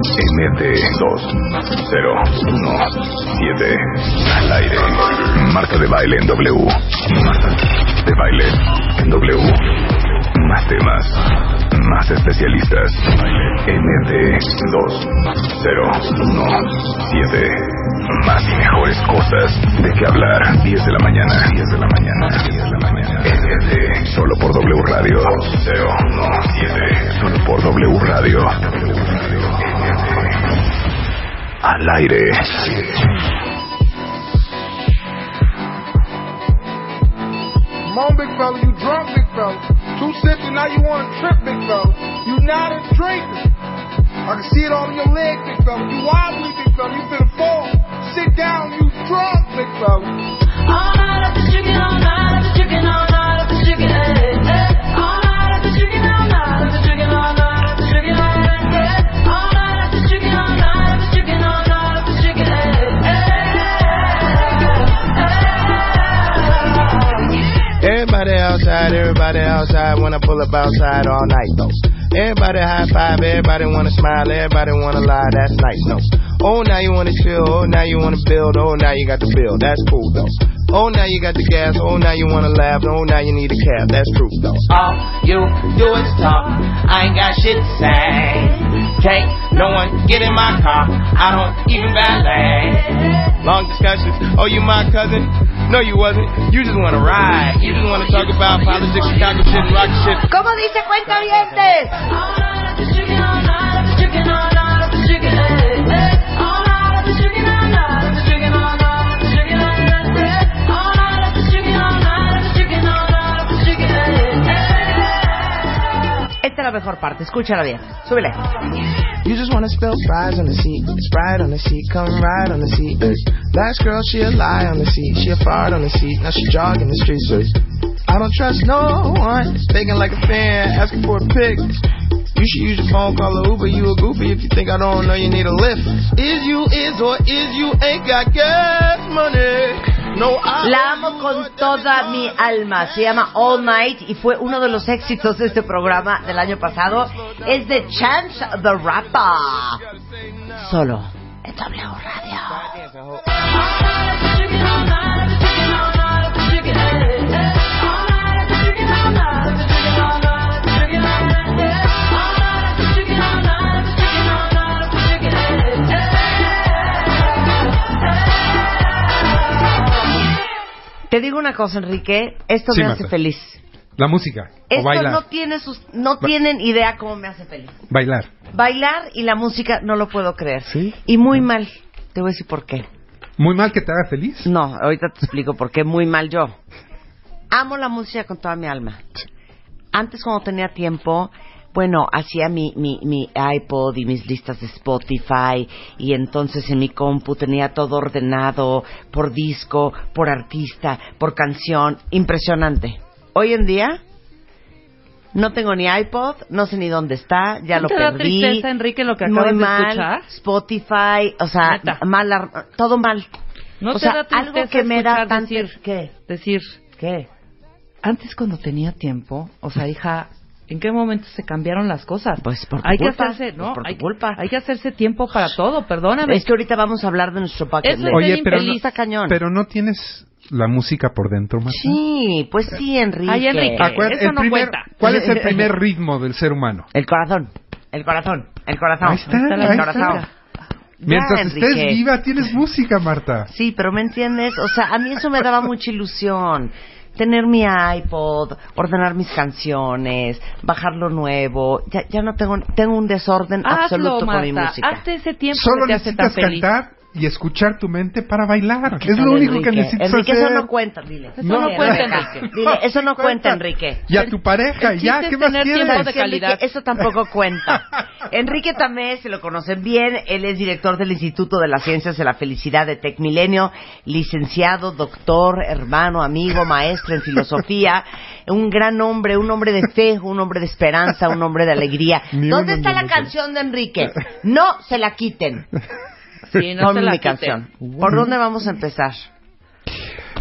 MT2017 al aire. Marta de baile en W. Marta de baile en W. Más temas, más especialistas. MT2017 más y mejores cosas de qué hablar. 10 de la mañana. 10 de la mañana. 10 de la mañana. MT solo por W Radio. 017 solo por W Radio. Al aire. Come on, big fella, you drunk, big fella. Two sips and now you want to trip, big fella. You not a drinker. I can see it all in your leg, big fella. You wobbly, big fella. You finna fall. Sit down, you drunk, big fella. All night I've been drinking, all night everybody outside. When I pull up outside all night though. Everybody high five, everybody wanna smile, everybody wanna lie. That's nice, no. Oh, now you wanna chill, oh, now you wanna build, oh, now you got the bill. That's cool though. Oh, now you got the gas, oh, now you wanna laugh, oh, now you need a cab. That's true though. All you do is talk. I ain't got shit to say. Can't no one get in my car. I don't even valet. Long discussions. Oh, you my cousin? No, you wasn't. You just wanna ride. You just wanna talk about politics, Chicago shit, and rock shit. ¿Cómo dice cuentavientes? All mejor parte, escúchala bien. Súbele. You just wanna spill fries on the seat, Sprite on the seat, come ride on the seat. Last girl, she a lie on the seat, she a fart on the seat, now she jogging the streets. I don't trust no one, begging like a fan, asking for a pic. You should use your phone, call a Uber, you a goofy if you think I don't know you need a lift. Is you is or is you ain't got gas money. La amo con toda mi alma. Se llama All Night y fue uno de los éxitos de este programa del año pasado. Es de Chance the Rapper. Solo en W Radio. Te digo una cosa, Enrique. Esto Sí, me hace feliz. La música. o Esto bailar. no, tiene sus, no tienen idea cómo me hace feliz. Bailar. Bailar y la música no lo puedo creer. ¿Sí? Y muy mal. Te voy a decir por qué. Muy mal que te haga feliz. No, ahorita te explico por qué muy mal yo. Amo la música con toda mi alma. Antes cuando tenía tiempo, bueno, hacía mi, mi, mi iPod y mis listas de Spotify y entonces en mi compu tenía todo ordenado por disco, por artista, por canción. Impresionante. Hoy en día no tengo ni iPod, no sé ni dónde está, ya ¿No lo te da tristeza, Enrique, lo que Muy acabas de mal, escuchar? Spotify, o sea, mal, todo mal. ¿No o te sea, da tristeza algo que me da tanto... decir, ¿Qué? decir, ¿Qué? antes cuando tenía tiempo, o sea, hija, ¿en qué momento se cambiaron las cosas? Pues por tu hay culpa, que hacerse, pues no, por tu hay, culpa. hay que hacerse tiempo para todo, perdóname. Es que ahorita vamos a hablar de nuestro es Oye, pero no. Está cañón. pero no tienes la música por dentro, Marta. Sí, pues sí, Enrique. Ay, Enrique. Eso el no primer- cuenta. ¿Cuál es el primer ritmo del ser humano? El corazón, el corazón, el corazón. Ahí está, el ahí corazón. está. Ya, Mientras Enrique. estés viva, tienes música, Marta. Sí, pero ¿me entiendes? O sea, a mí eso me daba mucha ilusión. Tener mi iPod, ordenar mis canciones, bajar lo nuevo. Ya, ya no tengo, tengo un desorden Hazlo, absoluto con mi Marta. música. Hazte ese tiempo Solo que te hace tan necesitas feliz. cantar y escuchar tu mente para bailar. ¿Qué Es lo único que necesitas Enrique, hacer. eso no cuenta, dile. Eso no cuenta. Enrique. Dile, eso no Cuenta. Enrique. Y a tu pareja, El ya, ¿qué más tener tiempo de Enrique, eso tampoco cuenta. Enrique Tamés, se lo conocen bien, él es director del Instituto de las Ciencias de la Felicidad de Tec Milenio, licenciado, doctor, hermano, amigo, maestro en filosofía, un gran hombre, un hombre de fe, un hombre de esperanza, un hombre de alegría. Ni ¿Dónde está la canción de Enrique? No se la quiten. Sí, no la mi canción. ¿Por dónde vamos a empezar?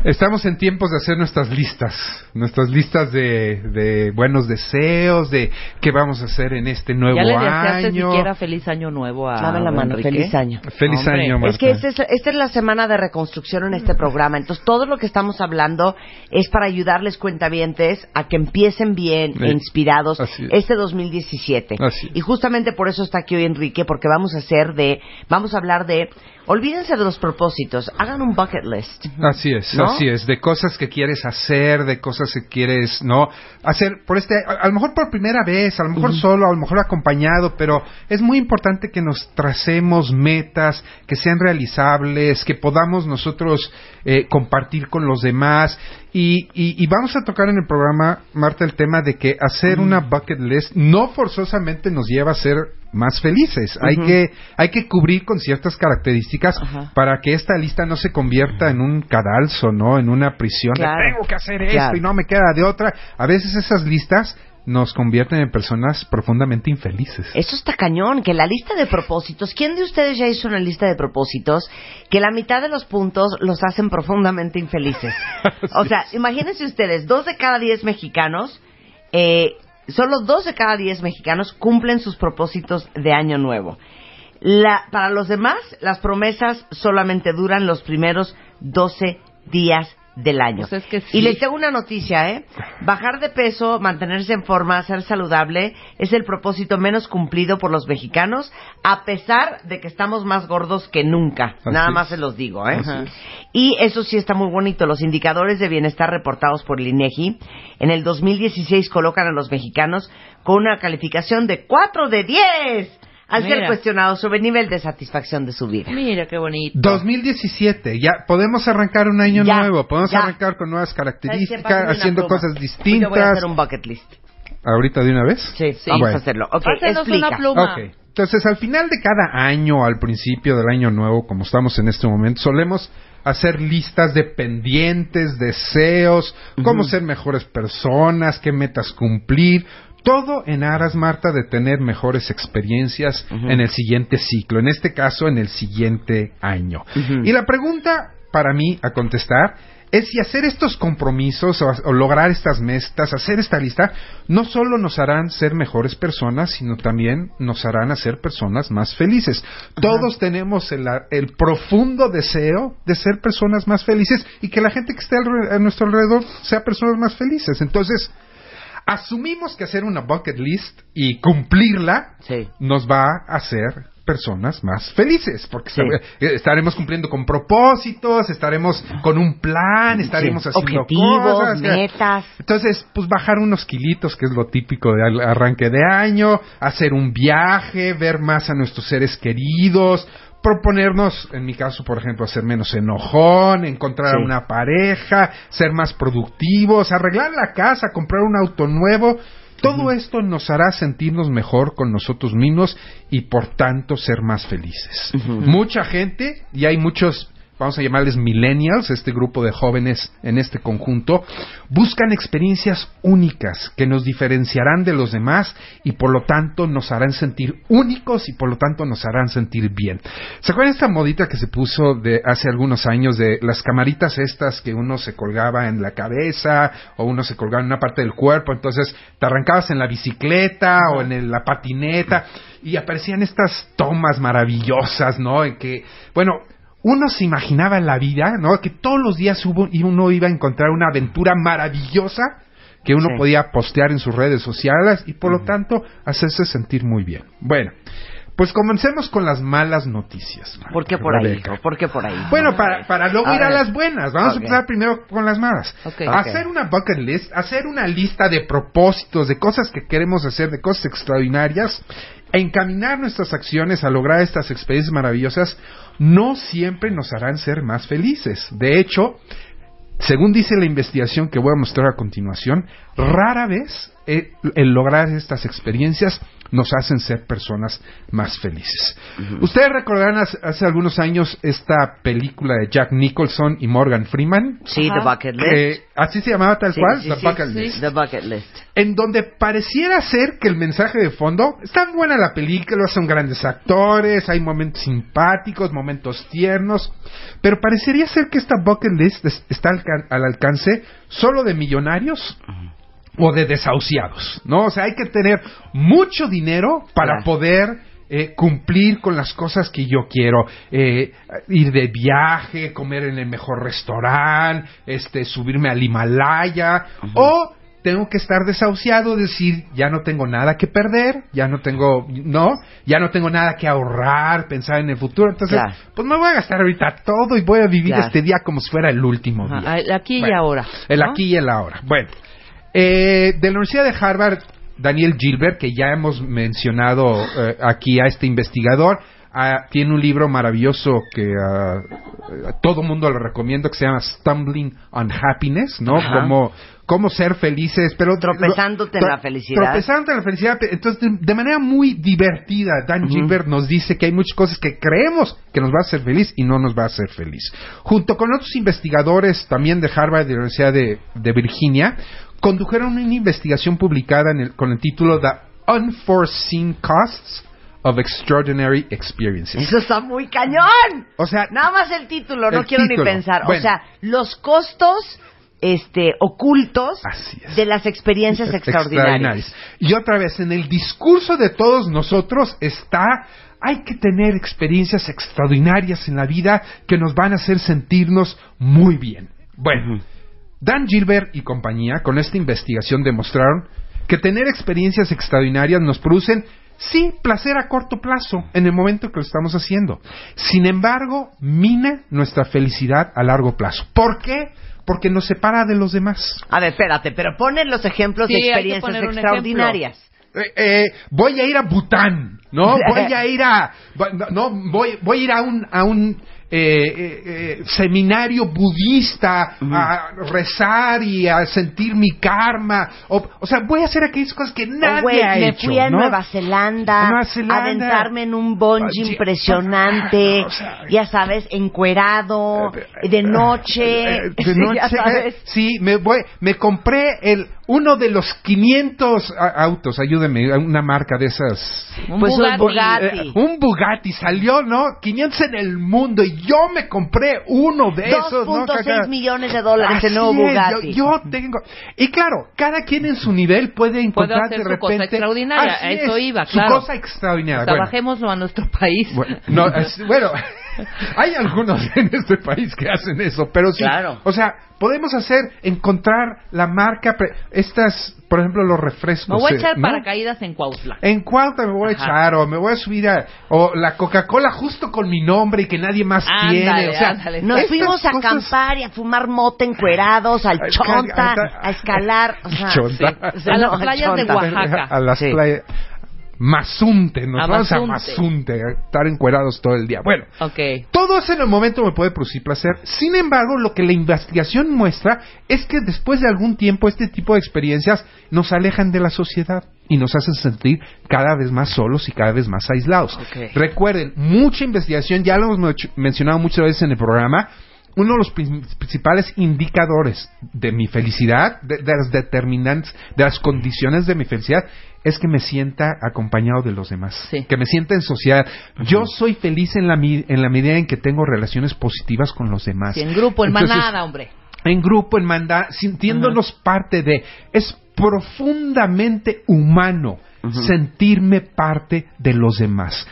Estamos en tiempos de hacer nuestras listas, nuestras listas de, de buenos deseos, de qué vamos a hacer en este nuevo ¿Ya le deseaste año. siquiera feliz año nuevo a Dame la mano, Enrique? feliz año. Feliz Hombre, año, Marta. Es que esta es, es la semana de reconstrucción en este programa. Entonces, todo lo que estamos hablando es para ayudarles, cuentavientes, a que empiecen bien, Sí. e inspirados, Así es. este 2017. Así es. Y justamente por eso está aquí hoy Enrique, porque vamos a hacer de, vamos a hablar de, olvídense de los propósitos, hagan un bucket list. Así es, ¿No? así es, de cosas que quieres hacer, de cosas que quieres, ¿no? Hacer por este, a, a lo mejor por primera vez, a lo mejor solo, a lo mejor acompañado, pero es muy importante que nos tracemos metas, que sean realizables, que podamos nosotros eh, compartir con los demás. Y, y, y vamos a tocar en el programa, Marta, el tema de que hacer una bucket list no forzosamente nos lleva a ser más felices. Hay que hay que cubrir con ciertas características para que esta lista no se convierta en un cadalso, ¿no? En una prisión de tengo que hacer esto y no me queda de otra. A veces esas listas nos convierten en personas profundamente infelices. Eso está cañón, que la lista de propósitos, ¿quién de ustedes ya hizo una lista de propósitos que la mitad de los puntos los hacen profundamente infelices? O sea, imagínense ustedes, dos de cada diez mexicanos, eh, solo dos de cada diez mexicanos cumplen sus propósitos de año nuevo. La, para los demás, las promesas solamente duran los primeros 12 días del año. Pues es que sí. Y les tengo una noticia, ¿eh? Bajar de peso, mantenerse en forma, ser saludable es el propósito menos cumplido por los mexicanos, a pesar de que estamos más gordos que nunca. Así Nada es. más se los digo, ¿eh? Es. Y eso sí está muy bonito. Los indicadores de bienestar reportados por el INEGI en el 2016 colocan a los mexicanos con una calificación de 4 de 10 al ser Mira. cuestionados sobre el nivel de satisfacción de su vida. Mira qué bonito. 2017, ya podemos arrancar un año Ya, nuevo, podemos ya. arrancar con nuevas características, haciendo pluma. cosas Yo voy a distintas. hacer un bucket list. ¿Ahorita de una vez? Sí, Sí. vamos Bueno. a hacerlo. Ok, Pásenos explica. una pluma. Ok. Entonces, al final de cada año, al principio del año nuevo, como estamos en este momento, solemos hacer listas de pendientes, deseos, cómo ser mejores personas, qué metas cumplir. Todo en aras, Marta, de tener mejores experiencias en el siguiente ciclo, en este caso, en el siguiente año. Y la pregunta para mí a contestar es si hacer estos compromisos o, o lograr estas metas, hacer esta lista, no solo nos harán ser mejores personas, sino también nos harán hacer personas más felices. Todos tenemos el, el profundo deseo de ser personas más felices y que la gente que esté a nuestro alrededor sea personas más felices. Entonces, asumimos que hacer una bucket list y cumplirla Sí. nos va a hacer personas más felices, porque Sí. eh, estaremos cumpliendo con propósitos, estaremos con un plan, estaremos Sí. haciendo Objetivos, cosas. metas. Entonces, pues bajar unos kilitos, que es lo típico de al- arranque de año, hacer un viaje, ver más a nuestros seres queridos, proponernos, en mi caso, por ejemplo, hacer menos enojón, encontrar Sí. a una pareja, ser más productivos, arreglar la casa, comprar un auto nuevo. Todo esto nos hará sentirnos mejor con nosotros mismos y por tanto ser más felices. Mucha gente, y hay muchos, vamos a llamarles millennials, este grupo de jóvenes en este conjunto, buscan experiencias únicas que nos diferenciarán de los demás y por lo tanto nos harán sentir únicos y por lo tanto nos harán sentir bien. ¿Se acuerdan esta modita que se puso de hace algunos años de las camaritas estas que uno se colgaba en la cabeza o uno se colgaba en una parte del cuerpo, entonces te arrancabas en la bicicleta o en la patineta y aparecían estas tomas maravillosas, ¿no? En que, bueno, uno se imaginaba en la vida, ¿no? Que todos los días hubo, y uno iba a encontrar una aventura maravillosa que uno Sí. podía postear en sus redes sociales y por lo tanto hacerse sentir muy bien. Bueno, pues comencemos con las malas noticias. ¿Por qué por ahí? Hijo? ¿Por qué por ahí? Bueno, para, para luego A ir a las buenas, vamos a empezar primero con las malas. Hacer una bucket list, hacer una lista de propósitos, de cosas que queremos hacer, de cosas extraordinarias, e encaminar nuestras acciones a lograr estas experiencias maravillosas, no siempre nos harán ser más felices. De hecho, según dice la investigación que voy a mostrar a continuación, rara vez el lograr estas experiencias nos hacen ser personas más felices. Ustedes recordarán hace, hace algunos años esta película de Jack Nicholson y Morgan Freeman. Sí, The Bucket List. Eh, así se llamaba tal Sí, cual, sí, The sí, Bucket sí. List. The Bucket List. En donde pareciera ser que el mensaje de fondo está buena la película, son grandes actores, hay momentos simpáticos, momentos tiernos, pero parecería ser que esta bucket list es- está al, al alcance solo de millonarios o de desahuciados, ¿no? O sea, hay que tener mucho dinero para Claro. poder eh, cumplir con las cosas que yo quiero, eh, ir de viaje, comer en el mejor restaurante, este, subirme al Himalaya, o tengo que estar desahuciado, decir, ya no tengo nada que perder, ya no tengo, no, ya no tengo nada que ahorrar, pensar en el futuro, entonces, Claro. pues me voy a gastar ahorita todo y voy a vivir Claro. este día como si fuera el último día. Ajá, el aquí y Bueno, ahora. El aquí y el ahora. Bueno, eh, de la Universidad de Harvard, Daniel Gilbert, que ya hemos mencionado eh, aquí a este investigador, ah, tiene un libro maravilloso que ah, eh, todo mundo lo recomiendo, que se llama Stumbling on Happiness, ¿no? Ajá. Como cómo ser felices, pero Tropezándote en la felicidad. Tropezándote en la felicidad. Entonces, de, de manera muy divertida, Dan Gilbert nos dice que hay muchas cosas que creemos que nos va a hacer feliz y no nos va a hacer feliz. Junto con otros investigadores también de Harvard y de la Universidad de, de Virginia, condujeron una investigación publicada en el- con el título The Unforeseen Costs of Extraordinary Experiences. Eso está muy cañón. O sea, Nada más el título, no El quiero título. ni pensar. Bueno. O sea, los costos este ocultos es. de las experiencias extraordinarias. Y otra vez, en el discurso de todos nosotros está, hay que tener experiencias extraordinarias en la vida que nos van a hacer sentirnos muy bien. Bueno, Dan Gilbert y compañía con esta investigación demostraron que tener experiencias extraordinarias nos producen sí placer a corto plazo en el momento que lo estamos haciendo. Sin embargo, mina nuestra felicidad a largo plazo. ¿Por qué? Porque nos separa de los demás. A ver, espérate, pero ponen los ejemplos Sí, de hay que experiencias poner un extraordinarias. Eh, eh, voy a ir a Bután, ¿no? Voy a ir a, no, voy, voy a ir a un, a un eh, eh, eh, seminario budista a rezar y a sentir mi karma. O, o sea, voy a hacer aquellas cosas que nadie Oh, güey, ha me hecho, fui a ¿no? Nueva Zelanda, A Nueva Zelanda. a aventarme en un bungee impresionante, o sea, ya sabes, encuerado, Eh, de noche, de noche, ya sabes. eh, sí, me voy, me compré el uno de los 500 a- autos, ayúdeme, una marca de esas. Un Pues un Bugatti. Bugatti. Eh, un Bugatti salió, ¿no? 500 en el mundo y yo me compré uno de esos, ¿no? 2.6 Caca? millones de dólares el nuevo es, Bugatti. Yo, yo tengo. Y claro, cada quien en su nivel puede encontrar hacer de su repente. cosa extraordinaria, Así a eso es, iba, su claro. cosa extraordinaria. O sea, Bueno, a nuestro país. bueno, no, es- bueno, hay algunos en este país que hacen eso, pero sí. Claro. O sea, podemos hacer, encontrar la marca, estas, por ejemplo, los refrescos. Me voy a echar ¿no? paracaídas en Cuautla. ¿En cuánto me voy a Ajá. echar? O me voy a subir a... O la Coca-Cola justo con mi nombre y que nadie más Ándale, tiene. O sea, ándale. Nos estas fuimos a cosas- acampar y a fumar mota encuerados, al chonta, a escalar. O sea, Chonta. sí. O sea, A las playas de. Oaxaca. A las Sí. playas... Mazunte, nos vamos a Mazunte. Estar encuerados todo el día. Bueno. Todo eso en el momento me puede producir placer. Sin embargo, lo que la investigación muestra es que después de algún tiempo este tipo de experiencias nos alejan de la sociedad y nos hacen sentir cada vez más solos y cada vez más aislados. Recuerden, mucha investigación, ya lo hemos men- mencionado muchas veces en el programa, uno de los prin- principales indicadores de mi felicidad, de, de las determinantes, de las condiciones de mi felicidad, es que me sienta acompañado de los demás, Sí. que me sienta en sociedad. Yo soy feliz en la, en la medida en que tengo relaciones positivas con los demás. Sí, en grupo, en Entonces, manada, hombre. En grupo, en manada, sintiéndonos parte de. Es profundamente humano sentirme parte de los demás,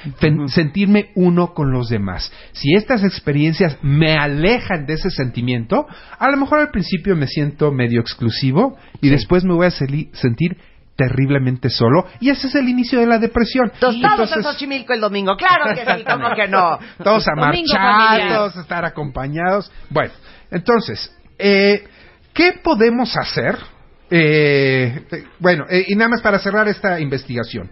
sentirme uno con los demás. Si estas experiencias me alejan de ese sentimiento, a lo mejor al principio me siento medio exclusivo y después me voy a sentir terriblemente solo y ese es el inicio de la depresión. Tostados en Entonces, Xochimilco el domingo. Claro que sí, ¿cómo que no? todos Domingo amarchados, familiar. estar acompañados. Bueno, entonces, eh, ¿qué podemos hacer? Eh, bueno, eh, y nada más para cerrar esta investigación.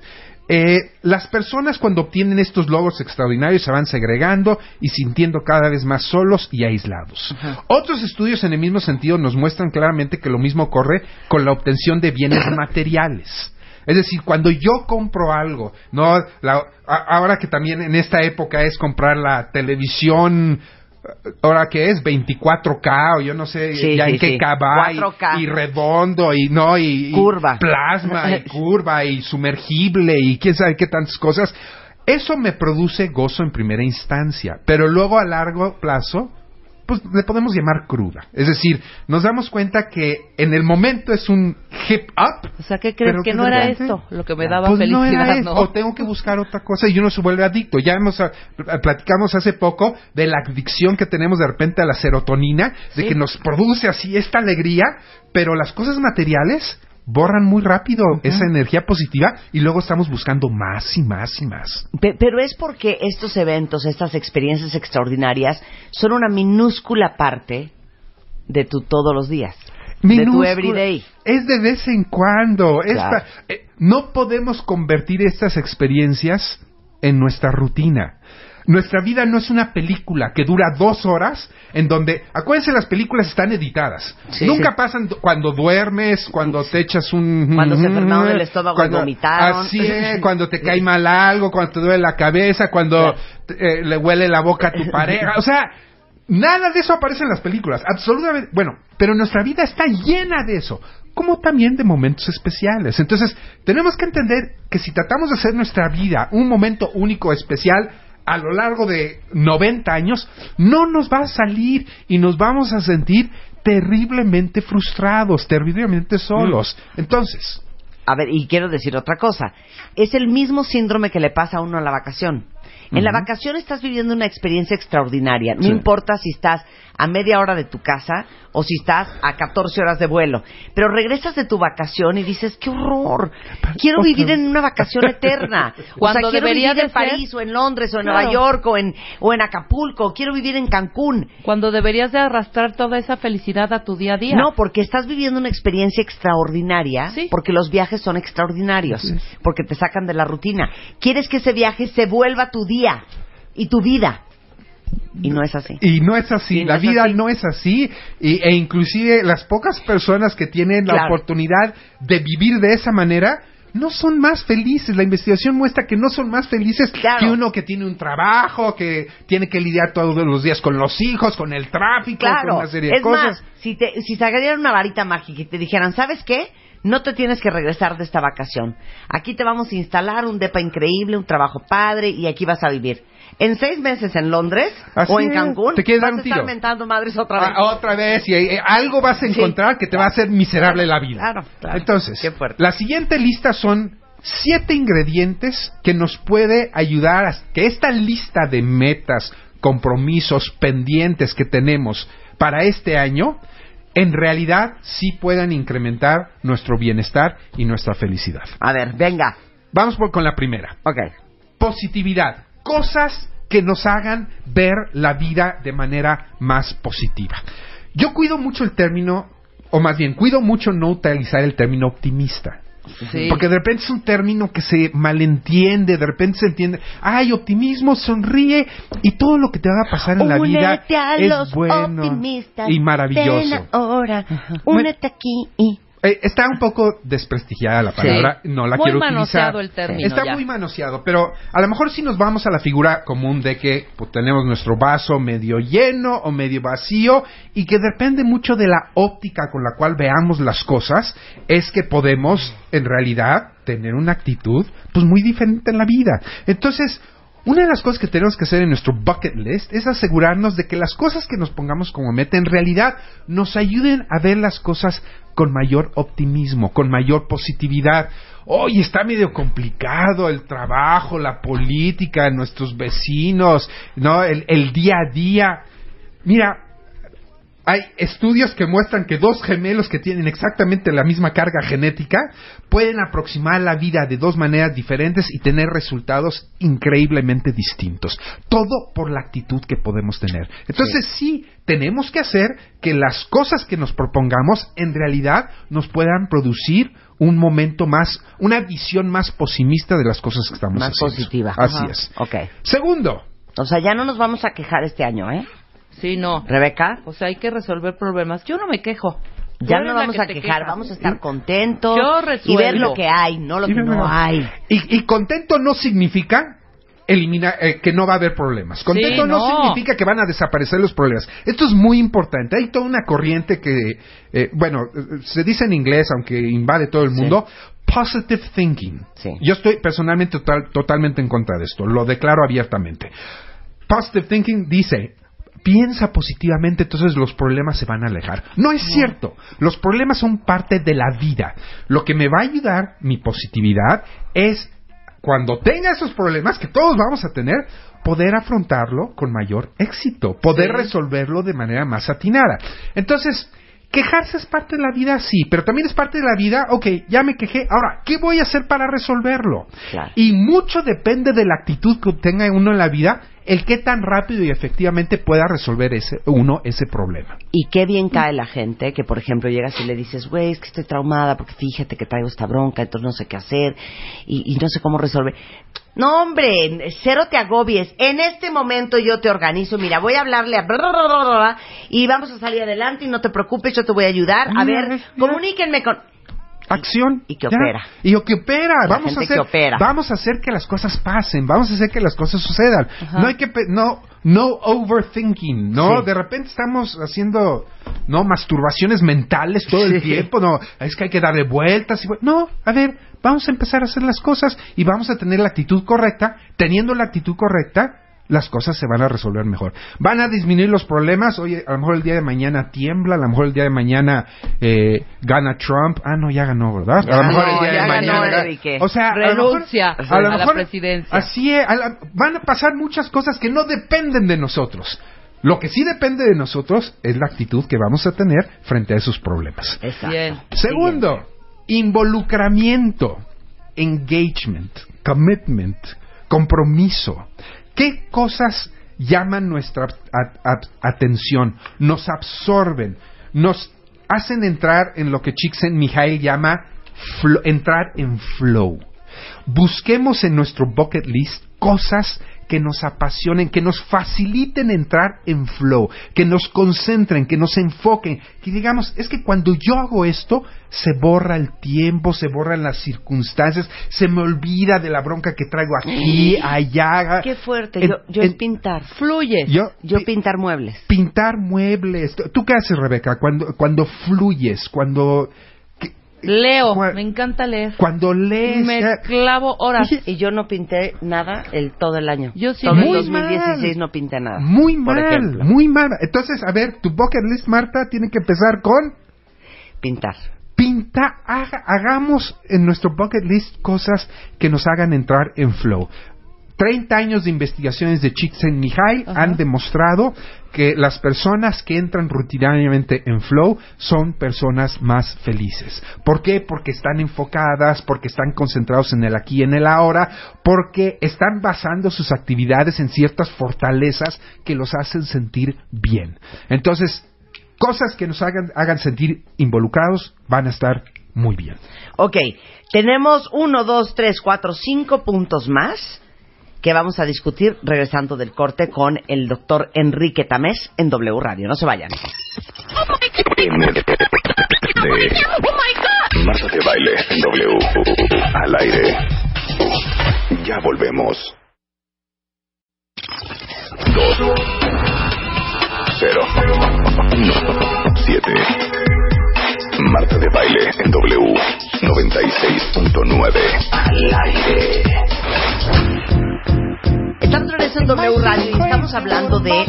Eh, las personas cuando obtienen estos logros extraordinarios se van segregando y sintiendo cada vez más solos y aislados. Otros estudios en el mismo sentido nos muestran claramente que lo mismo ocurre con la obtención de bienes materiales. Es decir, cuando yo compro algo, no, la- a- ahora que también en esta época es comprar la televisión, ahora que es 24K o yo no sé Sí, ya sí, en qué sí. K va, y- 4K. y, redondo y no y, y Curva. plasma y curva y sumergible y quién sabe qué tantas cosas. Eso me produce gozo en primera instancia, pero luego a largo plazo pues le podemos llamar cruda. Es decir, nos damos cuenta que en el momento es un hip up. O sea, ¿qué crees que no era esto lo que me daba pues no felicidad, era no? eso, O tengo que buscar otra cosa y uno se vuelve adicto. Ya hemos ah, platicamos hace poco de la adicción que tenemos de repente a la serotonina, de Sí. que nos produce así esta alegría, pero las cosas materiales borran muy rápido esa energía positiva y luego estamos buscando más y más y más. Pe- Pero es porque estos eventos, estas experiencias extraordinarias, son una minúscula parte de tu todos los días. De tu everyday. Es de vez en cuando. Claro. eh, no podemos convertir estas experiencias en nuestra rutina. Nuestra vida no es una película que dura dos horas en donde, acuérdense, las películas están editadas. Sí. Nunca pasan cuando duermes, cuando te echas un... Cuando se enfermaron del estómago y vomitaron. Así es, cuando te cae mal algo, cuando te duele la cabeza, cuando eh, le huele la boca a tu pareja. O sea, nada de eso aparece en las películas. Absolutamente. Bueno, pero nuestra vida está llena de eso. Como también de momentos especiales. Entonces, tenemos que entender que si tratamos de hacer nuestra vida un momento único, especial, a lo largo de 90 años, no nos va a salir y nos vamos a sentir terriblemente frustrados, terriblemente solos. Entonces, A ver, y quiero decir otra cosa. Es el mismo síndrome que le pasa a uno en la vacación. En la vacación estás viviendo una experiencia extraordinaria. No Sí. importa si estás a media hora de tu casa o si estás a 14 horas de vuelo. Pero regresas de tu vacación y dices, qué horror. Quiero vivir en una vacación eterna. o Cuando sea, quiero debería vivir en ser- París o en Londres o en Claro. Nueva York o en, o en Acapulco. Quiero vivir en Cancún. Cuando deberías de arrastrar toda esa felicidad a tu día a día. No, porque estás viviendo una experiencia extraordinaria, Sí. porque los viajes son extraordinarios, porque te sacan de la rutina. Quieres que ese viaje se vuelva tu día y tu vida. Y no es así. Y no es así, no la es vida así. no es así. Y, e inclusive las pocas personas que tienen la Claro. oportunidad de vivir de esa manera no son más felices. La investigación muestra que no son más felices Claro. que uno que tiene un trabajo, que tiene que lidiar todos los días con los hijos, con el tráfico, con una serie de Es cosas. más, si te si sacarían una varita mágica y te dijeran, ¿sabes qué? No te tienes que regresar de esta vacación. Aquí te vamos a instalar un depa increíble, un trabajo padre y aquí vas a vivir. En seis meses en Londres Así o en. Cancún Te quieres vas dar un a estar tiro. mentando madres otra vez. Ah, otra vez, y eh, algo vas a Sí. encontrar que te va a hacer miserable la vida. Claro, claro. Entonces, la siguiente lista son siete ingredientes que nos puede ayudar a que esta lista de metas, compromisos, pendientes que tenemos para este año, en realidad sí puedan incrementar nuestro bienestar y nuestra felicidad. A ver, venga. Vamos por, con la primera Ok. positividad, cosas que nos hagan ver la vida de manera más positiva. Yo cuido mucho el término, o más bien, cuido mucho no utilizar el término optimista. Sí. Porque de repente es un término que se malentiende, de repente se entiende, ay, optimismo, sonríe, y todo lo que te va a pasar en la vida es los bueno optimistas. y Ven maravilloso. ahora, únete aquí y... Eh, está un poco desprestigiada la Sí. palabra, no la Muy quiero utilizar. el término Está ya. muy manoseado, pero a lo mejor si nos vamos a la figura común de que pues, tenemos nuestro vaso medio lleno o medio vacío y que depende mucho de la óptica con la cual veamos las cosas, es que podemos en realidad tener una actitud pues muy diferente en la vida. Entonces, una de las cosas que tenemos que hacer en nuestro bucket list es asegurarnos de que las cosas que nos pongamos como meta en realidad nos ayuden a ver las cosas con mayor optimismo, con mayor positividad. Hoy está medio complicado el trabajo, la política, nuestros vecinos, ¿no? El, el día a día. Mira, hay estudios que muestran que dos gemelos que tienen exactamente la misma carga genética pueden aproximar la vida de dos maneras diferentes y tener resultados increíblemente distintos. Todo por la actitud que podemos tener. Entonces sí, tenemos que hacer que las cosas que nos propongamos en realidad nos puedan producir un momento más, una visión más pesimista de las cosas que estamos Más haciendo. positiva. Así Ajá. es. Segundo, O sea, ya no nos vamos a quejar este año, ¿eh? Sí, no. Rebeca. O sea, hay que resolver problemas. Yo no me quejo. Ya no vamos que a quejar, quejas. vamos a estar contentos Yo y ver lo que hay, no lo que no, hay. Y, y contento no significa eliminar eh, que no va a haber problemas. Contento Sí, no. no. significa que van a desaparecer los problemas. Esto es muy importante. Hay toda una corriente que, eh, bueno, se dice en inglés, aunque invade todo el mundo, positive thinking. Sí. Yo estoy personalmente total- totalmente en contra de esto. Lo declaro abiertamente. Positive thinking dice, piensa positivamente, entonces los problemas se van a alejar. No es cierto. Los problemas son parte de la vida. Lo que me va a ayudar, mi positividad, es cuando tenga esos problemas, que todos vamos a tener, poder afrontarlo con mayor éxito, poder Sí. resolverlo de manera más atinada. Entonces, quejarse es parte de la vida, sí, pero también es parte de la vida, ok, ya me quejé, ahora, ¿qué voy a hacer para resolverlo? Claro. Y mucho depende de la actitud que tenga uno en la vida, el qué tan rápido y efectivamente pueda resolver ese, uno ese problema. Y qué bien cae la gente que, por ejemplo, llegas y le dices, güey, es que estoy traumada porque fíjate que traigo esta bronca, entonces no sé qué hacer y, y no sé cómo resolver. No, hombre, cero te agobies. En este momento yo te organizo. Mira, voy a hablarle a... bla, bla, bla, bla, bla, y vamos a salir adelante y no te preocupes, yo te voy a ayudar. A Mira, ver, mira. comuníquenme con... Acción. Y que Ya. opera. Y que opera. La vamos a hacer, que opera. vamos a hacer que las cosas pasen. Vamos a hacer que las cosas sucedan. Ajá. No hay que, no, no overthinking. No, Sí. de repente estamos haciendo, no, masturbaciones mentales todo el Sí. tiempo. No, es que hay que darle vueltas. Y, no, a ver, vamos a empezar a hacer las cosas y vamos a tener la actitud correcta. Teniendo la actitud correcta, las cosas se van a resolver mejor. Van a disminuir los problemas. Oye, a lo mejor el día de mañana tiembla, a lo mejor el día de mañana eh, gana Trump. Ah, no, ya ganó, ¿verdad? Ya a lo mejor ganó, el día ya de ganó, mañana. Enrique. O sea, a lo mejor- Renuncia a, lo a la presidencia. Así es, a la- van a pasar muchas cosas que no dependen de nosotros. Lo que sí depende de nosotros es la actitud que vamos a tener frente a esos problemas. Exacto. Bien. Segundo, involucramiento, engagement, commitment, compromiso. ¿Qué cosas llaman nuestra atención? Nos absorben, nos hacen entrar en lo que Csikszentmihalyi llama entrar en flow. Busquemos en nuestro bucket list cosas que nos apasionen, que nos faciliten entrar en flow, que nos concentren, que nos enfoquen, que digamos, es que cuando yo hago esto, se borra el tiempo, se borran las circunstancias, se me olvida de la bronca que traigo aquí, allá. Qué fuerte. En- yo yo en- es pintar. Fluye. yo, Yo pi- pintar muebles. pintar muebles. ¿Tú qué haces, Rebeca? Cuando, cuando fluyes, cuando, Leo. Me encanta leer. cuando lees. Me ya- clavo horas. Y yo no pinté nada el todo el año. Yo sí todo el Muy 2016 mal. no pinté nada. Muy mal, muy mal. Entonces, a ver, tu bucket list, Marta, tiene que empezar con Pintar. pinta, haga- hagamos en nuestro bucket list cosas que nos hagan entrar en flow. 30 años de investigaciones de Csikszentmihalyi Ajá. han demostrado que las personas que entran rutinariamente en flow son personas más felices. ¿Por qué? Porque están enfocadas, porque están concentrados en el aquí y en el ahora, porque están basando sus actividades en ciertas fortalezas que los hacen sentir bien. Entonces, cosas que nos hagan, hagan sentir involucrados van a estar muy bien. Ok, tenemos uno, dos, tres, cuatro, cinco puntos más que vamos a discutir regresando del corte con el doctor Enrique Tamés en W Radio. No se vayan. Marta de baile en W. Al aire. Ya volvemos. Dos. Cero. Uno. Siete. Marta de baile en W. 96.9. Al aire. Estamos regreso en W Radio y estamos hablando de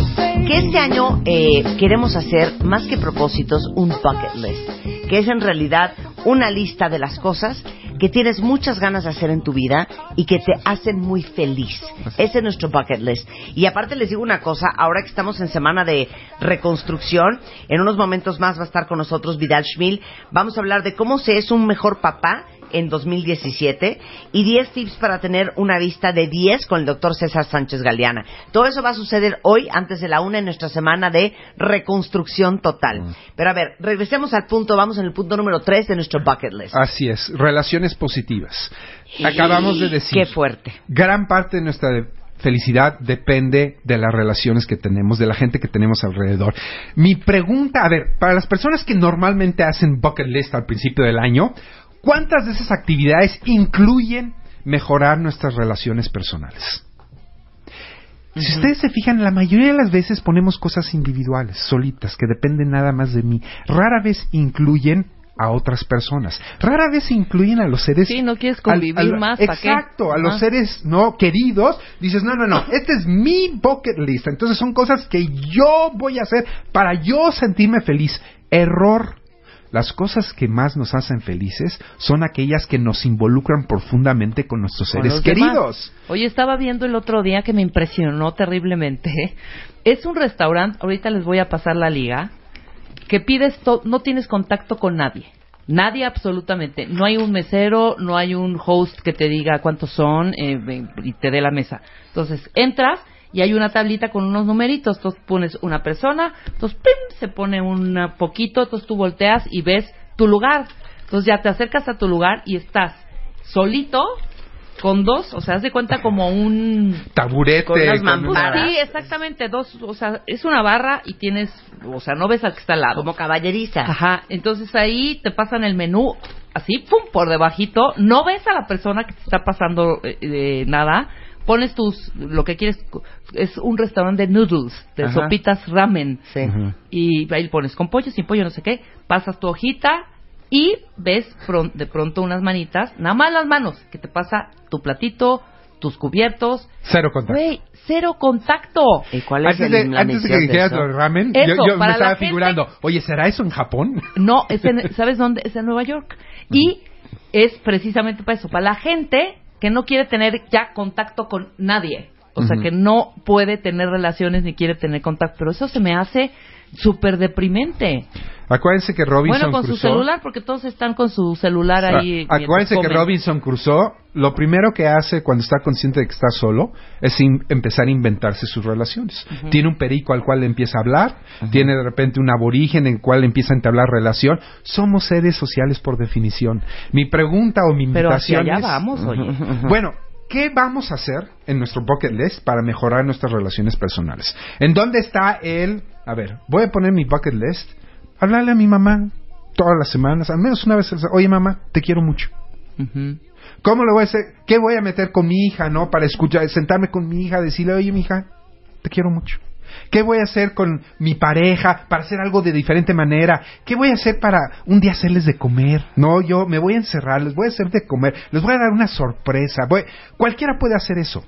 que este año eh, queremos hacer, más que propósitos, un bucket list, que es en realidad una lista de las cosas que tienes muchas ganas de hacer en tu vida y que te hacen muy feliz. Ese es nuestro bucket list. Y aparte les digo una cosa, ahora que estamos en semana de reconstrucción, en unos momentos más va a estar con nosotros Vidal Schmil, vamos a hablar de cómo se es un mejor papá en 2017 y 10 tips para tener una vista de 10 con el doctor César Sánchez Galeana. Todo eso va a suceder hoy antes de la una en nuestra semana de reconstrucción total. Pero a ver, regresemos al punto, vamos en el punto número 3 de nuestro bucket list. Así es, relaciones positivas. Acabamos de decir. Qué fuerte. Gran parte de nuestra felicidad depende de las relaciones que tenemos, de la gente que tenemos alrededor. Mi pregunta, a ver, para las personas que normalmente hacen bucket list al principio del año, ¿cuántas de esas actividades incluyen mejorar nuestras relaciones personales? Si ustedes se fijan, la mayoría de las veces ponemos cosas individuales, solitas, que dependen nada más de mí. Rara vez incluyen a otras personas. Rara vez incluyen a los seres... Sí, no quieres al- convivir al- más, ¿pa' qué? Exacto, a los Ajá. seres no queridos. Dices, no, no, no, este es mi bucket list. Entonces son cosas que yo voy a hacer para yo sentirme feliz. Error. Las cosas que más nos hacen felices son aquellas que nos involucran profundamente con nuestros seres queridos. Oye, estaba viendo el otro día que me impresionó terriblemente. Es un restaurante, ahorita les voy a pasar la liga, que pides, no tienes contacto con nadie. Nadie absolutamente. No hay un mesero, no hay un host que te diga cuántos son eh, y te dé la mesa. Entonces, entras y hay una tablita con unos numeritos. Entonces pones una persona, entonces ¡pim! se pone un poquito, entonces tú volteas y ves tu lugar. Entonces ya te acercas a tu lugar y estás solito con dos, o sea, haz de cuenta como un Taburete. Con unas una- mamparas. Sí, exactamente, dos, o sea, es una barra y tienes, o sea, no ves al que está al lado. Como caballeriza. Ajá, entonces ahí te pasan el menú así, pum, por debajito, no ves a la persona que te está pasando eh, eh, nada, pones tus, lo que quieres, es un restaurante de noodles, de Ajá. sopitas ramen, Sí. Y ahí pones con pollo, sin pollo, no sé qué, pasas tu hojita y ves pron- de pronto unas manitas, nada más las manos, que te pasa tu platito, tus cubiertos, Cero contacto. Güey, cero contacto. ¿Y cuál es Antes el- de, la antes de que dijeras eso? lo de ramen, Eso, yo, yo me estaba gente- figurando, oye, ¿será eso en Japón? No, es en- ¿sabes dónde? Es en Nueva York. Y es precisamente para eso, para la gente que no quiere tener ya contacto con nadie. O sea, que no puede tener relaciones ni quiere tener contacto. Pero eso se me hace súper deprimente. Acuérdense que Robinson bueno, con su Crusoe- celular, porque todos están con su celular Ah, ahí. Acuérdense que. Robinson Crusoe, lo primero que hace cuando está consciente de que está solo es in- empezar a inventarse sus relaciones. Tiene un perico al cual le empieza a hablar, tiene de repente un aborigen en el cual le empieza a entablar relación. Somos seres sociales por definición. Mi pregunta o mi Pero hacia invitación allá es... vamos, oye. Bueno, ¿qué vamos a hacer en nuestro bucket list para mejorar nuestras relaciones personales? ¿En dónde está el... A ver, voy a poner mi bucket list, hablarle a mi mamá todas las semanas, al menos una vez, oye mamá, te quiero mucho. ¿Cómo le voy a hacer? ¿Qué voy a meter con mi hija, no? Para escuchar, sentarme con mi hija, decirle, oye, mi hija, te quiero mucho. ¿Qué voy a hacer con mi pareja para hacer algo de diferente manera? ¿Qué voy a hacer para un día hacerles de comer? No, yo me voy a encerrar, les voy a hacer de comer, les voy a dar una sorpresa. Voy- cualquiera puede hacer eso.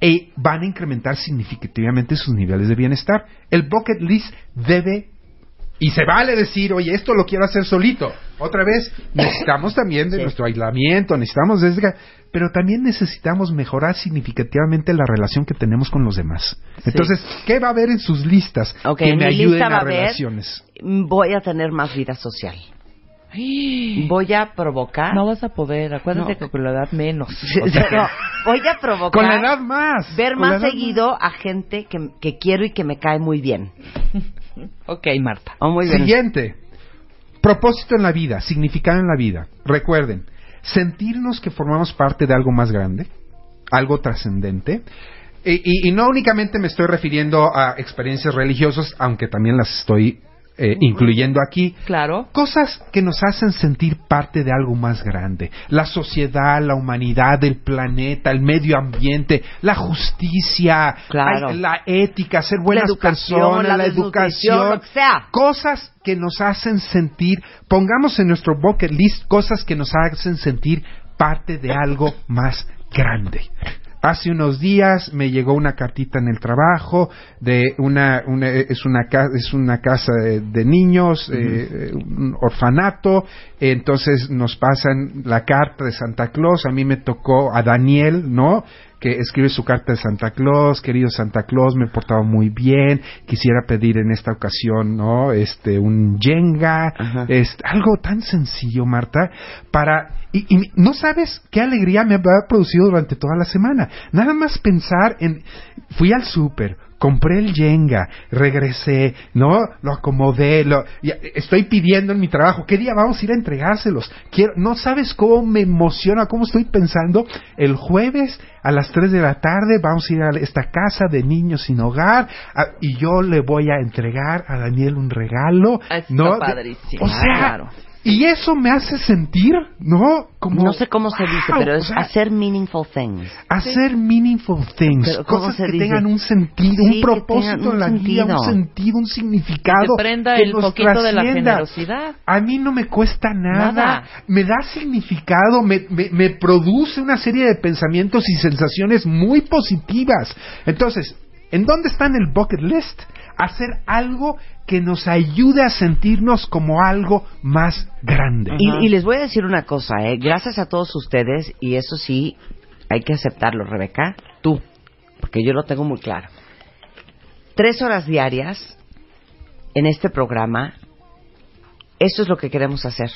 Y van a incrementar significativamente sus niveles de bienestar. El bucket list debe y se vale decir, oye, esto lo quiero hacer solito. Otra vez, necesitamos también de Sí. nuestro aislamiento, necesitamos desde... Pero también necesitamos mejorar significativamente la relación que tenemos con los demás. Entonces, ¿qué va a haber en sus listas que me ayuden lista a a haber- relaciones? Voy a tener más vida social. Voy a provocar. No vas a poder, acuérdate No. que con la edad menos. No, voy a provocar. Con la edad más. Ver con más seguido a gente que, que quiero y que me cae muy bien. ok, Marta. Oh, muy bien. Siguiente. Propósito en la vida, significado en la vida. Recuerden, sentirnos que formamos parte de algo más grande, algo trascendente. Y, y- y no únicamente me estoy refiriendo a experiencias religiosas, aunque también las estoy eh, incluyendo aquí. Claro. Cosas que nos hacen sentir parte de algo más grande. La sociedad, la humanidad, el planeta, el medio ambiente, la justicia, Claro. la ética, ser buenas La personas, la educación. lo que sea. Cosas que nos hacen sentir, pongamos en nuestro bucket list cosas que nos hacen sentir parte de algo más grande. Hace unos días me llegó una cartita en el trabajo de una, una- es una es una casa de, de niños, eh, eh, un orfanato. Entonces nos pasan la carta de Santa Claus. A mí me tocó a Daniel, ¿no? Que escribe su carta de Santa Claus, querido Santa Claus, me he portado muy bien, quisiera pedir en esta ocasión, ¿no? Este, un Jenga, Ajá. este, algo tan sencillo, Marta, para, y, y no sabes qué alegría me ha producido durante toda la semana. Nada más pensar en, fui al súper, compré el Jenga, regresé, ¿no? Lo acomodé, lo, estoy pidiendo en mi trabajo, ¿qué día vamos a ir a entregárselos? Quiero, no sabes cómo me emociona, cómo estoy pensando, el jueves a las 3 de la tarde vamos a ir a esta casa de niños sin hogar a- y yo le voy a entregar a Daniel un regalo, Ah, está ¿no? Padrísimo, o sea, claro. Y eso me hace sentir, ¿no? Como, no sé cómo se dice, wow, pero o es sea, hacer meaningful things. Hacer meaningful things, Pero, ¿cómo cosas se que dice? tengan un sentido, Sí, un propósito un en la vida, un sentido, un significado. Que prenda que el nos foquito de la trascienda. generosidad. A mí no me cuesta nada, Nada. me da significado, me, me, me produce una serie de pensamientos y sensaciones muy positivas. Entonces, ¿en dónde está en el bucket list? Hacer algo que nos ayude a sentirnos como algo más grande. Y, y les voy a decir una cosa, ¿eh? gracias a todos ustedes, y eso sí, hay que aceptarlo, Rebeca, tú, porque yo lo tengo muy claro. Tres horas diarias en este programa, eso es lo que queremos hacer.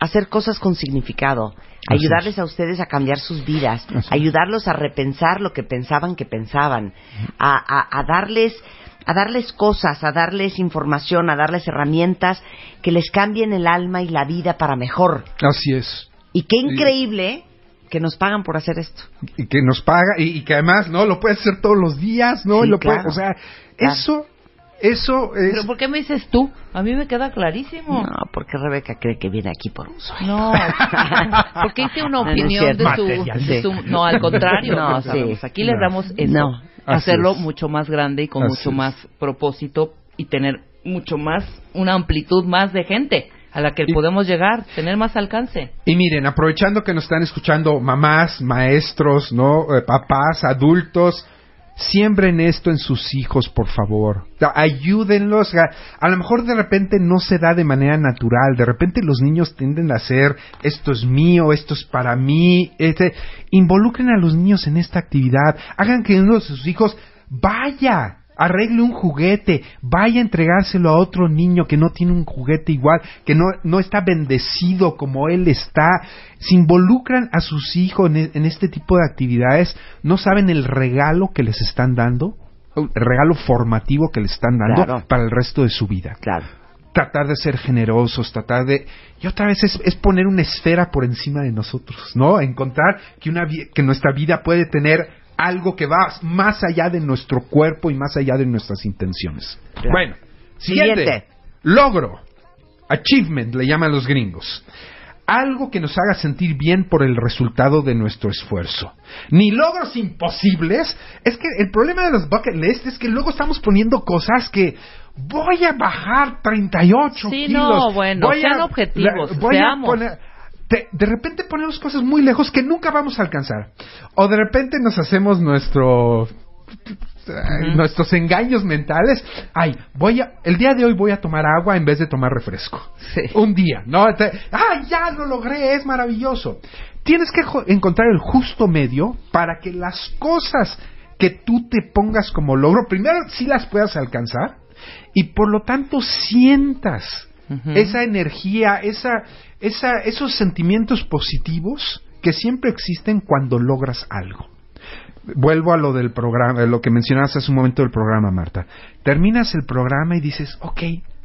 Hacer cosas con significado, ayudarles a ustedes a cambiar sus vidas, ayudarlos a repensar lo que pensaban que pensaban, a, a- a darles a darles cosas, a darles información, a darles herramientas que les cambien el alma y la vida para mejor. Así es. Y qué increíble que nos pagan por hacer esto. y que nos paga y, y que además no lo puedes hacer todos los días no Sí, y lo puede- claro. o sea Claro. eso eso es ¿Pero por qué me dices tú? A mí me queda clarísimo. No, porque Rebeca cree que viene aquí por un sueño. No, porque hice una No, no es opinión de, su, Material. de su- No, al contrario. No, no, sí. Aquí les damos eso. No. hacerlo es. mucho más grande y con Así mucho es. más propósito y tener mucho más, una amplitud más de gente a la que Y- podemos llegar, tener más alcance. y miren aprovechando que nos están escuchando mamás maestros no Eh, papás adultos siembren esto en sus hijos por favor. Ayúdenlos. A, lo mejor de repente no se da de manera natural. De repente los niños tienden a hacer esto es mío esto es para mí este involucren a los niños en esta actividad. Hagan que uno de sus hijos vaya arregle un juguete, vaya a entregárselo a otro niño que no tiene un juguete igual, que no, no está bendecido como él está. Se involucran a sus hijos en, en este tipo de actividades, no saben el regalo que les están dando, el regalo formativo que les están dando Claro. para el resto de su vida Claro. tratar de ser generosos, tratar de... Y otra vez es, es poner una esfera por encima de nosotros, ¿no? Encontrar que, una, que nuestra vida puede tener algo que va más allá de nuestro cuerpo y más allá de nuestras intenciones. Claro. Bueno, siguiente. Siguiente. Logro. Achievement, le llaman los gringos. Algo que nos haga sentir bien por el resultado de nuestro esfuerzo. Ni logros imposibles. Es que el problema de los bucket list es que luego estamos poniendo cosas que voy a bajar 38 Sí, kilos. no, bueno, voy sean objetivos, voy a seamos. poner- te- de repente ponemos cosas muy lejos que nunca vamos a alcanzar. O de repente nos hacemos nuestro nuestros engaños mentales. Ay, voy a el día de hoy voy a tomar agua en vez de tomar refresco. Sí. Un día, ¿no? Te- Ay, ya lo logré, es maravilloso. Tienes que encontrar el justo medio para que las cosas que tú te pongas como logro, primero sí las puedas alcanzar y por lo tanto sientas Esa energía, esa, esa, esos sentimientos positivos que siempre existen cuando logras algo. Vuelvo a lo del programa, lo que mencionabas hace un momento del programa, Marta. Terminas el programa y dices, ok,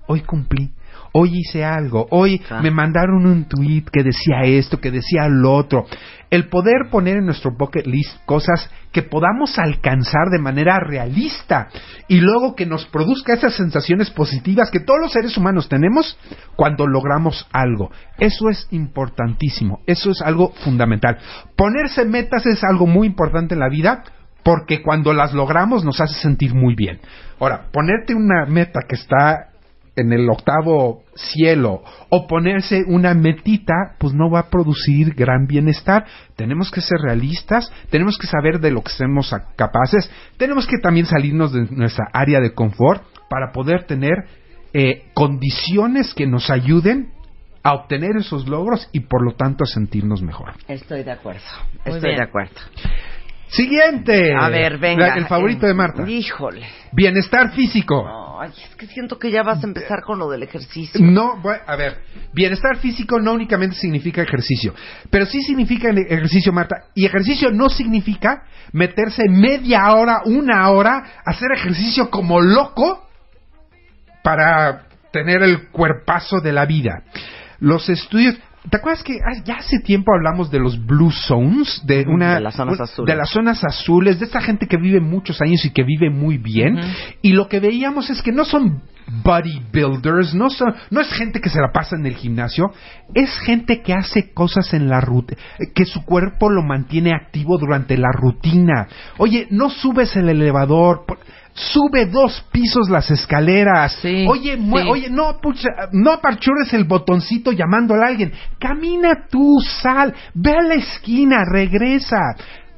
hoy cumplí, hoy hice algo, hoy Ah. me mandaron un tweet que decía esto, que decía lo otro. El poder poner en nuestro bucket list cosas que podamos alcanzar de manera realista y luego que nos produzca esas sensaciones positivas que todos los seres humanos tenemos cuando logramos algo. Eso es importantísimo, eso es algo fundamental. Ponerse metas es algo muy importante en la vida porque cuando las logramos nos hace sentir muy bien. Ahora, ponerte una meta que está en el octavo cielo o ponerse una metita, pues no va a producir gran bienestar. Tenemos que ser realistas, tenemos que saber de lo que somos capaces, tenemos que también salirnos de nuestra área de confort para poder tener eh, condiciones que nos ayuden a obtener esos logros y por lo tanto a sentirnos mejor. Estoy de acuerdo. Muy Estoy bien. de acuerdo. Siguiente. A ver, venga. La- el favorito de Marta. Híjole. Bienestar físico. Ay, es que siento que ya vas a empezar con lo del ejercicio. No, bueno, a ver, bienestar físico no únicamente significa ejercicio, pero sí significa el ejercicio, Marta. Y ejercicio no significa meterse media hora, una hora, hacer ejercicio como loco para tener el cuerpazo de la vida. Los estudios... ¿Te acuerdas que ah, ya hace tiempo hablamos de los blue zones? De, una, de las zonas azules. De las zonas azules, de esta gente que vive muchos años y que vive muy bien. Y lo que veíamos es que no son bodybuilders, no, son, no es gente que se la pasa en el gimnasio, es gente que hace cosas en la rutina, que su cuerpo lo mantiene activo durante la rutina. Oye, no subes el elevador, por- sube dos pisos las escaleras. Sí, oye, sí. oye, no, pucha, no apachures el botoncito llamándole a alguien. Camina tú, sal, ve a la esquina, regresa.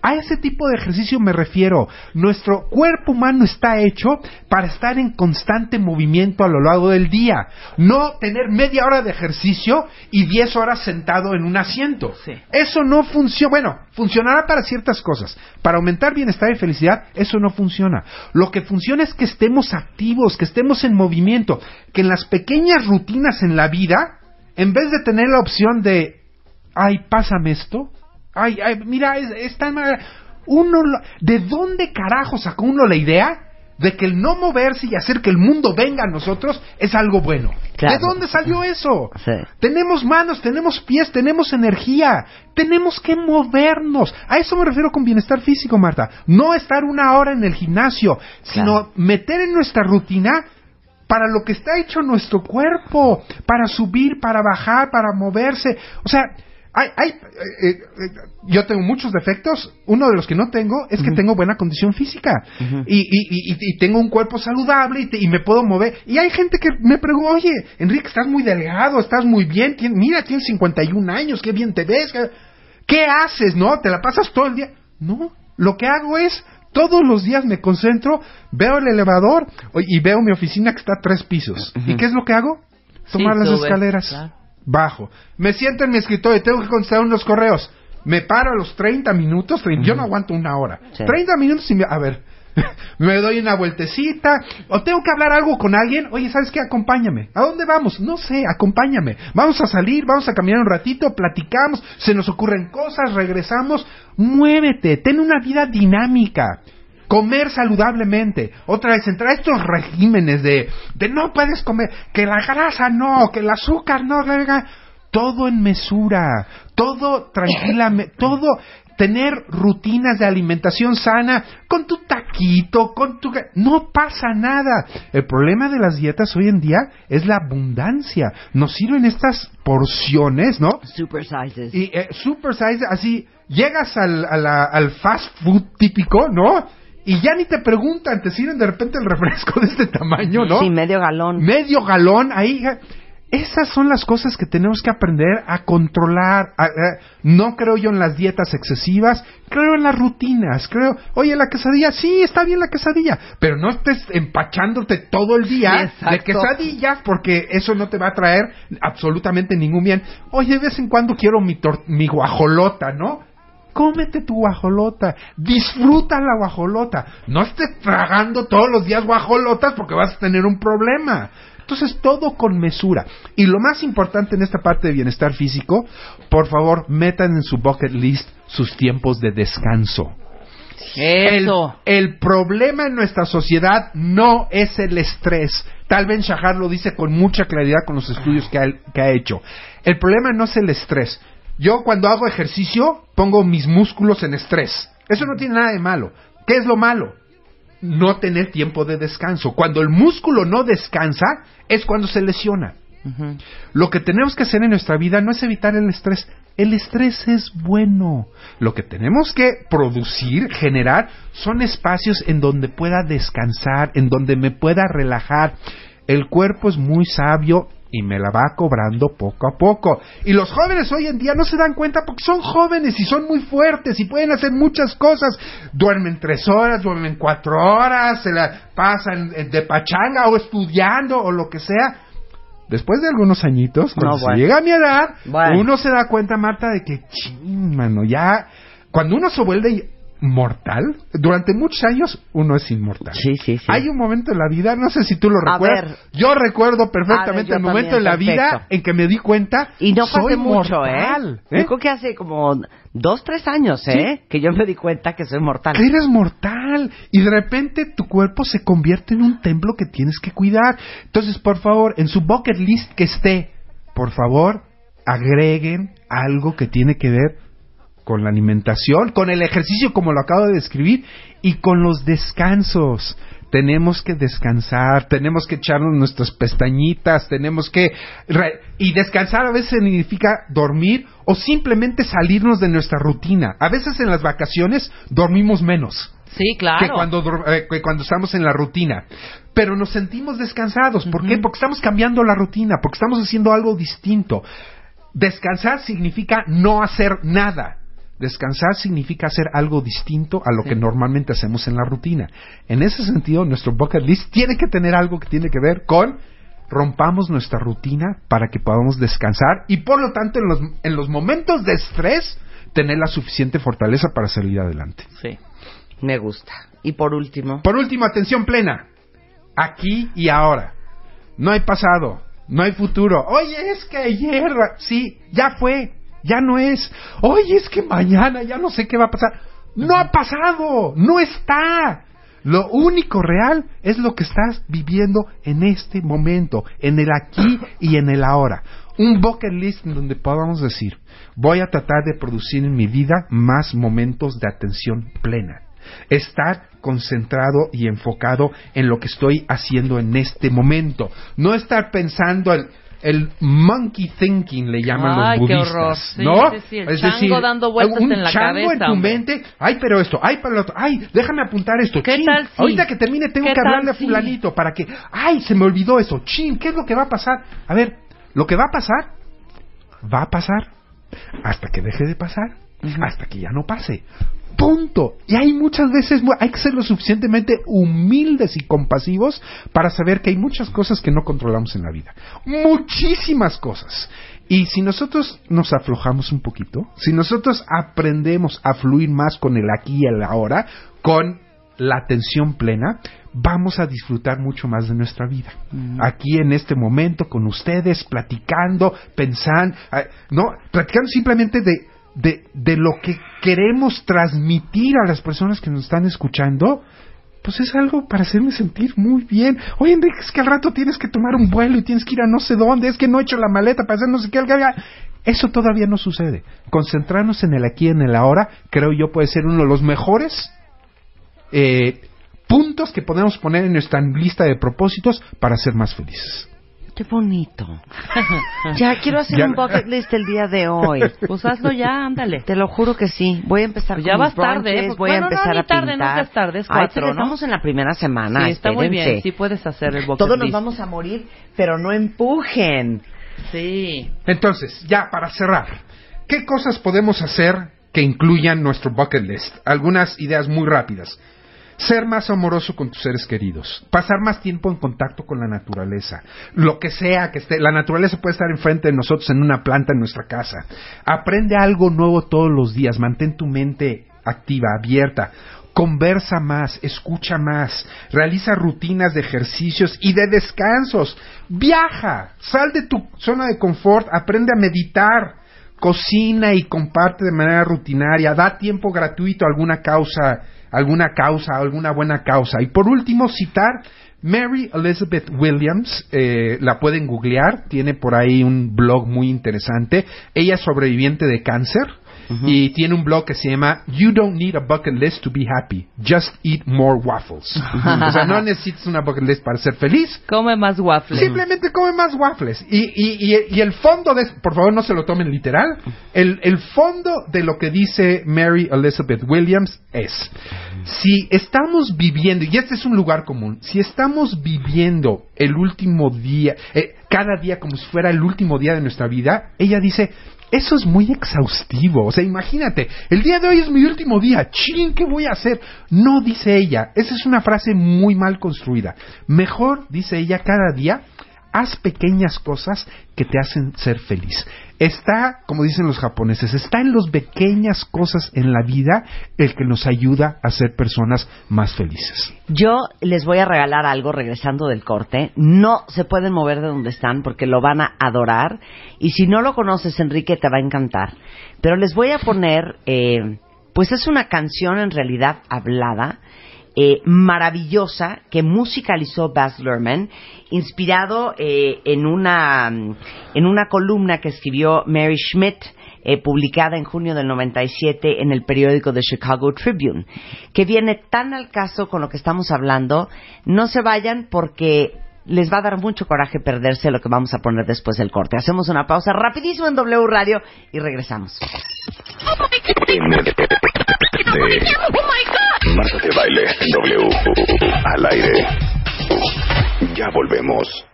A ese tipo de ejercicio me refiero. Nuestro cuerpo humano está hecho para estar en constante movimiento a lo largo del día. No tener media hora de ejercicio y diez horas sentado en un asiento. Sí. Eso no funciona. Bueno, funcionará para ciertas cosas. Para aumentar bienestar y felicidad, eso no funciona. Lo que funciona es que estemos activos, que estemos en movimiento, que en las pequeñas rutinas en la vida, en vez de tener la opción de, ay, pásame esto, ay, ay, mira, es, es tan mal- Uno, lo- ¿de dónde carajo sacó uno la idea? De que el no moverse y hacer que el mundo venga a nosotros es algo bueno. Claro. ¿De dónde salió eso? Sí. Tenemos manos, tenemos pies, tenemos energía. Tenemos que movernos. A eso me refiero con bienestar físico, Marta. No estar una hora en el gimnasio, sino meter en nuestra rutina para lo que está hecho nuestro cuerpo, para subir, para bajar, para moverse. O sea, hay, hay, eh, eh, yo tengo muchos defectos. Uno de los que no tengo es que tengo buena condición física y, y- y- y- y tengo un cuerpo saludable y, te- y me puedo mover. Y hay gente que me pregunta, oye, Enrique, estás muy delgado, estás muy bien, tien- mira, tienes 51 años, qué bien te ves. ¿Qué, qué haces, no? ¿Te la pasas todo el día? No, lo que hago es todos los días me concentro, veo el elevador y veo mi oficina que está a tres pisos. ¿Y qué es lo que hago? Tomar Sí, las escaleras. claro. Bajo. Me siento en mi escritorio y tengo que contestar unos correos. Me paro a los 30 minutos. Yo no aguanto una hora. Sí. 30 minutos y me... A ver. me doy una vueltecita. O tengo que hablar algo con alguien. Oye, ¿sabes qué? Acompáñame. ¿A dónde vamos? No sé. Acompáñame. Vamos a salir. Vamos a caminar un ratito. Platicamos. Se nos ocurren cosas. Regresamos. Muévete. Ten una vida dinámica. Comer saludablemente. Otra vez, entrar a estos regímenes de, de no puedes comer, que la grasa no, que el azúcar no, todo en mesura, todo tranquilamente, todo tener rutinas de alimentación sana, con tu taquito, con tu... No pasa nada. El problema de las dietas hoy en día es la abundancia. Nos sirven estas porciones, ¿no? Super sizes. Y eh, super size, así, llegas al, a la- al fast food típico, ¿no? Y ya ni te preguntan, te sirven de repente el refresco de este tamaño, ¿no? Sí, medio galón. Medio galón, ahí. Esas son las cosas que tenemos que aprender a controlar. a- a- no creo yo en las dietas excesivas, creo en las rutinas. Creo, oye, la quesadilla, sí, está bien la quesadilla, pero no estés empachándote todo el día Sí, de quesadillas porque eso no te va a traer absolutamente ningún bien. Oye, de vez en cuando quiero mi, tor- mi guajolota, ¿no? Cómete tu guajolota, disfruta la guajolota. No estés tragando todos los días guajolotas porque vas a tener un problema. Entonces, todo con mesura. Y lo más importante en esta parte de bienestar físico, por favor, metan en su bucket list sus tiempos de descanso. El, el problema en nuestra sociedad no es el estrés. Tal vez Shahar lo dice con mucha claridad con los estudios que ha, que ha hecho. El problema no es el estrés. Yo cuando hago ejercicio pongo mis músculos en estrés. Eso no tiene nada de malo. ¿Qué es lo malo? No tener tiempo de descanso. Cuando el músculo no descansa es cuando se lesiona. Lo que tenemos que hacer en nuestra vida no es evitar el estrés. El estrés es bueno. Lo que tenemos que producir, generar, son espacios en donde pueda descansar, en donde me pueda relajar. El cuerpo es muy sabio y me la va cobrando poco a poco. Y los jóvenes hoy en día no se dan cuenta porque son jóvenes y son muy fuertes y pueden hacer muchas cosas. Duermen tres horas, duermen cuatro horas, se la pasan eh, de pachanga o estudiando o lo que sea. Después de algunos añitos, cuando No, se llega a mi edad, Bueno. uno se da cuenta, Marta, de que, ching, mano, ya, cuando uno se vuelve mortal. Durante muchos años uno es inmortal. Sí, sí, sí. Hay un momento en la vida, no sé si tú lo A recuerdas. ver. Yo recuerdo ver, perfectamente yo el momento en la vida en que me di cuenta Y no fue soy hace mucho, mortal, ¿eh? Yo creo que hace como dos, tres años, ¿eh? Que yo me di cuenta que soy mortal. que eres mortal y de repente tu cuerpo se convierte en un templo que tienes que cuidar. Entonces, por favor, en su bucket list que esté, por favor, agreguen algo que tiene que ver con la alimentación, con el ejercicio como lo acabo de describir y con los descansos. Tenemos que descansar, tenemos que echarnos nuestras pestañitas, tenemos que... re- y descansar a veces significa dormir o simplemente salirnos de nuestra rutina. A veces en las vacaciones dormimos menos Sí, claro. que cuando, eh, que cuando estamos en la rutina. Pero nos sentimos descansados. ¿Por qué? Porque estamos cambiando la rutina, porque estamos haciendo algo distinto. Descansar significa no hacer nada. Descansar significa hacer algo distinto a lo Sí. que normalmente hacemos en la rutina. En ese sentido, nuestro bucket list tiene que tener algo que tiene que ver con rompamos nuestra rutina para que podamos descansar y por lo tanto en los, en los momentos de estrés tener la suficiente fortaleza para salir adelante. Sí. Me gusta. Y por último, Por último, atención plena. Aquí y ahora. No hay pasado, no hay futuro. Oye, es que ayer, sí, ya fue, ya no es. Oye, es que mañana ya no sé qué va a pasar. No ha pasado, no está. Lo único real es lo que estás viviendo en este momento, en el aquí y en el ahora. Un bucket list en donde podamos decir, voy a tratar de producir en mi vida más momentos de atención plena. Estar concentrado y enfocado en lo que estoy haciendo en este momento. No estar pensando el, el monkey thinking, le llaman Ay, los qué budistas. horror. Sí, ¿no? sí, sí, el chango dando vueltas un en la chango cabeza, en tu hombre. mente. Ay, pero esto, ay, pero lo otro. Ay, déjame apuntar esto. ¿Qué Chin, tal? Ahorita que termine tengo ¿Qué que hablarle a tal fulanito para que... Ay, se me olvidó eso. Chin, ¿qué es lo que va a pasar? A ver, lo que va a pasar, va a pasar hasta que deje de pasar, hasta que ya no pase. Punto. Y hay muchas veces, hay que ser lo suficientemente humildes y compasivos para saber que hay muchas cosas que no controlamos en la vida. Muchísimas cosas. Y si nosotros nos aflojamos un poquito, si nosotros aprendemos a fluir más con el aquí y el ahora, con la atención plena, vamos a disfrutar mucho más de nuestra vida. Aquí en este momento, con ustedes, platicando, pensando, ah, no, platicando simplemente de, de, de lo que queremos transmitir a las personas que nos están escuchando, pues es algo para hacerme sentir muy bien. Oye, Enrique, es que al rato tienes que tomar un vuelo y tienes que ir a no sé dónde, es que no he hecho la maleta para hacer no sé qué. Eso todavía no sucede. Concentrarnos en el aquí y en el ahora, creo yo, puede ser uno de los mejores eh, puntos que podemos poner en nuestra lista de propósitos para ser más felices. Qué bonito. ya quiero hacer Ya- un bucket list el día de hoy. Pues hazlo ya, ándale. Te lo juro que sí. Voy a empezar Pues ya con vas mis tarde, pues, voy bueno, a no, empezar ni a tarde, pintar. nunca es tarde, es Ay, cuatro, pero ¿no? estamos en la primera semana. Sí, está muy bien. espérense. Sí puedes hacer el bucket Todos nos list. vamos a morir, pero no empujen. Sí. Entonces, ya para cerrar, ¿qué cosas podemos hacer que incluyan nuestro bucket list? Algunas ideas muy rápidas. Ser más amoroso con tus seres queridos, pasar más tiempo en contacto con la naturaleza, lo que sea que esté, la naturaleza puede estar enfrente de nosotros en una planta en nuestra casa. Aprende algo nuevo todos los días, mantén tu mente activa, abierta, conversa más, escucha más, realiza rutinas de ejercicios y de descansos, viaja, sal de tu zona de confort, aprende a meditar, cocina y comparte de manera rutinaria, da tiempo gratuito a alguna causa, alguna causa, alguna buena causa. Y por último, citar Mary Elizabeth Williams, eh, la pueden googlear, tiene por ahí un blog muy interesante. Ella es sobreviviente de cáncer y tiene un blog que se llama You Don't Need a Bucket List to Be Happy, Just Eat More Waffles. o sea, no necesitas una bucket list para ser feliz, Come más waffles. Simplemente come más waffles. Y, y, y, y el fondo de... Por favor, no se lo tomen literal. El, el fondo de lo que dice Mary Elizabeth Williams es, si estamos viviendo, y este es un lugar común, si estamos viviendo el último día, eh, cada día como si fuera el último día de nuestra vida, ella dice, eso es muy exhaustivo. O sea, imagínate, el día de hoy es mi último día. Chin, ¿qué voy a hacer? No, dice ella. Esa es una frase muy mal construida. Mejor, dice ella, cada día haz pequeñas cosas que te hacen ser feliz. Está, como dicen los japoneses, está en las pequeñas cosas en la vida el que nos ayuda a ser personas más felices. Yo les voy a regalar algo regresando del corte. No se pueden mover de donde están porque lo van a adorar. Y si no lo conoces, Enrique, te va a encantar. Pero les voy a poner, eh, pues es una canción en realidad hablada. Eh, maravillosa que musicalizó Baz Luhrmann, inspirado eh, en una en una columna que escribió Mary Schmidt eh, publicada en junio del 97 en el periódico The Chicago Tribune, que viene tan al caso con lo que estamos hablando. No se vayan porque les va a dar mucho coraje perderse lo que vamos a poner después del corte. Hacemos una pausa rapidísimo en W Radio y regresamos. Marta de baile W. Al aire. Ya volvemos.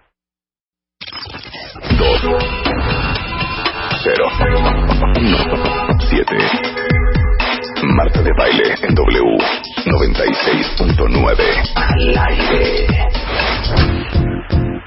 Dos. Cero. Siete. Marta de baile en W. 96.9. Al aire.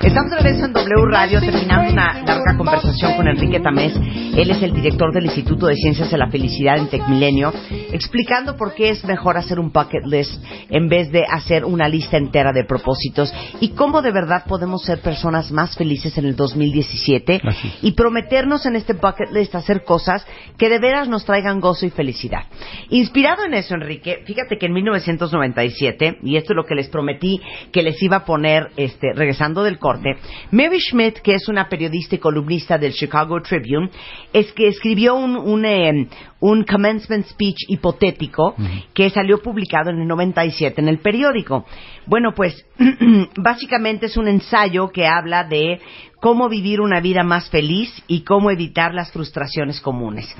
Estamos de regreso en W Radio terminando una larga conversación con Enrique Tamés. Él es el director del Instituto de Ciencias de la Felicidad en Tecmilenio, explicando por qué es mejor hacer un bucket list en vez de hacer una lista entera de propósitos y cómo de verdad podemos ser personas más felices en el 2017 Así es. y prometernos en este bucket list hacer cosas que de veras nos traigan gozo y felicidad. Inspirado en eso, Enrique, fíjate que en 1997, y esto es lo que les prometí que les iba a poner este, regresando del corte, Mary Schmidt, que es una periodista y columnista del Chicago Tribune, es que escribió un, un, eh, un commencement speech hipotético que salió publicado en el 97 en el periódico. Bueno, pues básicamente es un ensayo que habla de cómo vivir una vida más feliz y cómo evitar las frustraciones comunes.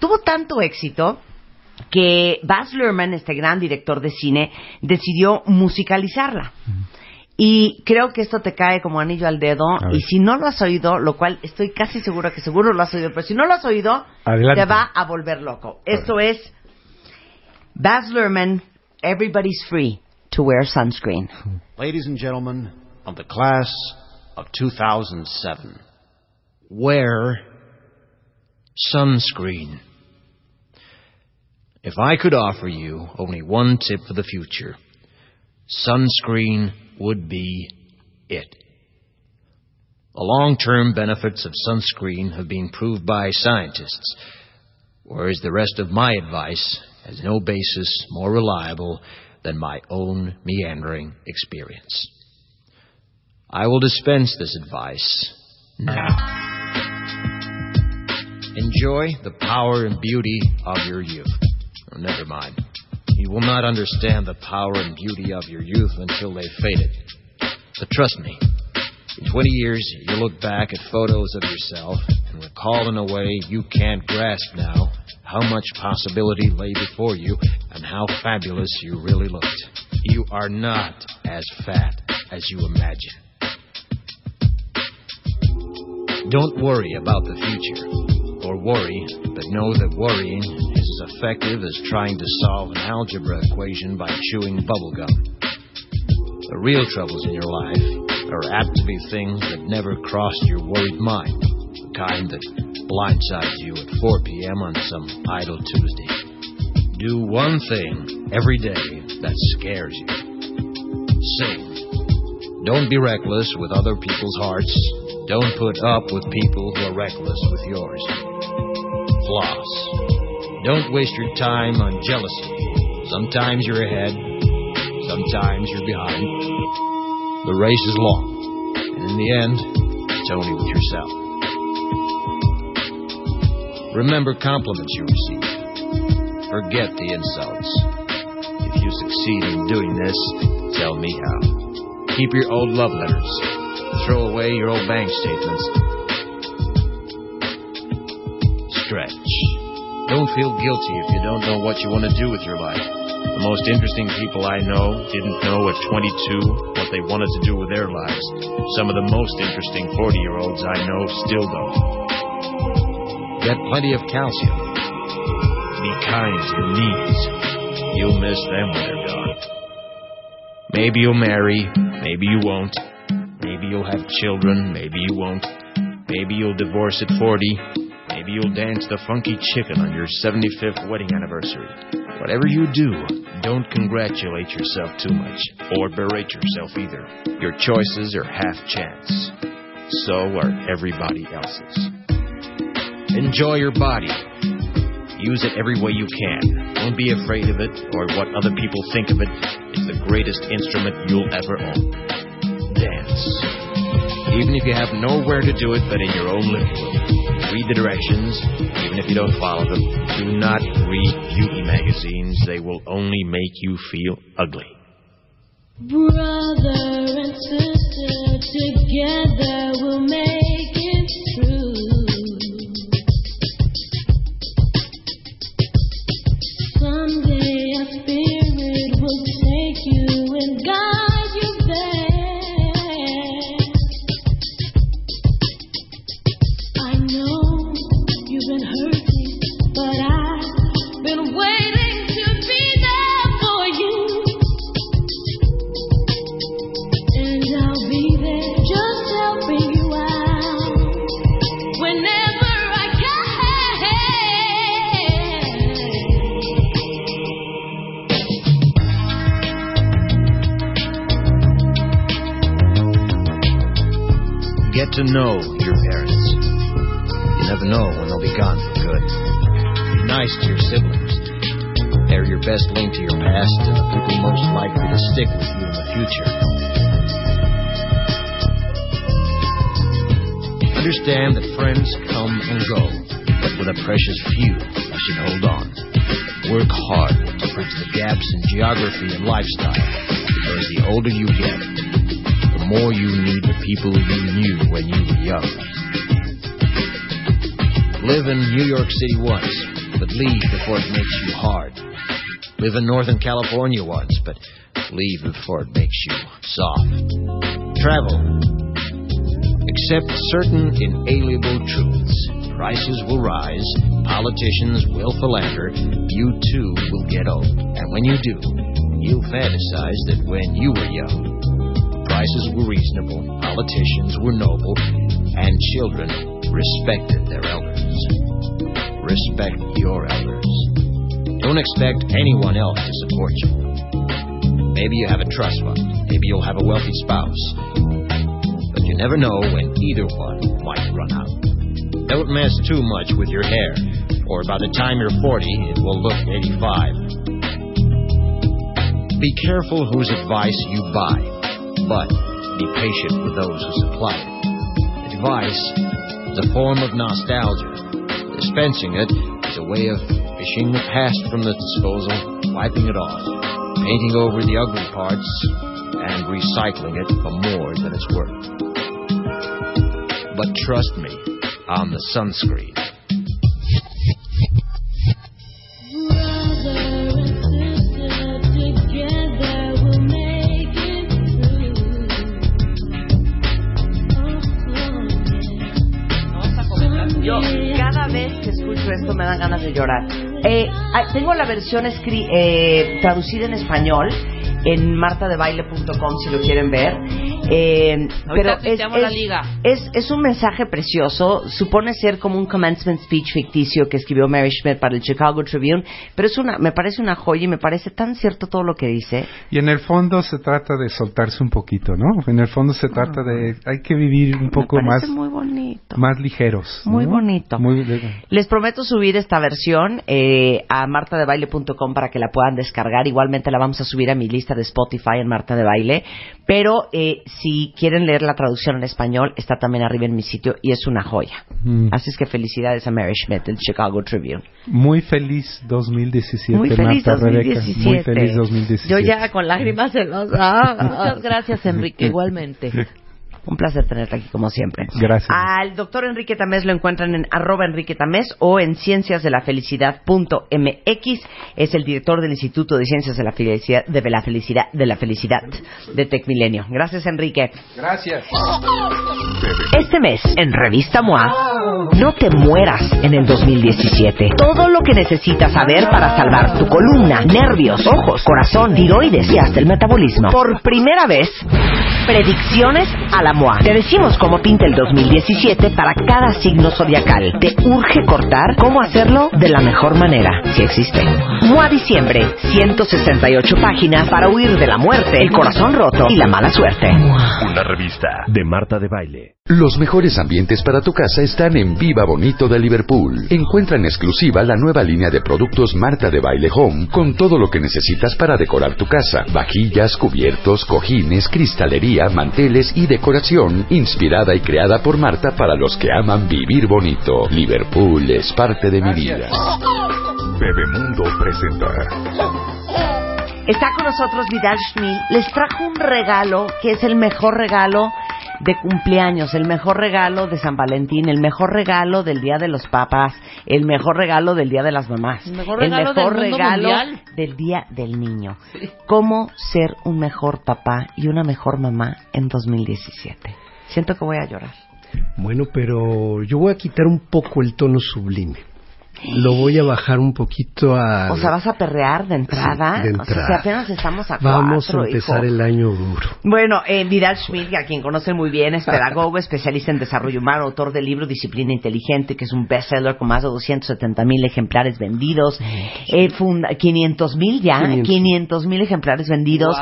Tuvo tanto éxito que Baz Luhrmann, este gran director de cine, decidió musicalizarla. Y creo que esto te cae como anillo al dedo. Y si no lo has oído, lo cual estoy casi segura que seguro lo has oído, pero si no lo has oído, Adelante. te va a volver loco. Esto es Baz Luhrmann, Everybody's Free to Wear Sunscreen. Ladies and gentlemen of the class of 2007, wear sunscreen. If I could offer you only one tip for the future, sunscreen would be it. The long-term benefits of sunscreen have been proved by scientists, whereas the rest of my advice has no basis more reliable than my own meandering experience. I will dispense this advice now. Enjoy the power and beauty of your youth. Oh, never mind. You will not understand the power and beauty of your youth until they've faded. But trust me, in 20 years, you'll look back at photos of yourself and recall in a way you can't grasp now how much possibility lay before you and how fabulous you really looked. You are not as fat as you imagine. Don't worry about the future, or worry, but know that worrying is as effective as trying to solve an algebra equation by chewing bubblegum. The real troubles in your life are apt to be things that never crossed your worried mind, the kind that blindsides you at 4 p.m. on some idle Tuesday. Do one thing every day that scares you. Sing. Don't be reckless with other people's hearts. Don't put up with people who are reckless with yours. Floss. Don't waste your time on jealousy. Sometimes you're ahead, sometimes you're behind. The race is long, and in the end, it's only with yourself. Remember compliments you receive. Forget the insults. If you succeed in doing this, tell me how. Keep your old love letters. Throw away your old bank statements. Stretch. Don't feel guilty if you don't know what you want to do with your life. The most interesting people I know didn't know at 22 what they wanted to do with their lives. Some of the most interesting 40 year olds I know still don't. Get plenty of calcium. Be kind to your knees. You'll miss them when they're gone. Maybe you'll marry, maybe you won't. Maybe you'll have children, maybe you won't. Maybe you'll divorce at 40. Maybe you'll dance the funky chicken on your 75th wedding anniversary. Whatever you do, don't congratulate yourself too much, or berate yourself either. Your choices are half chance. So are everybody else's. Enjoy your body. Use it every way you can. Don't be afraid of it or what other people think of it. It's the greatest instrument you'll ever own. Dance. Even if you have nowhere to do it but in your own living room. Read the directions, even if you don't follow them. Do not read beauty magazines. They will only make you feel ugly. Brother know your parents. You never know when they'll be gone for good. Be nice to your siblings. They're your best link to your past and the people most likely to stick with you in the future. Understand that friends come and go, but with a precious few, you should hold on. Work hard to bridge the gaps in geography and lifestyle, because the older you get, more you need the people you knew when you were young. Live in New York City once, but leave before it makes you hard. Live in Northern California once, but leave before it makes you soft. Travel. Accept certain inalienable truths. Prices will rise, politicians will philander, you too will get old. And when you do, you'll fantasize that when you were young, prices were reasonable, politicians were noble, and children respected their elders. Respect your elders. Don't expect anyone else to support you. Maybe you have a trust fund. Maybe you'll have a wealthy spouse. But you never know when either one might run out. Don't mess too much with your hair, or by the time you're 40, it will look 85. Be careful whose advice you buy, but be patient with those who supply it. Advice is a form of nostalgia. Dispensing it is a way of fishing the past from the disposal, wiping it off, painting over the ugly parts, and recycling it for more than it's worth. But trust me on the sunscreen. Dan ganas de llorar. Eh, ah, tengo la versión escri- eh, traducida en español en martadebaile.com si lo quieren ver. Eh, pero es, tuiteamos la es- liga. es- es un mensaje precioso. Supone ser como un commencement speech ficticio que escribió Mary Schmidt para el Chicago Tribune, pero es una, me parece una joya y me parece tan cierto todo lo que dice. Y en el fondo se trata de soltarse un poquito, ¿no? En el fondo se trata de hay que vivir un poco me más muy bonito. más ligeros. Muy ¿no? bonito. Muy Les prometo subir esta versión eh, a martadebaile.com para que la puedan descargar. Igualmente la vamos a subir a mi lista de Spotify en Marta de Baile. Pero eh, si quieren leer la traducción en español, está también arriba en mi sitio y es una joya. Mm. Así es que felicidades a Mary Schmidt del Chicago Tribune. Muy feliz 2017, Muy feliz Marta Rebeca. 2017. Muy feliz 2017. Yo ya con lágrimas en los ojos. Muchas gracias, Enrique, igualmente. Un placer tenerte aquí como siempre. Gracias. Al doctor Enrique Tamés lo encuentran en arroba Enrique Tamés o en cienciasdelafelicidad.mx. Es el director del Instituto de Ciencias de la Felicidad de la Felicidad de, la Felicidad de Tecmilenio. Gracias, Enrique. Gracias. Este mes, en Revista MOA, no te mueras en el 2017. Todo lo que necesitas saber para salvar tu columna, nervios, ojos, corazón, tiroides y hasta el metabolismo. Por primera vez, Predicciones a la MOA. Te decimos cómo pinta el 2017 para cada signo zodiacal. Te urge cortar cómo hacerlo de la mejor manera, si existe. MOA Diciembre, 168 páginas para huir de la muerte, el corazón roto y la mala suerte. Una revista de Marta de Baile. Los mejores ambientes para tu casa están en Viva Bonito de Liverpool. Encuentra en exclusiva la nueva línea de productos Marta de Baile Home con todo lo que necesitas para decorar tu casa. Vajillas, cubiertos, cojines, cristalería, manteles y decoración inspirada y creada por Marta para los que aman vivir bonito. Liverpool es parte de mi vida. Bebemundo presenta. Está con nosotros Vidal Schmil. Les trajo un regalo que es el mejor regalo de cumpleaños, el mejor regalo de San Valentín, el mejor regalo del Día de los Papás, el mejor regalo del Día de las Mamás, El mejor regalo del regalo Día del Niño. ¿Cómo ser un mejor papá y una mejor mamá en 2017? Siento que voy a llorar. Bueno, pero yo voy a quitar un poco el tono sublime. Lo voy a bajar un poquito a... O sea, vas a perrear de entrada. Sí, de O sea, si entrada. apenas estamos a Vamos cuatro, a empezar hijo. el año duro. Bueno, eh, Vidal Schmidt, a quien conocen muy bien, es pedagogo, especialista en desarrollo humano, autor del libro Disciplina Inteligente, que es un bestseller con más de 270 mil ejemplares vendidos, eh, funda 500 mil ya, 500. 500 mil ejemplares vendidos.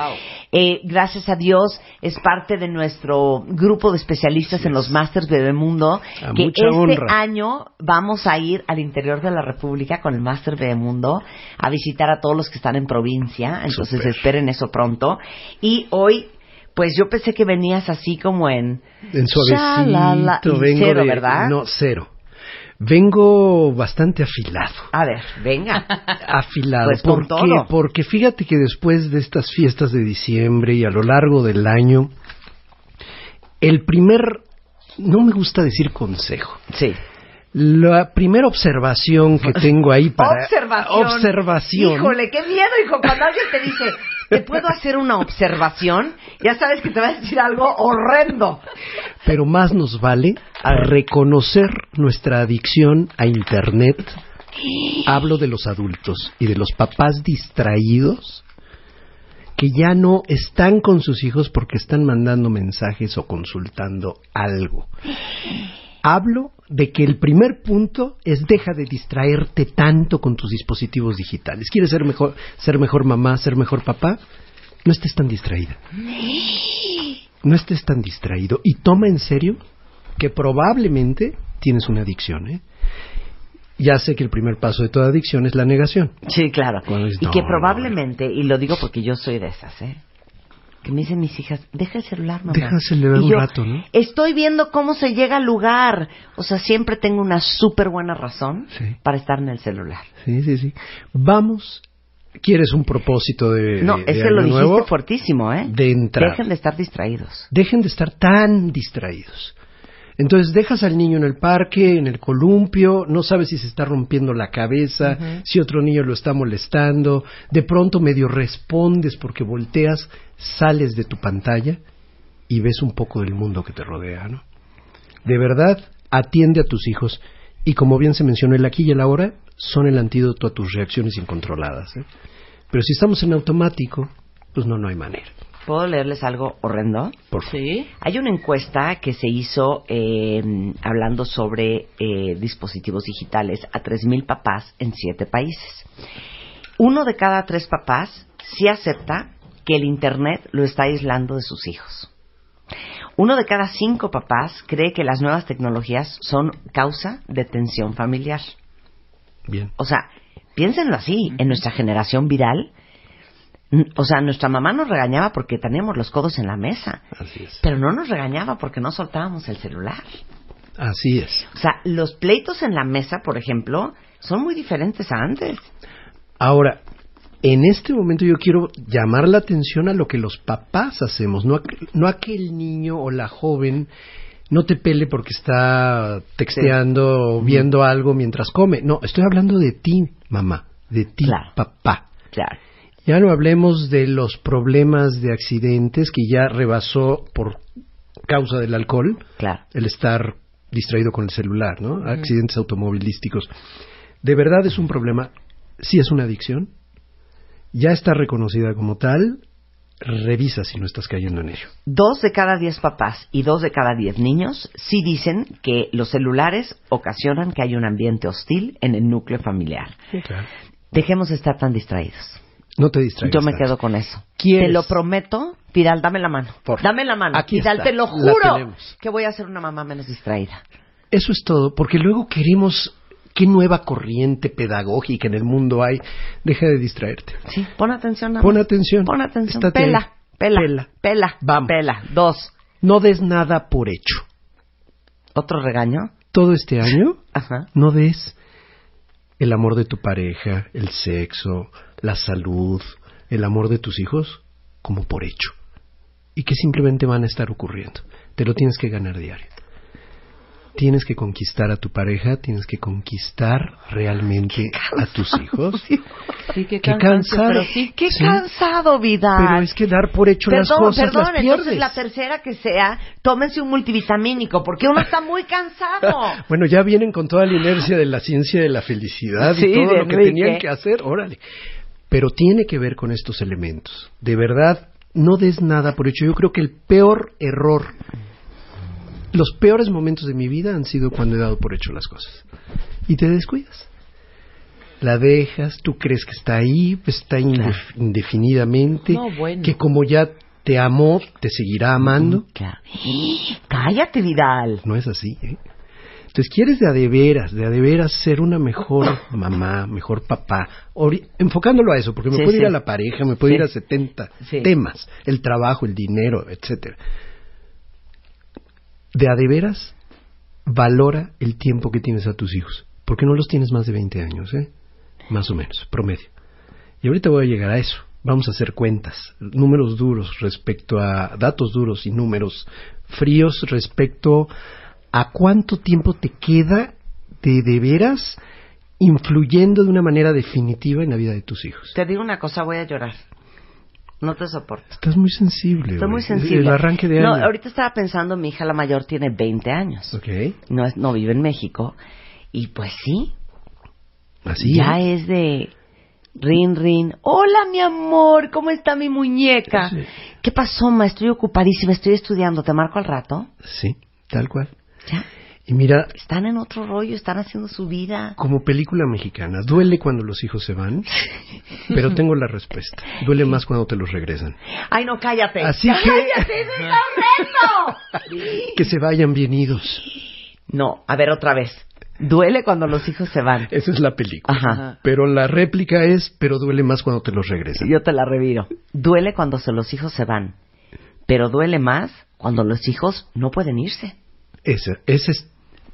Eh, gracias a Dios es parte de nuestro grupo de especialistas en los Masters Bebemundo, A que este honra. año vamos a ir al interior de la República con el Master Bebemundo a visitar a todos los que están en provincia, entonces esperen eso pronto. Y hoy pues yo pensé que venías así como en... En suavecito, vengo cero, de... ¿verdad? No, cero. Vengo bastante afilado. A ver, venga. Afilado. Pues con ¿Por todo. qué? Porque fíjate que después de estas fiestas de diciembre y a lo largo del año, el primer, no me gusta decir consejo, Sí. La primera observación que tengo ahí para... observación. Observación. Híjole, qué miedo, hijo. Cuando alguien te dice, ¿te puedo hacer una observación? Ya sabes que te va a decir algo horrendo. Pero más nos vale a reconocer nuestra adicción a Internet. Hablo de los adultos y de los papás distraídos que ya no están con sus hijos porque están mandando mensajes o consultando algo. Hablo de que el primer punto es deja de distraerte tanto con tus dispositivos digitales. ¿Quieres ser mejor, ser mejor mamá, ser mejor papá? No estés tan distraída. No estés tan distraído y toma en serio que probablemente tienes una adicción. ¿eh? Ya sé que el primer paso de toda adicción es la negación. Sí, claro. Y que "No, probablemente, y lo digo porque yo soy de esas, ¿eh? Que me dicen mis hijas, deja el celular, mamá. Deja el celular Y un yo, rato, ¿no? Estoy viendo cómo se llega al lugar. O sea, siempre tengo una súper buena razón Sí. para estar en el celular. Sí, sí, sí. Vamos. ¿Quieres un propósito de, No, de- es de lo dijiste nuevo? fuertísimo, ¿eh? De entrada. Dejen de estar distraídos. Dejen de estar tan distraídos. Entonces dejas al niño en el parque, en el columpio, no sabes si se está rompiendo la cabeza, si otro niño lo está molestando, de pronto medio respondes porque volteas, sales de tu pantalla y ves un poco del mundo que te rodea, ¿no? De verdad, atiende a tus hijos y como bien se mencionó el aquí y el ahora, son el antídoto a tus reacciones incontroladas. ¿eh? Pero si estamos en automático, pues no, no hay manera. ¿Puedo leerles algo horrendo? Por favor. Sí. Hay una encuesta que se hizo eh, hablando sobre eh, dispositivos digitales a 3.000 papás en siete países. Uno de cada tres papás sí acepta que el Internet lo está aislando de sus hijos. Uno de cada cinco papás cree que las nuevas tecnologías son causa de tensión familiar. Bien. O sea, piénsenlo así, en nuestra generación viral, o sea, nuestra mamá nos regañaba porque teníamos los codos en la mesa, Así es. pero no nos regañaba porque no soltábamos el celular. Así es. O sea, los pleitos en la mesa, por ejemplo, son muy diferentes a antes. Ahora, en este momento yo quiero llamar la atención a lo que los papás hacemos, no a, no a que el niño o la joven no te pele porque está texteando o viendo algo mientras come. No, estoy hablando de ti, mamá, de ti, Claro. papá. Claro. Ya no hablemos de los problemas de accidentes que ya rebasó por causa del alcohol, Claro. el estar distraído con el celular, ¿no? Accidentes automovilísticos. De verdad es un problema, sí es una adicción, ya está reconocida como tal revisa si no estás cayendo en ello. Dos de cada diez papás y dos de cada diez niños sí dicen que los celulares ocasionan que haya un ambiente hostil en el núcleo familiar. claro. Dejemos de estar tan distraídos. No te distraigas. Yo me tanto. quedo con eso. ¿Quieres? Te lo prometo. Pidal, dame la mano. Por- Dame la mano. Aquí está. te lo juro que voy a ser una mamá menos distraída. Eso es todo, porque luego queremos qué nueva corriente pedagógica en el mundo hay. Deja de distraerte. Sí, pon atención. nada Pon atención. Pon atención. Pela, pela, Pela. pela, Vamos. pela. Dos. No des nada por hecho. ¿Otro regaño? Todo este año Ajá. no des el amor de tu pareja, el sexo, la salud, el amor de tus hijos como por hecho. Y que simplemente van a estar ocurriendo. Te lo tienes que ganar diario. Tienes que conquistar a tu pareja, tienes que conquistar realmente a tus hijos. Sí, qué, cansado. pero sí. Qué Sí. cansado, Vidal. Pero es que dar por hecho las Perdón, cosas perdón, las entonces pierdes. la tercera que sea, tómense un multivitamínico, porque uno está muy cansado. Bueno, ya vienen con toda la inercia de la ciencia de la felicidad y todo lo que Enrique. tenían que hacer, órale. Pero tiene que ver con estos elementos. De verdad, no des nada por hecho. Yo creo que el peor error, los peores momentos de mi vida han sido cuando he dado por hecho las cosas. Y te descuidas. La dejas, tú crees que está ahí, pues está indef- indefinidamente, No, bueno. que como ya te amó, te seguirá amando. Claro. Cállate, Vidal. No es así, ¿eh? Entonces, quieres de a de veras, de a de veras ser una mejor mamá, mejor papá, enfocándolo a eso, porque me Sí, puede sí. ir a la pareja, me puede Sí. ir a 70 Sí. temas, el trabajo, el dinero, etcétera. De a de veras, valora el tiempo que tienes a tus hijos, porque no los tienes más de 20 años, ¿eh? Más o menos, promedio. Y ahorita voy a llegar a eso. Vamos a hacer cuentas, números duros respecto a datos duros y números fríos respecto a cuánto tiempo te queda de de veras influyendo de una manera definitiva en la vida de tus hijos. Te digo una cosa, voy a llorar. No te soporto. Estás muy sensible. Estoy muy sensible. El arranque de no, ahorita estaba pensando, mi hija la mayor tiene 20 años. Ok. No, es, no vive en México. Y pues sí, Así ya es. es de rin rin. Hola, mi amor, ¿cómo está mi muñeca? Sí. ¿Qué pasó, ma? Estoy ocupadísima, estoy estudiando. ¿Te marco al rato? Sí, tal cual. Ya. Y mira, Están en otro rollo, están haciendo su vida. como película mexicana, duele cuando los hijos se van, pero tengo la respuesta. Duele más cuando te los regresan. Ay, no, cállate. Así que- ¡Cállate, horrendo! Que se vayan bien idos. No, a ver otra vez. Duele cuando los hijos se van. Esa es la película. Ajá. Pero la réplica es, pero duele más cuando te los regresan. Yo te la reviro. Duele cuando se- los hijos se van, pero duele más cuando los hijos no pueden irse. Esa, esa es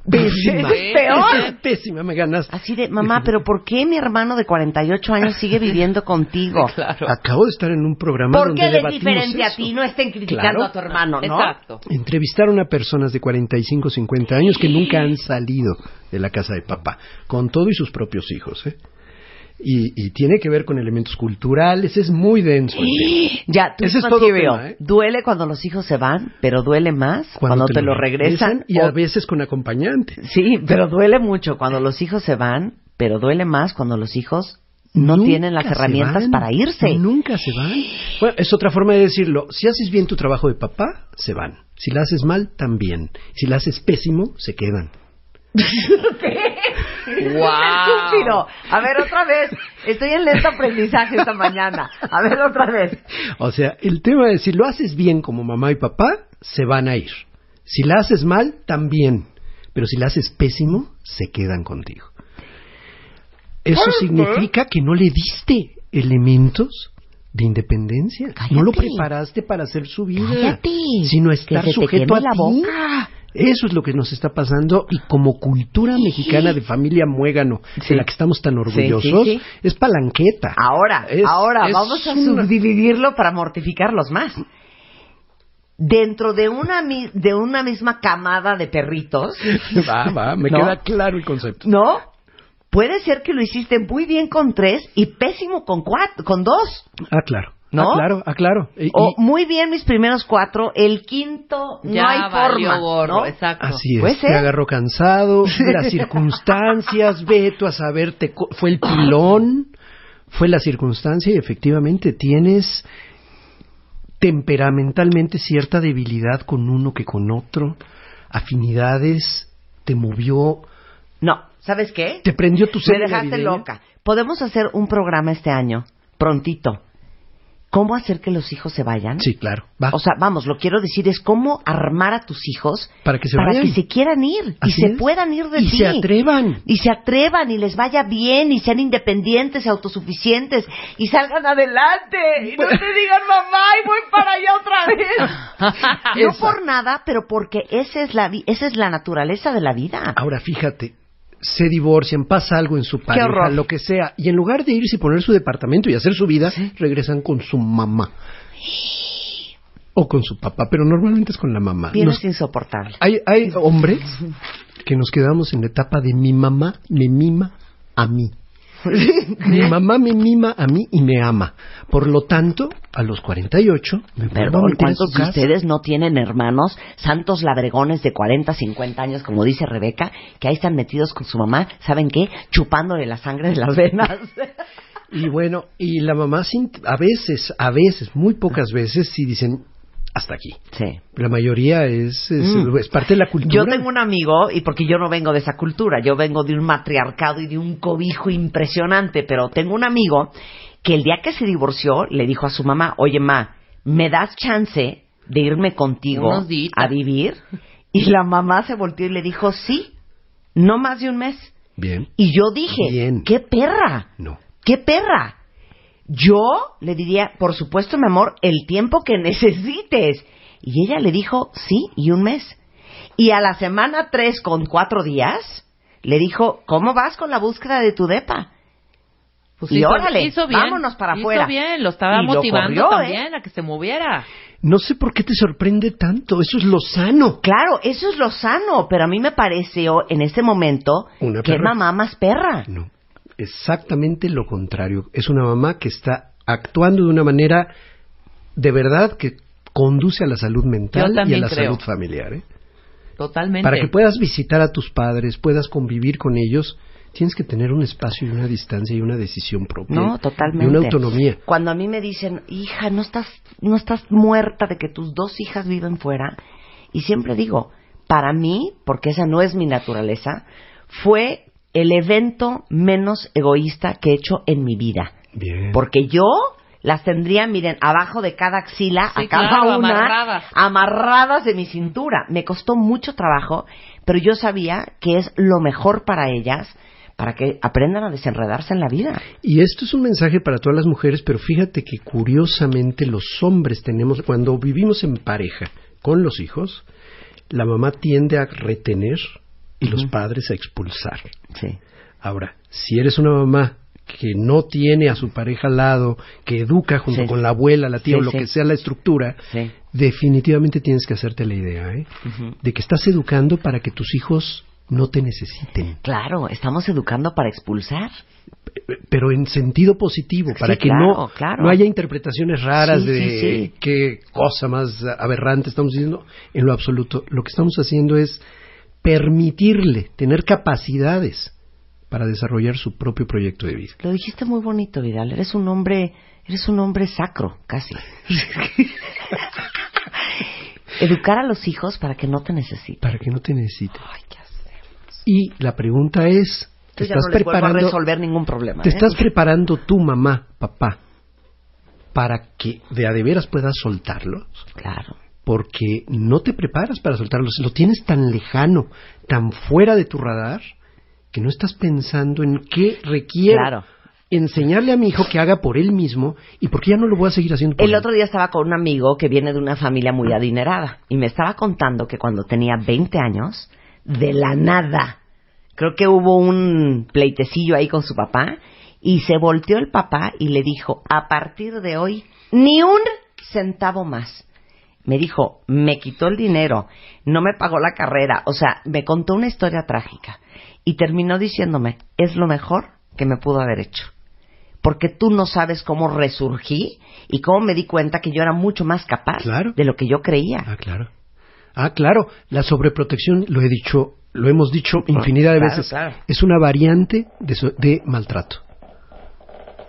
pésima. Esa es peor. Esa es pésima, me ganaste. Así de, mamá, pero ¿por qué mi hermano de 48 años sigue viviendo contigo? Claro. Acabo de estar en un programa ¿Por donde qué debatimos diferente a eso. ti no estén criticando Claro. a tu hermano, no? Exacto. Entrevistaron a personas de 45, 50 años que nunca han salido de la casa de papá, con todo y sus propios hijos, ¿eh? Y, y tiene que ver con elementos culturales, es muy denso. el tema. Ya, tú Ese es todo tema, ¿eh? Duele cuando los hijos se van, pero duele más cuando, te, lo regresan. y o- a veces con acompañante. Sí, pero duele mucho cuando los hijos se van, pero duele más cuando los hijos no Nunca tienen las herramientas van. para irse. Nunca se van. Bueno, es otra forma de decirlo. Si haces bien tu trabajo de papá, se van. Si la haces mal, también. Si la haces pésimo, se quedan. Estúpido. A ver, otra vez. Estoy en lento aprendizaje esta mañana. A ver, otra vez. O sea, el tema es, si lo haces bien como mamá y papá, se van a ir. Si la haces mal, también. Pero si la haces pésimo, se quedan contigo. Eso significa que no le diste elementos de independencia. Cállate. No lo preparaste para hacer su vida. Cállate. Sino Que estar se te sujeto queme a la ti. boca. Eso es lo que nos está pasando y como cultura mexicana de familia muégano, Sí. de la que estamos tan orgullosos, sí, sí. es palanqueta. Ahora, Es- ahora, es vamos a una- subdividirlo para mortificarlos más. Dentro de una, de una misma camada de perritos, Va, va, me ¿No? queda claro el concepto. ¿no? Puede ser que lo hiciste muy bien con tres y pésimo con cuatro, con dos. Ah, claro. ¿No? Ah, claro, ah, claro. O y- muy bien mis primeros cuatro, el quinto Ya no hay valió forma. gorro, ¿no? exacto. así puede es, ser. te agarró cansado, las circunstancias, ve tú a saber, te co- fue el pilón, fue la circunstancia y efectivamente tienes temperamentalmente cierta debilidad con uno que con otro, afinidades, te movió, No, ¿sabes qué? te prendió tu Me serie dejaste navideña? loca. Podemos hacer un programa este año, prontito. ¿Cómo hacer que los hijos se vayan? Sí, claro. Va. O sea, vamos, lo quiero decir es cómo armar a tus hijos Para que se para vayan. que se quieran ir Así y se puedan ir de Y ti. se atrevan. Y se atrevan y les vaya bien y sean independientes y autosuficientes y salgan adelante y no te digan mamá y voy para allá otra vez. no por nada, pero porque esa es la esa es la naturaleza de la vida. Ahora fíjate, se divorcian, pasa algo en su pareja, lo que sea, y en lugar de irse y poner su departamento y hacer su vida, regresan con su mamá. O con su papá, pero normalmente es con la mamá. Bien Nos- es insoportable. hay, hay hombres que nos quedamos en la etapa de mi mamá me mima a mí. mi mamá me mima a mí y me ama. Por lo tanto, a los 48, me Perdón, ¿cuántos de ustedes no tienen hermanos, santos labregones de 40, 50 años, como dice Rebeca, que ahí están metidos con su mamá, ¿saben qué? Chupándole la sangre de las venas. Y bueno, y la mamá a veces, a veces, muy pocas veces, sí dicen hasta aquí. Sí. La mayoría es, es, Mm. es parte de la cultura. Yo tengo un amigo, y porque yo no vengo de esa cultura, yo vengo de un matriarcado y de un cobijo impresionante, pero tengo un amigo que el día que se divorció le dijo a su mamá, oye ma, ¿me das chance de irme contigo a vivir? Y la mamá se volteó y le dijo, sí, no más de un mes. Bien. Y yo dije, Bien. ¿qué perra? No. ¿Qué perra? Yo le diría, por supuesto, mi amor, el tiempo que necesites. Y ella le dijo, sí, y un mes. Y a la semana tres con cuatro días, le dijo, ¿cómo vas con la búsqueda de tu depa? Pues Y hizo, órale, hizo bien, vámonos para hizo afuera. bien, lo estaba Y lo motivando ¿eh? también a que se moviera. No sé por qué te sorprende tanto. Eso es lo sano. Claro, eso es lo sano, pero a mí me pareció en ese momento Una que perra. mamá más perra. No. Exactamente lo contrario. Es una mamá que está actuando de una manera de verdad que conduce a la salud mental y a la creo. salud familiar. ¿eh? Totalmente. Para que puedas visitar a tus padres, puedas convivir con ellos, tienes que tener un espacio y una distancia y una decisión propia. No, totalmente. Y una autonomía. Cuando a mí me dicen, hija, no estás, no estás muerta de que tus dos hijas viven fuera, y siempre digo, para mí, porque esa no es mi naturaleza, fue el evento menos egoísta que he hecho en mi vida. Bien. Porque yo las tendría, miren, abajo de cada axila, Sí, a cada claro, una, amarradas. amarradas de mi cintura. Me costó mucho trabajo, pero yo sabía que es lo mejor para ellas, para que aprendan a desenredarse en la vida. Y esto es un mensaje para todas las mujeres, pero fíjate que curiosamente los hombres tenemos, cuando vivimos en pareja con los hijos, la mamá tiende a retener y los padres a expulsar. Sí. Ahora, si eres una mamá que no tiene a su pareja al lado, que educa junto Sí. con la abuela, la tía Sí, o lo sí. que sea la estructura, definitivamente tienes que hacerte la idea, ¿eh? De que estás educando para que tus hijos no te necesiten, Claro, estamos educando para expulsar. pero en sentido positivo, para que claro, no, claro. no haya interpretaciones raras de qué cosa más aberrante estamos diciendo. En lo absoluto, lo que estamos haciendo es permitirle tener capacidades para desarrollar su propio proyecto de vida. Lo dijiste muy bonito, Vidal. Eres un hombre, eres un hombre sacro, casi. Educar a los hijos para que no te necesiten. para que no te necesite. Ay, ¿qué hacemos? Y la pregunta es, ¿te Yo estás no vuelvo a preparando resolver ningún problema. te ¿eh? estás preparando tu mamá, papá para que de a de veras puedas soltarlos? Claro. Porque no te preparas para soltarlos, lo tienes tan lejano, tan fuera de tu radar que no estás pensando en qué requiere Claro. enseñarle a mi hijo que haga por él mismo y porque ya no lo voy a seguir haciendo por El él. otro día estaba con un amigo que viene de una familia muy adinerada y me estaba contando que cuando tenía 20 años, de la nada, creo que hubo un pleitecillo ahí con su papá y se volteó el papá y le dijo, a partir de hoy, ni un centavo más. Me dijo, me quitó el dinero, no me pagó la carrera, o sea, me contó una historia trágica y terminó diciéndome, es lo mejor que me pudo haber hecho porque tú no sabes cómo resurgí y cómo me di cuenta que yo era mucho más capaz Claro. de lo que yo creía. Ah, claro. Ah, claro. La sobreprotección, lo he dicho, lo hemos dicho infinidad de Claro, veces, claro. es una variante de, so- de maltrato.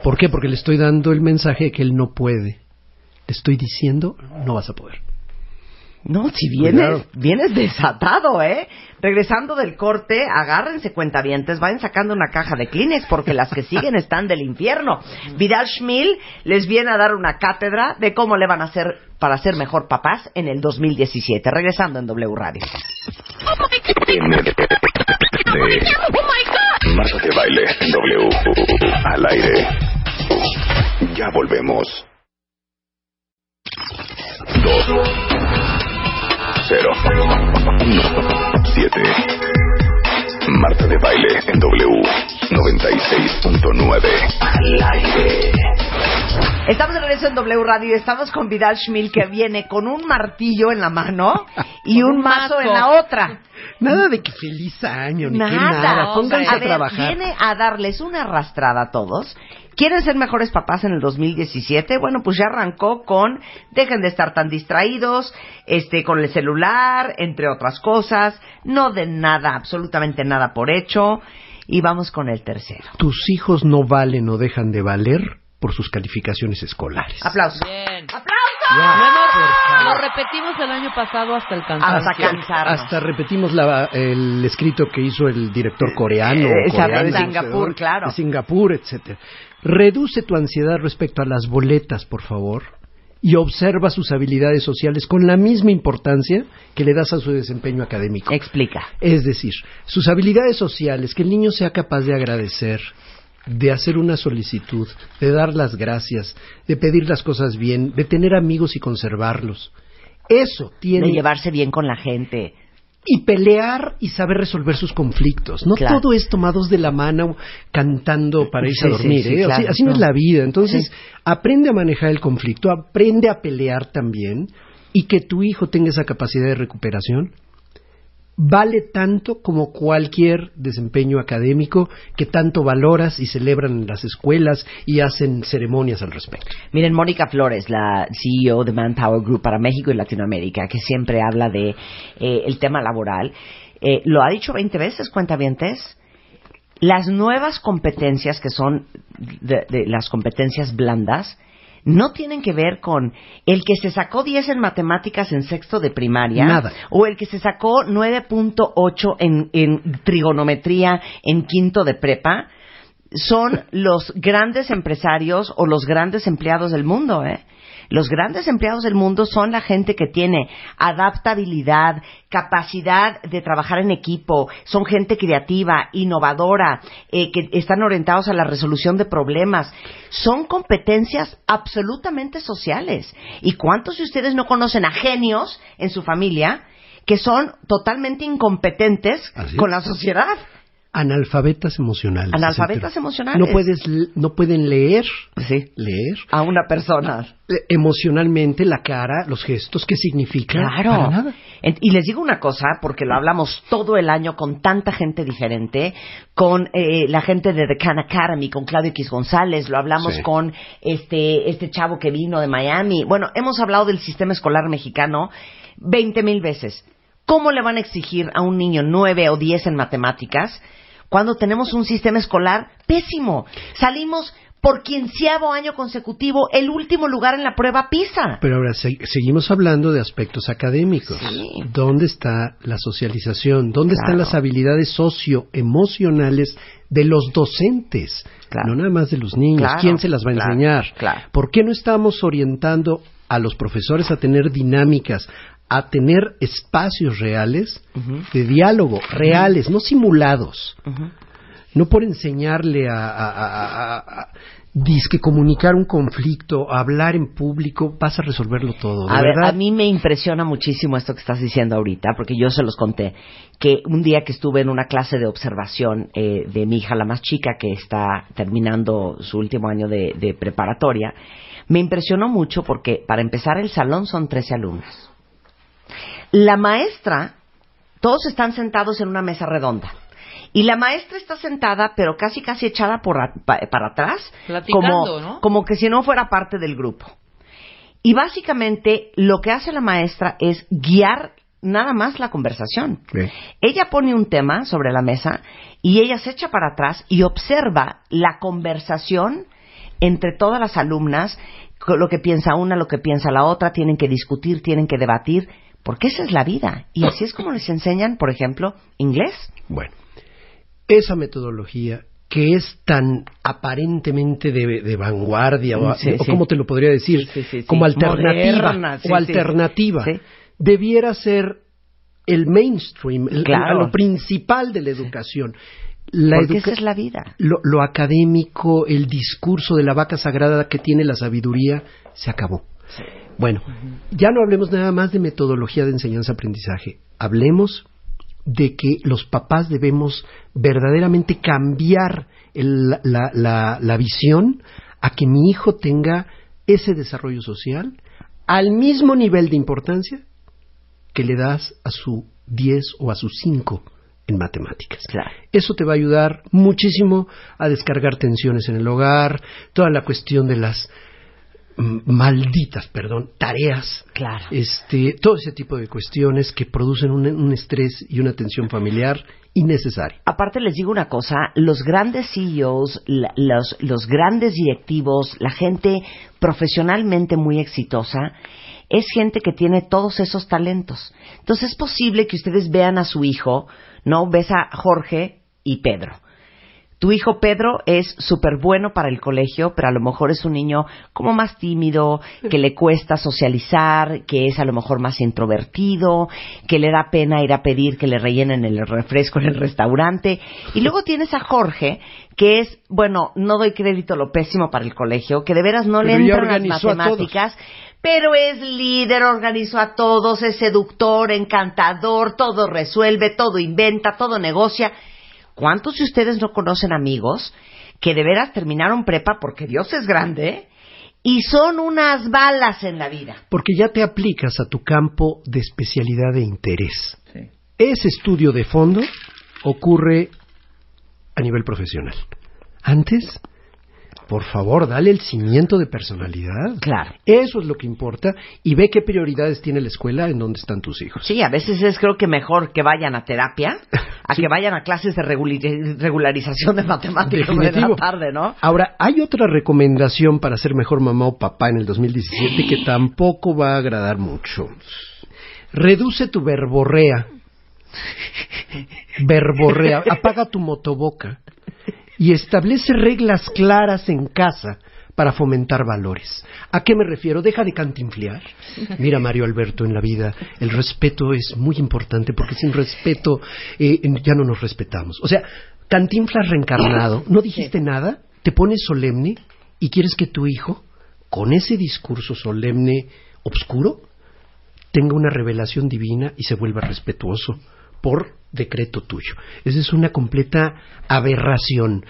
¿Por qué? Porque le estoy dando el mensaje de que él no puede te estoy diciendo, no vas a poder. No, si vienes, Cuidado. vienes desatado, ¿eh? Regresando del corte, agárrense cuentavientes, vayan sacando una caja de Kleenex porque las que siguen están del infierno. Vidal Schmil les viene a dar una cátedra de cómo le van a hacer para ser mejor papás en el 2017. Regresando en W Radio. Marta de baile en W. Al aire. Ya volvemos. Dos. Cero. Uno. Siete. Marta de baile en W. 96.9. Al aire. Estamos de regreso en W Radio y estamos con Vidal Schmil que viene con un martillo en la mano y un un mazo en la otra. Nada de que feliz año, ni que Nada. Pónganse a trabajar. Viene a darles una arrastrada a todos. ¿Quieren ser mejores papás en el 2017? Bueno, pues ya arrancó con dejen de estar tan distraídos, este, con el celular, entre otras cosas. No den nada, absolutamente nada por hecho. Y vamos con el tercero. Tus hijos no valen o dejan de valer por sus calificaciones escolares. Aplausos. Bien. ¡Aplausos! Lo, repetimos el año pasado hasta el cansancio. Hasta cansarnos. Hasta repetimos la- el escrito que hizo el director coreano. Eh, esa coreano, de Singapur, de- claro. De Singapur, etcétera. Reduce tu ansiedad respecto a las boletas, por favor, y observa sus habilidades sociales con la misma importancia que le das a su desempeño académico. Explica. Es decir, sus habilidades sociales, que el niño sea capaz de agradecer, de hacer una solicitud, de dar las gracias, de pedir las cosas bien, de tener amigos y conservarlos. Eso tiene De llevarse bien con la gente. y pelear y saber resolver sus conflictos. No Claro. todo es tomados de la mano cantando para irse Sí, a dormir. sí, ¿eh? claro. así, así no. es la vida. Entonces, aprende a manejar el conflicto, aprende a pelear también y que tu hijo tenga esa capacidad de recuperación. Vale tanto como cualquier desempeño académico que tanto valoras y celebran en las escuelas y hacen ceremonias al respecto. Miren, Mónica Flores, la CEO de Manpower Group para México y Latinoamérica, que siempre habla de eh, el tema laboral, eh, lo ha dicho 20 veces, cuentavientes. Las nuevas competencias, que son de, las competencias blandas, no tienen que ver con el que se sacó 10 en matemáticas en sexto de primaria Nada. o el que se sacó 9.8 en, en trigonometría en quinto de prepa son los grandes empresarios o los grandes empleados del mundo, ¿eh? Los grandes empleados del mundo son la gente que tiene adaptabilidad, capacidad de trabajar en equipo, son gente creativa, innovadora, eh, que están orientados a la resolución de problemas. Son competencias absolutamente sociales. ¿Y cuántos de ustedes no conocen a genios en su familia que son totalmente incompetentes con la sociedad? Analfabetas emocionales. Analfabetas emocionales. No puedes, no pueden leer, Sí. leer A una persona. eh, emocionalmente la cara, los gestos, qué significa. Claro. Para nada. En- Y les digo una cosa, porque lo hablamos todo el año con tanta gente diferente, con eh, la gente de The Khan Academy, con Claudio X González, lo hablamos Sí. con este, este chavo que vino de Miami. Bueno, hemos hablado del sistema escolar mexicano 20 mil veces. ¿Cómo le van a exigir a un niño 9 o 10 en matemáticas cuando tenemos un sistema escolar pésimo? Salimos por quinceavo año consecutivo el último lugar en la prueba PISA. Pero ahora se- seguimos hablando de aspectos académicos. Sí. ¿Dónde está la socialización? ¿Dónde Claro. están las habilidades socioemocionales de los docentes? Claro. No nada más de los niños. Claro, ¿Quién se las va a enseñar? ¿Por qué no estamos orientando a los profesores a tener dinámicas, a tener espacios reales de diálogo, reales, no simulados? No por enseñarle a, a, a- a- a- disque comunicar un conflicto, hablar en público, vas a resolverlo todo. De A ver, verdad. a mí me impresiona muchísimo esto que estás diciendo ahorita, porque yo se los conté, que un día que estuve en una clase de observación eh, de mi hija, la más chica, que está terminando su último año de, de preparatoria, me impresionó mucho porque, para empezar, el salón son 13 alumnos. La maestra, todos están sentados en una mesa redonda. Y la maestra está sentada, pero casi casi echada por a- pa- para atrás, Platicando, como, ¿no? como que si no fuera parte del grupo. Y básicamente lo que hace la maestra es guiar nada más la conversación. Sí. Ella pone un tema sobre la mesa y ella se echa para atrás y observa la conversación entre todas las alumnas lo que piensa una, lo que piensa la otra, tienen que discutir, tienen que debatir, porque esa es la vida. Y así es como les enseñan, por ejemplo, inglés. Bueno, esa metodología que es tan aparentemente de, de vanguardia, o, Sí, o sí. ¿cómo te lo podría decir? Sí. Como alternativa, Moderna, o alternativa, debiera ser el mainstream, el- Claro. lo principal de la educación. La porque educa- esa es la vida. lo, lo académico, el discurso de la vaca sagrada que tiene la sabiduría, se acabó. Bueno, ya no hablemos nada más de metodología de enseñanza-aprendizaje. Hablemos de que los papás debemos verdaderamente cambiar el- la, la- la visión a que mi hijo tenga ese desarrollo social al mismo nivel de importancia que le das a su 10 o a sus 5 en matemáticas. Claro. Eso te va a ayudar muchísimo a descargar tensiones en el hogar, toda la cuestión de las malditas, perdón, tareas, Claro. este, todo ese tipo de cuestiones que producen un, un estrés y una tensión familiar innecesaria. Aparte les digo una cosa, los grandes CEOs, la- los, los grandes directivos, la gente profesionalmente muy exitosa, es gente que tiene todos esos talentos. Entonces es posible que ustedes vean a su hijo, ¿no? Ves a Jorge y Pedro. Tu hijo Pedro es súper bueno para el colegio, pero a lo mejor es un niño como más tímido, que le cuesta socializar, que es a lo mejor más introvertido, que le da pena ir a pedir que le rellenen el refresco en el restaurante. Y luego tienes a Jorge, que es, bueno, no doy crédito lo pésimo para el colegio, que de veras no le Pero ya entran las a matemáticas, pero es líder, organizó a todos, es seductor, encantador, todo resuelve, todo inventa, todo negocia. ¿Cuántos de ustedes no conocen amigos que de veras terminaron prepa porque Dios es grande y son unas balas en la vida? Porque ya te aplicas a tu campo de especialidad de interés. Ese estudio de fondo ocurre a nivel profesional. Antes, por favor, dale el cimiento de personalidad. Claro. Eso es lo que importa y ve qué prioridades tiene la escuela en donde están tus hijos. Sí, a veces es creo que mejor que vayan a terapia a que vayan a clases de regularización de matemáticas de la tarde, ¿no? Ahora, hay otra recomendación para ser mejor mamá o papá en el 2017 que tampoco va a agradar mucho. Reduce tu verborrea. Verborrea. Apaga tu motoboca. Y establece reglas claras en casa para fomentar valores. ¿A qué me refiero? Deja de cantinflear. Mira, Mario Alberto, en la vida el respeto es muy importante porque sin respeto eh, ya no nos respetamos. O sea, cantinflas reencarnado, no dijiste nada, te pones solemne y quieres que tu hijo, con ese discurso solemne, obscuro, tenga una revelación divina y se vuelva respetuoso por decreto tuyo. Esa es una completa aberración.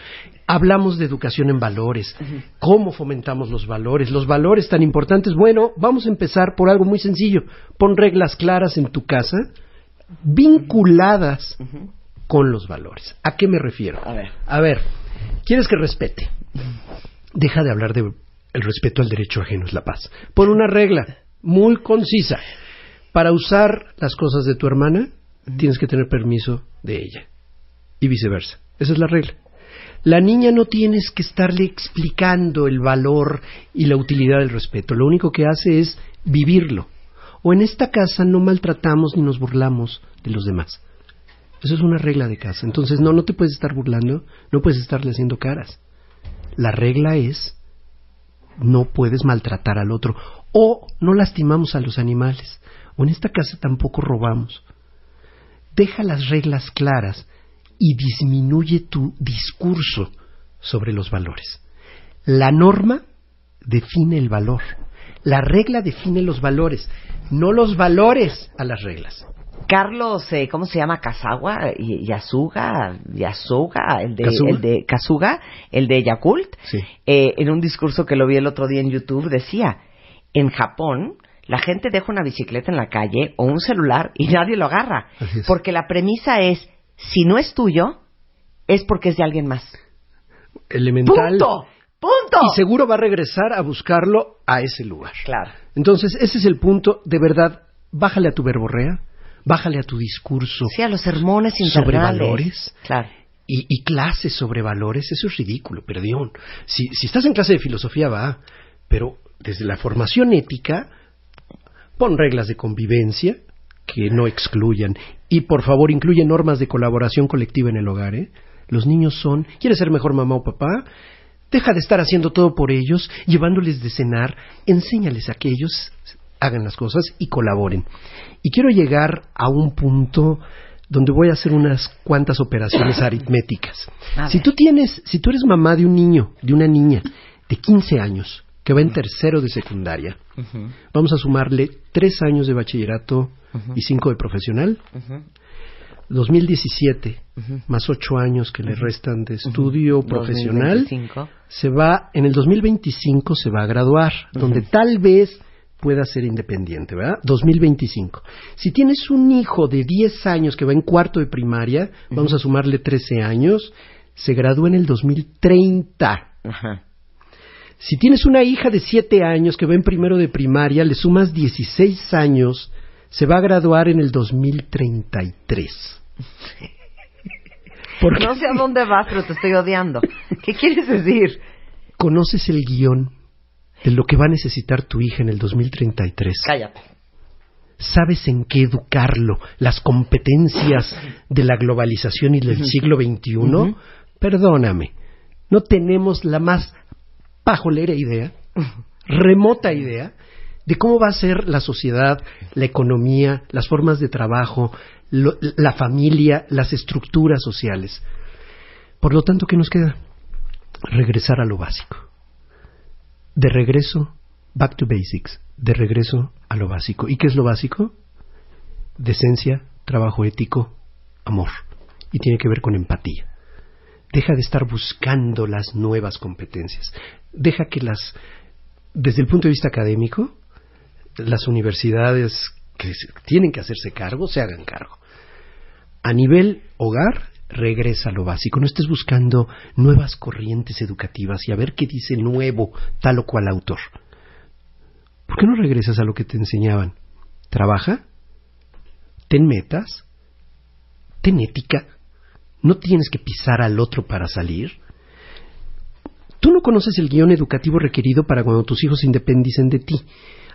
Hablamos de educación en valores, cómo fomentamos los valores, los valores tan importantes. Bueno, vamos a empezar por algo muy sencillo. Pon reglas claras en tu casa, vinculadas con los valores. ¿A qué me refiero? A ver. A ver, ¿quieres que respete? Deja de hablar de el respeto al derecho ajeno es la paz. Pon una regla muy concisa. Para usar las cosas de tu hermana, tienes que tener permiso de ella. Y viceversa. Esa es la regla. La niña no tienes que estarle explicando el valor y la utilidad del respeto. Lo único que hace es vivirlo. O en esta casa no maltratamos ni nos burlamos de los demás. Eso es una regla de casa. Entonces, no, no te puedes estar burlando, no puedes estarle haciendo caras. La regla es no puedes maltratar al otro o no lastimamos a los animales o en esta casa tampoco robamos. Deja las reglas claras y disminuye tu discurso sobre los valores. La norma define el valor. La regla define los valores, no los valores a las reglas. Carlos, eh, ¿cómo se llama? Kazawa, Yasuga, Yasuga, el de, Kazuga. el de Kazuga, el de Yakult, Sí. eh, en un discurso que lo vi el otro día en YouTube, decía, en Japón la gente deja una bicicleta en la calle o un celular y nadie lo agarra, porque la premisa es, si no es tuyo, es porque es de alguien más. Elemental. ¡Punto! ¡Punto! Y seguro va a regresar a buscarlo a ese lugar. Claro. Entonces, ese es el punto. De verdad, bájale a tu verborrea, bájale a tu discurso Sí, a los sermones sobre valores Claro. y, y clases sobre valores. Eso es ridículo, perdón. Si, si estás en clase de filosofía, va, pero desde la formación ética, pon reglas de convivencia que no excluyan y por favor incluye normas de colaboración colectiva en el hogar. ¿eh? Los niños son, ¿quieres ser mejor mamá o papá? Deja de estar haciendo todo por ellos, llevándoles de cenar, enséñales a que ellos hagan las cosas y colaboren. Y quiero llegar a un punto donde voy a hacer unas cuantas operaciones aritméticas. Si tú tienes, si tú eres mamá de un niño, de una niña de 15 años que va en tercero de secundaria, vamos a sumarle tres años de bachillerato y cinco de profesional. 2017 más ocho años que le restan de estudio profesional 2025. se va en el 2025 se va a graduar donde tal vez pueda ser independiente, ¿verdad? 2025. Si tienes un hijo de 10 años que va en cuarto de primaria, vamos a sumarle 13 años, se gradúa en el 2030. Ajá. Si tienes una hija de 7 años que va en primero de primaria, le sumas 16 años, se va a graduar en el 2033. Porque No sé a dónde vas, pero te estoy odiando. ¿Qué quieres decir? conoces el guion de lo que va a necesitar tu hija en el 2033. Cállate. sabes en qué educarlo, las competencias de la globalización y del siglo XXI, perdóname, no tenemos la más pajolera idea, remota idea, de cómo va a ser la sociedad, la economía, las formas de trabajo, la familia, las estructuras sociales. Por lo tanto, ¿qué nos queda? Regresar a lo básico. De regreso, back to basics, de regreso a lo básico. ¿Y qué es lo básico? Decencia, trabajo ético, amor. Y tiene que ver con empatía. Deja de estar buscando las nuevas competencias. Deja que las, desde el punto de vista académico, las universidades que tienen que hacerse cargo, se hagan cargo. A nivel hogar, regresa a lo básico. No estés buscando nuevas corrientes educativas y a ver qué dice nuevo tal o cual autor. ¿Por qué no regresas a lo que te enseñaban? Trabaja, ten metas, ten ética, no tienes que pisar al otro para salir. Tú no conoces el guion educativo requerido para cuando tus hijos se independicen de ti.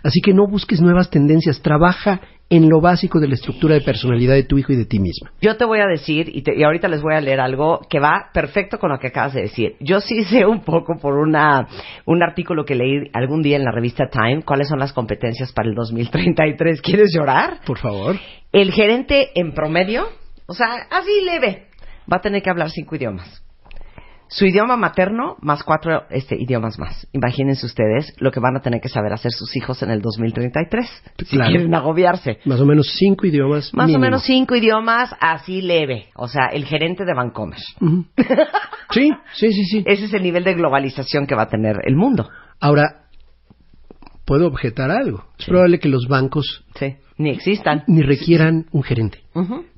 Así que no busques nuevas tendencias, trabaja en lo básico de la estructura de personalidad de tu hijo y de ti misma. Yo te voy a decir, y, te- y ahorita les voy a leer algo que va perfecto con lo que acabas de decir. Yo sí sé un poco por una, un artículo que leí algún día en la revista Time, cuáles son las competencias para el 2033. ¿Quieres llorar? Por favor. El gerente en promedio, o sea, así leve, va a tener que hablar cinco idiomas. Su idioma materno más cuatro este, idiomas más. Imagínense ustedes lo que van a tener que saber hacer sus hijos en el 2033. Si Claro. quieren agobiarse. Más o menos cinco idiomas. Más mínimo. o menos cinco idiomas, así leve. O sea, el gerente de Vancomer. Sí, sí, sí, sí. Ese es el nivel de globalización que va a tener el mundo. Ahora, puedo objetar algo. Es probable que los bancos Sí. Ni existan. ni requieran un gerente,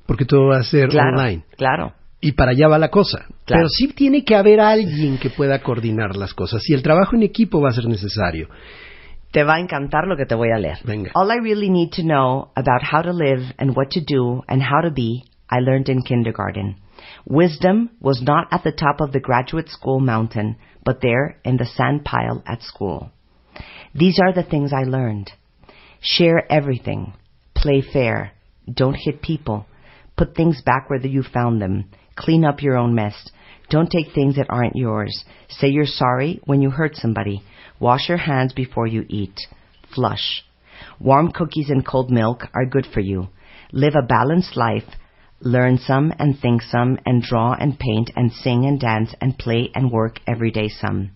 porque todo va a ser Claro, online. claro. Y para allá va la cosa. Claro. Pero sí tiene que haber alguien que pueda coordinar las cosas. Y el trabajo en equipo va a ser necesario. Te va a encantar lo que te voy a leer. Venga. All I really need to know about how to live and what to do and how to be, I learned in kindergarten. Wisdom was not at the top of the graduate school mountain, but there in the sand pile at school. These are the things I learned. Share everything. Play fair. Don't hit people. Put things back where you found them. Clean up your own mess. Don't take things that aren't yours. Say you're sorry when you hurt somebody. Wash your hands before you eat. Flush. Warm cookies and cold milk are good for you. Live a balanced life. Learn some and think some and draw and paint and sing and dance and play and work every day some.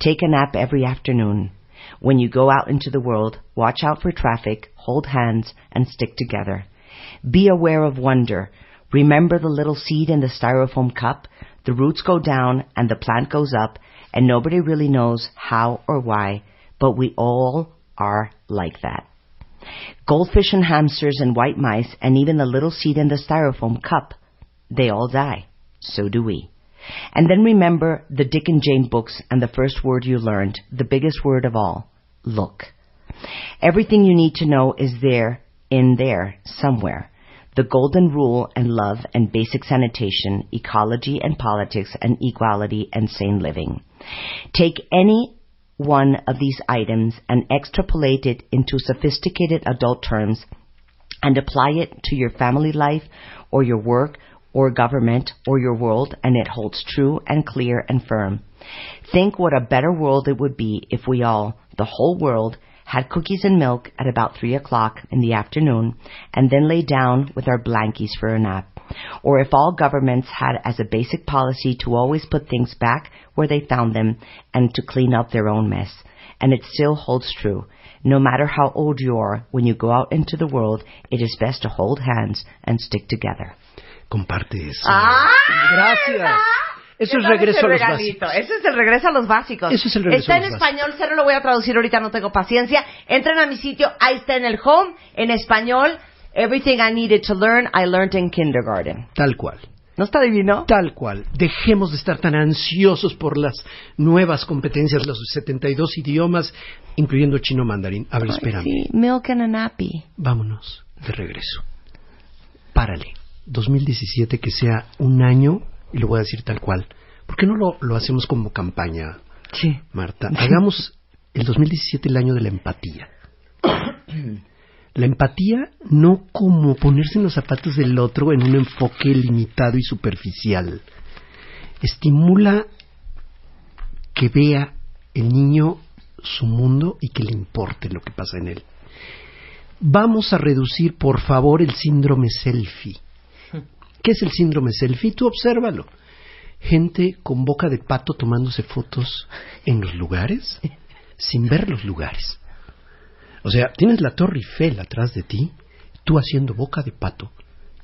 Take a nap every afternoon. When you go out into the world, watch out for traffic, hold hands, and stick together. Be aware of wonder. Remember the little seed in the styrofoam cup? The roots go down and the plant goes up, and nobody really knows how or why, but we all are like that. Goldfish and hamsters and white mice, and even the little seed in the styrofoam cup, they all die. So do we. And then remember the Dick and Jane books and the first word you learned, the biggest word of all look. Everything you need to know is there, in there, somewhere. The golden rule and love and basic sanitation, ecology and politics and equality and sane living. Take any one of these items and extrapolate it into sophisticated adult terms and apply it to your family life or your work or government or your world and it holds true and clear and firm. Think what a better world it would be if we all, the whole world, had cookies and milk at about three o'clock in the afternoon and then lay down with our blankies for a nap. Or if all governments had as a basic policy to always put things back where they found them and to clean up their own mess. And it still holds true. No matter how old you are, when you go out into the world, it is best to hold hands and stick together. Comparte eso. ¡Ah! Gracias. Eso es ¿Qué tal regreso a los básicos. Ese es el regreso a los básicos. Eso es el regreso está a en los español, cero lo voy a traducir ahorita, no tengo paciencia. Entren a mi sitio, ahí está en el home, en español. Everything I needed to learn, I learned in kindergarten. Tal cual. ¿No está divino? Tal cual. Dejemos de estar tan ansiosos por las nuevas competencias, los 72 idiomas, incluyendo chino mandarín. A ver, Ay, espérame. sí, milk and. Vámonos de regreso. Párale. 2017 que sea un año, y lo voy a decir tal cual. ¿Por qué no lo, lo hacemos como campaña, Sí. Marta? Hagamos el 2017 el año de la empatía. La empatía no como ponerse en los zapatos del otro en un enfoque limitado y superficial. Estimula que vea el niño su mundo y que le importe lo que pasa en él. Vamos a reducir, por favor, el síndrome selfie. ¿Qué es el síndrome selfie? Tú obsérvalo. Gente con boca de pato tomándose fotos en los lugares sin ver los lugares. O sea, tienes la Torre Eiffel atrás de ti, tú haciendo boca de pato,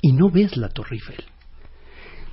y no ves la Torre Eiffel.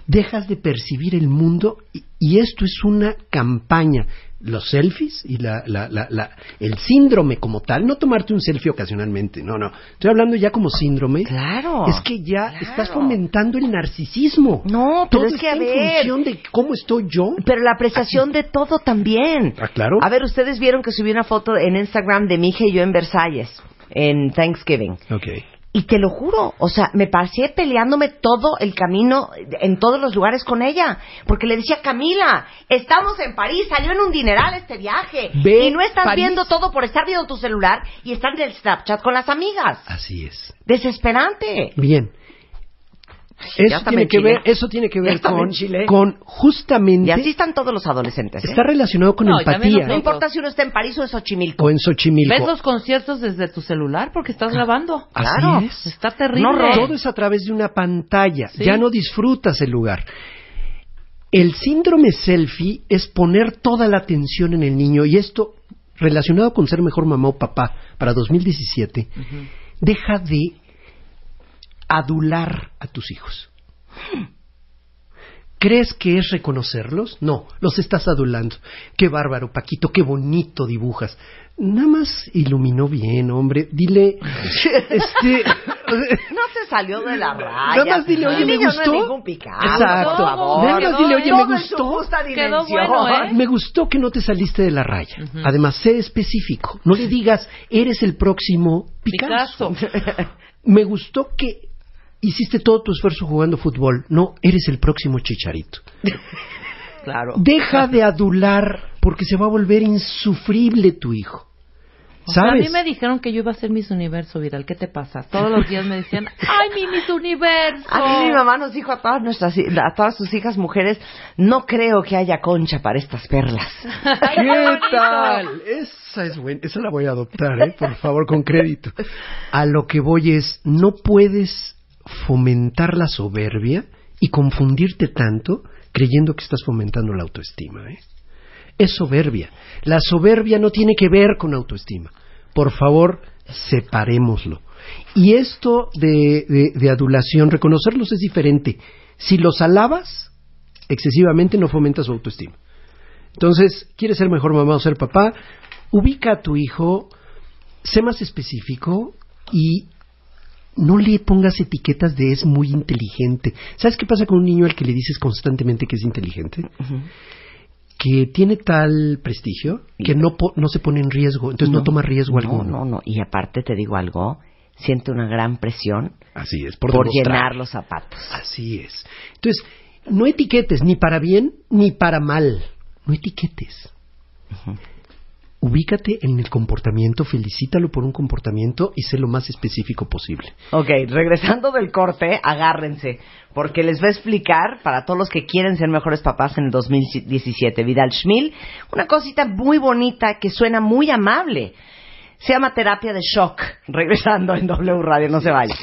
Dejas de percibir el mundo y, y esto es una campaña. Los selfies y la, la- la- la- el síndrome como tal, no tomarte un selfie ocasionalmente, no, no. Estoy hablando ya como síndrome. Claro. Es que ya Claro. estás fomentando el narcisismo. No, Todo pero es que a en ver. función de cómo estoy yo. Pero la apreciación de todo también. Ah, claro. A ver, ustedes vieron que subí una foto en Instagram de mi hija y yo en Versalles, en Thanksgiving. Ok. Y te lo juro, o sea, me pasé peleándome todo el camino en todos los lugares con ella. Porque le decía, Camila, estamos en París, salió en un dineral este viaje. Ve y no estás París. viendo todo por estar viendo tu celular y estar en el Snapchat con las amigas. Así es. Desesperante. Bien. Eso tiene que ver, eso tiene que ver con, enchilé. con justamente Y así están todos los adolescentes. ¿eh? está relacionado con No, empatía No importa si uno está en París o en Xochimilco. o en Xochimilco. ¿Ves los conciertos desde tu celular? Porque estás grabando. Así Claro. es. Está terrible. No, Todo es a través de una pantalla. Sí. Ya no disfrutas el lugar. El síndrome selfie es poner toda la atención en el niño y esto relacionado con ser mejor mamá o papá para 2017 deja de adular a tus hijos. ¿Crees que es reconocerlos? No, los estás adulando. Qué bárbaro, Paquito, qué bonito dibujas. Nada más iluminó bien, hombre. Dile, este, No se salió de la raya. Nada más dile, oye, me gustó. No es ningún Picasso, Exacto. por favor. Nada más dile, oye, me gustó. Quedó bueno, ¿eh? Me gustó que no te saliste de la raya. Además, sé específico. No le digas, eres el próximo Picasso. Picasso. Me gustó que hiciste todo tu esfuerzo jugando fútbol. No, eres el próximo Chicharito. Claro. Deja de adular porque se va a volver insufrible tu hijo. O sea, a ¿Sabes? mí me dijeron que yo iba a ser Miss Universo, Vidal. ¿Qué te pasa? Todos los días me decían, ¡ay, mi Miss Universo! A mí mi mamá nos dijo a todas nuestras a todas sus hijas mujeres, no creo que haya concha para estas perlas. ¿Qué tal? Esa es buena, esa la voy a adoptar, ¿eh? por favor, con crédito. A lo que voy es, no puedes fomentar la soberbia y confundirte tanto creyendo que estás fomentando la autoestima. ¿eh? Es soberbia. La soberbia no tiene que ver con autoestima. Por favor, separémoslo. Y esto de, de- adulación, reconocerlos es diferente. Si los alabas excesivamente, no fomentas su autoestima. Entonces, ¿quieres ser mejor mamá o ser papá? Ubica a tu hijo, sé más específico y no le pongas etiquetas de es muy inteligente. ¿Sabes qué pasa con un niño al que le dices constantemente que es inteligente? Que tiene tal prestigio que no, po- no se pone en riesgo, entonces no, toma riesgo no, alguno. No, no, y aparte te digo algo, siente una gran presión Así es, por, llenar los zapatos. Así es. Entonces, no etiquetes ni para bien ni para mal. No etiquetes. Ubícate en el comportamiento, felicítalo por un comportamiento y sé lo más específico posible. Ok, regresando del corte, agárrense, porque les va a explicar para todos los que quieren ser mejores papás en el 2017, Vidal Schmil, una cosita muy bonita que suena muy amable. Se llama terapia de shock. Regresando en W Radio, no se vaya.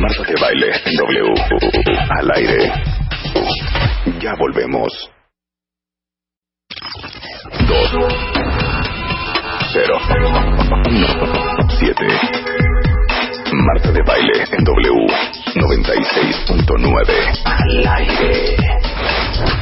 Marta de baile en W. Al aire. Ya volvemos. Dos. Cero. Siete. Marta de baile en W. 96.9. Al aire.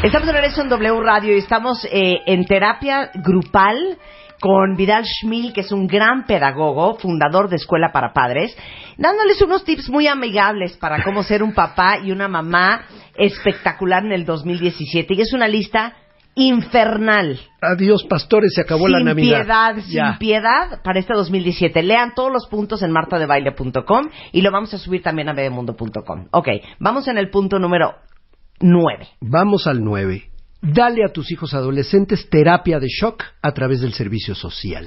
Estamos de regreso en W Radio y estamos eh, en terapia grupal con Vidal Schmil, que es un gran pedagogo, fundador de Escuela para Padres, dándoles unos tips muy amigables para cómo ser un papá y una mamá espectacular en el 2017. Y es una lista infernal. Adiós, pastores, se acabó sin la Navidad. piedad, Ya. sin piedad para este 2017. Lean todos los puntos en martadebaile.com y lo vamos a subir también a bebemundo.com. Ok, vamos en el punto número 9. Vamos al 9. Dale a tus hijos adolescentes terapia de shock a través del servicio social.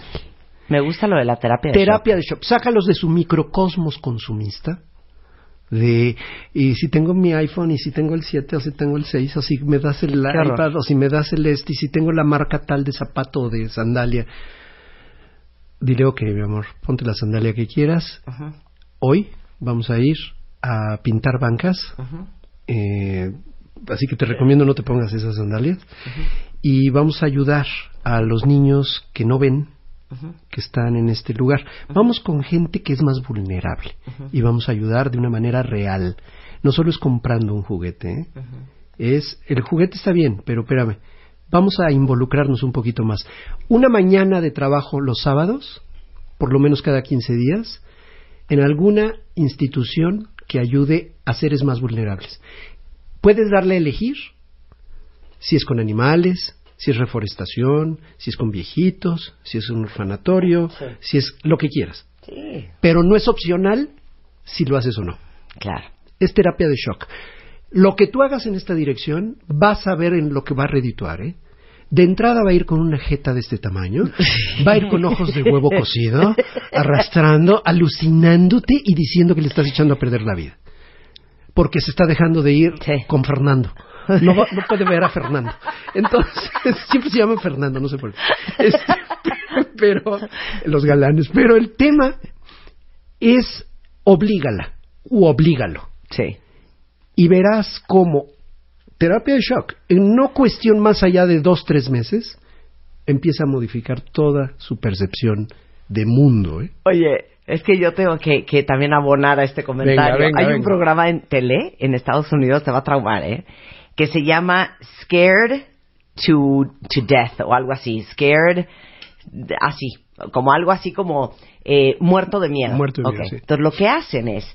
Me gusta lo de la terapia de terapia de shock. Sácalos de su microcosmos consumista. De, y si tengo mi iPhone, y si tengo el 7, o si tengo el 6, o si me das el iPad, o si me das el este, y si tengo la marca tal de zapato o de sandalia. Dile, ok, mi amor, ponte la sandalia que quieras. Ajá. Hoy vamos a ir a pintar bancas. Eh, así que te recomiendo no te pongas esas sandalias. Y vamos a ayudar a los niños que no ven, Que están en este lugar. Vamos con gente que es más vulnerable y vamos a ayudar de una manera real. No solo es comprando un juguete, ¿eh? es el juguete está bien, pero espérame, vamos a involucrarnos un poquito más. Una mañana de trabajo los sábados, por lo menos cada 15 días, en alguna institución que ayude a seres más vulnerables. Puedes darle a elegir si es con animales, si es reforestación, si es con viejitos, si es un orfanatorio, Sí. si es lo que quieras. Sí. Pero no es opcional si lo haces o no. Claro. Es terapia de shock. Lo que tú hagas en esta dirección, vas a ver en lo que va a redituar, ¿eh? De entrada va a ir con una jeta de este tamaño, va a ir con ojos de huevo cocido, arrastrando, alucinándote y diciendo que le estás echando a perder la vida. Porque se está dejando de ir Sí. con Fernando. No, no puede ver a Fernando. Entonces, siempre se llama Fernando, no sé por qué. Este, pero, los galanes. Pero el tema es oblígala u oblígalo. Sí. Y verás cómo terapia de shock, en no cuestión más allá de dos, tres meses, empieza a modificar toda su percepción de mundo. ¿eh? Oye, es que yo tengo que, que también abonar a este comentario. Venga, venga, Hay un programa en tele en Estados Unidos, te va a traumar, ¿eh? Que se llama Scared to, to Death o algo así. Scared, así, como algo así como eh, muerto de miedo. Muerto de miedo, sí. Entonces lo que hacen es,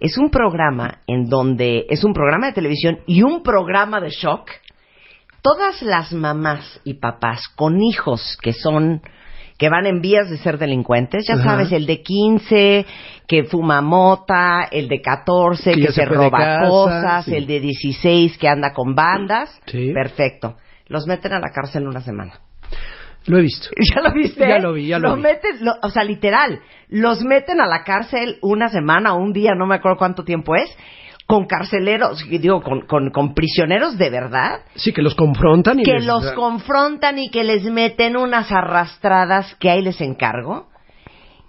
es un programa en donde es un programa de televisión y un programa de shock. Todas las mamás y papás con hijos que son que van en vías de ser delincuentes, ya Ajá. sabes, el de 15 que fuma mota, el de 14 Que se roba casa, cosas, sí. el de 16 que anda con bandas. Sí. Perfecto. Los meten a la cárcel una semana. Lo he visto. ¿Ya lo viste? Ya lo vi, ya lo Los vi. meten, lo- o sea, literal, los meten a la cárcel una semana o un día, no me acuerdo cuánto tiempo es, con carceleros, digo, con, con, con prisioneros de verdad, Sí, que los confrontan y que les- los confrontan y que les meten unas arrastradas que ahí les encargo.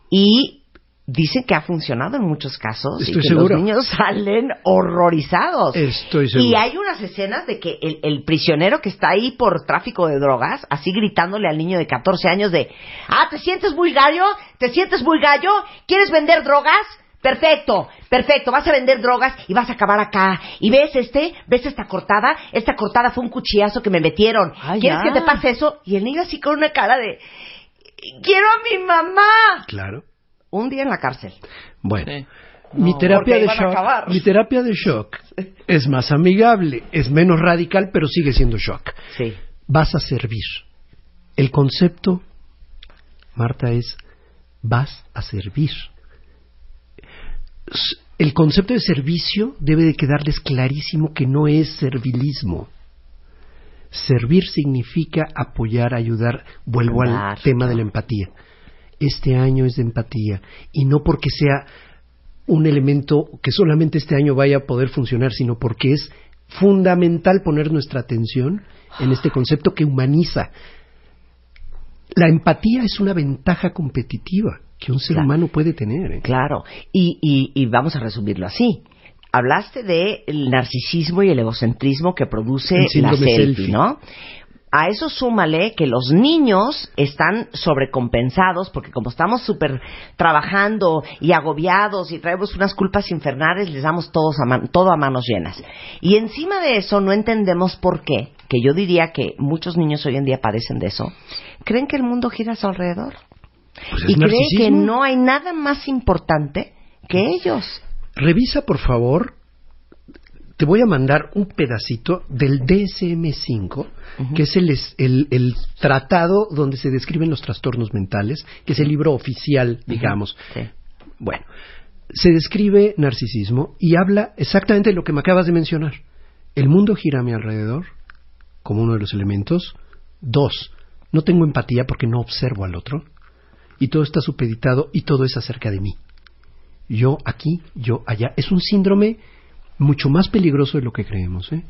Y dicen que ha funcionado en muchos casos Estoy y que seguro. los niños salen horrorizados. Estoy seguro. Y hay unas escenas de que el, el prisionero que está ahí por tráfico de drogas, así gritándole al niño de 14 años de, ah, ¿te sientes muy gallo? ¿Te sientes muy gallo? ¿Quieres vender drogas? Perfecto, perfecto, vas a vender drogas y vas a acabar acá. ¿Y ves este? ¿Ves esta cortada? Esta cortada fue un cuchillazo que me metieron. Ay, ¿Quieres ya. que te pase eso? Y el niño así con una cara de, quiero a mi mamá. Claro. Un día en la cárcel. Bueno. Sí. Mi terapia de shock, acabar. mi terapia de shock es más amigable, es menos radical, pero sigue siendo shock. Sí. Vas a servir. El concepto, Marta, es vas a servir. El concepto de servicio debe de quedarles clarísimo que no es servilismo. Servir significa apoyar, ayudar. Vuelvo al tema de la empatía. Este año es de empatía y no porque sea un elemento que solamente este año vaya a poder funcionar, sino porque es fundamental poner nuestra atención en este concepto que humaniza. La empatía es una ventaja competitiva que un ser Claro. humano puede tener. ¿eh? Claro, y, y, y vamos a resumirlo así. Hablaste del narcisismo y el egocentrismo que produce la selfie, selfie. ¿no? A eso súmale que los niños están sobrecompensados porque como estamos súper trabajando y agobiados y traemos unas culpas infernales, les damos todos a man- todo a manos llenas. Y encima de eso no entendemos por qué, que yo diría que muchos niños hoy en día padecen de eso, creen que el mundo gira a su alrededor Pues es y creen que no hay nada más importante que ellos. Revisa, por favor. Te voy a mandar un pedacito del DSM-5, que es el, el- el tratado donde se describen los trastornos mentales, que es el libro oficial, digamos. Sí. Bueno, se describe narcisismo y habla exactamente de lo que me acabas de mencionar. El mundo gira a mi alrededor, como uno de los elementos. Dos, no tengo empatía porque no observo al otro. Y todo está supeditado y todo es acerca de mí. Yo aquí, yo allá. Es un síndrome mucho más peligroso de lo que creemos. ¿eh?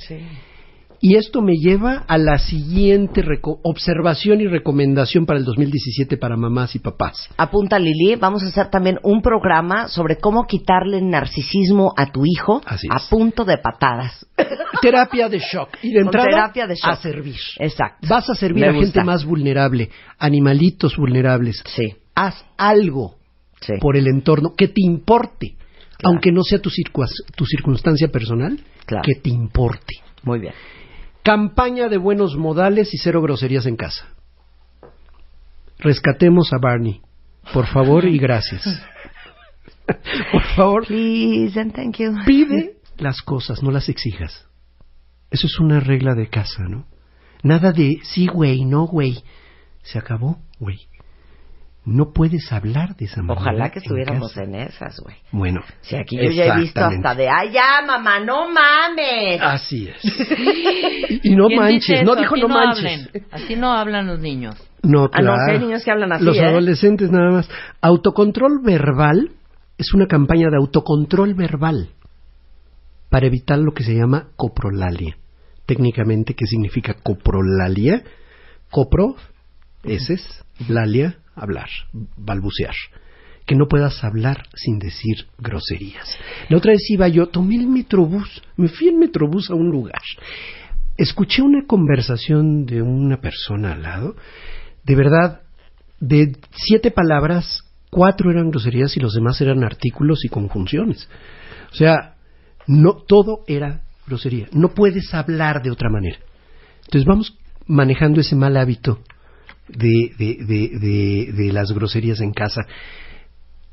Y esto me lleva a la siguiente observación y recomendación para el 2017 para mamás y papás. Apunta Lili, vamos a hacer también un programa sobre cómo quitarle el narcisismo a tu hijo a punto de patadas. Terapia de shock. Y de entrada, terapia de shock. a servir. Exacto. Vas a servir Me a gente gusta. más vulnerable, animalitos vulnerables. Sí, Haz algo sí. por el entorno que te importe, aunque no sea tu, tu circunstancia personal, Claro. que te importe. Muy bien. Campaña de buenos modales y cero groserías en casa. Rescatemos a Barney. Por favor y gracias. Por favor, Please and thank you. pide las cosas, no las exijas. Eso es una regla de casa, ¿no? Nada de sí, güey, no, güey. Se acabó, güey. No puedes hablar de esa manera. Ojalá que en estuviéramos casa. en esas, güey. Bueno. Si aquí yo ya he visto hasta de, ay, ya, mamá, no mames. Así es. y no ¿Quién dice manches, no dijo Así no, no manches. hablen. Así no hablan los niños. No, Ah, no, claro. hay niños que hablan así, Los ¿eh? adolescentes nada más. Autocontrol verbal es una campaña de autocontrol verbal para evitar lo que se llama coprolalia. Técnicamente, ¿qué significa coprolalia? Copro, heces, lalia, hablar, balbucear. Que no puedas hablar sin decir groserías. La otra vez iba yo, tomé el metrobús, me fui en metrobús a un lugar. Escuché una conversación de una persona al lado. De verdad, de siete palabras, cuatro eran groserías y los demás eran artículos y conjunciones. O sea, no todo era grosería. No puedes hablar de otra manera. Entonces vamos manejando ese mal hábito de, de, de, de, las groserías en casa.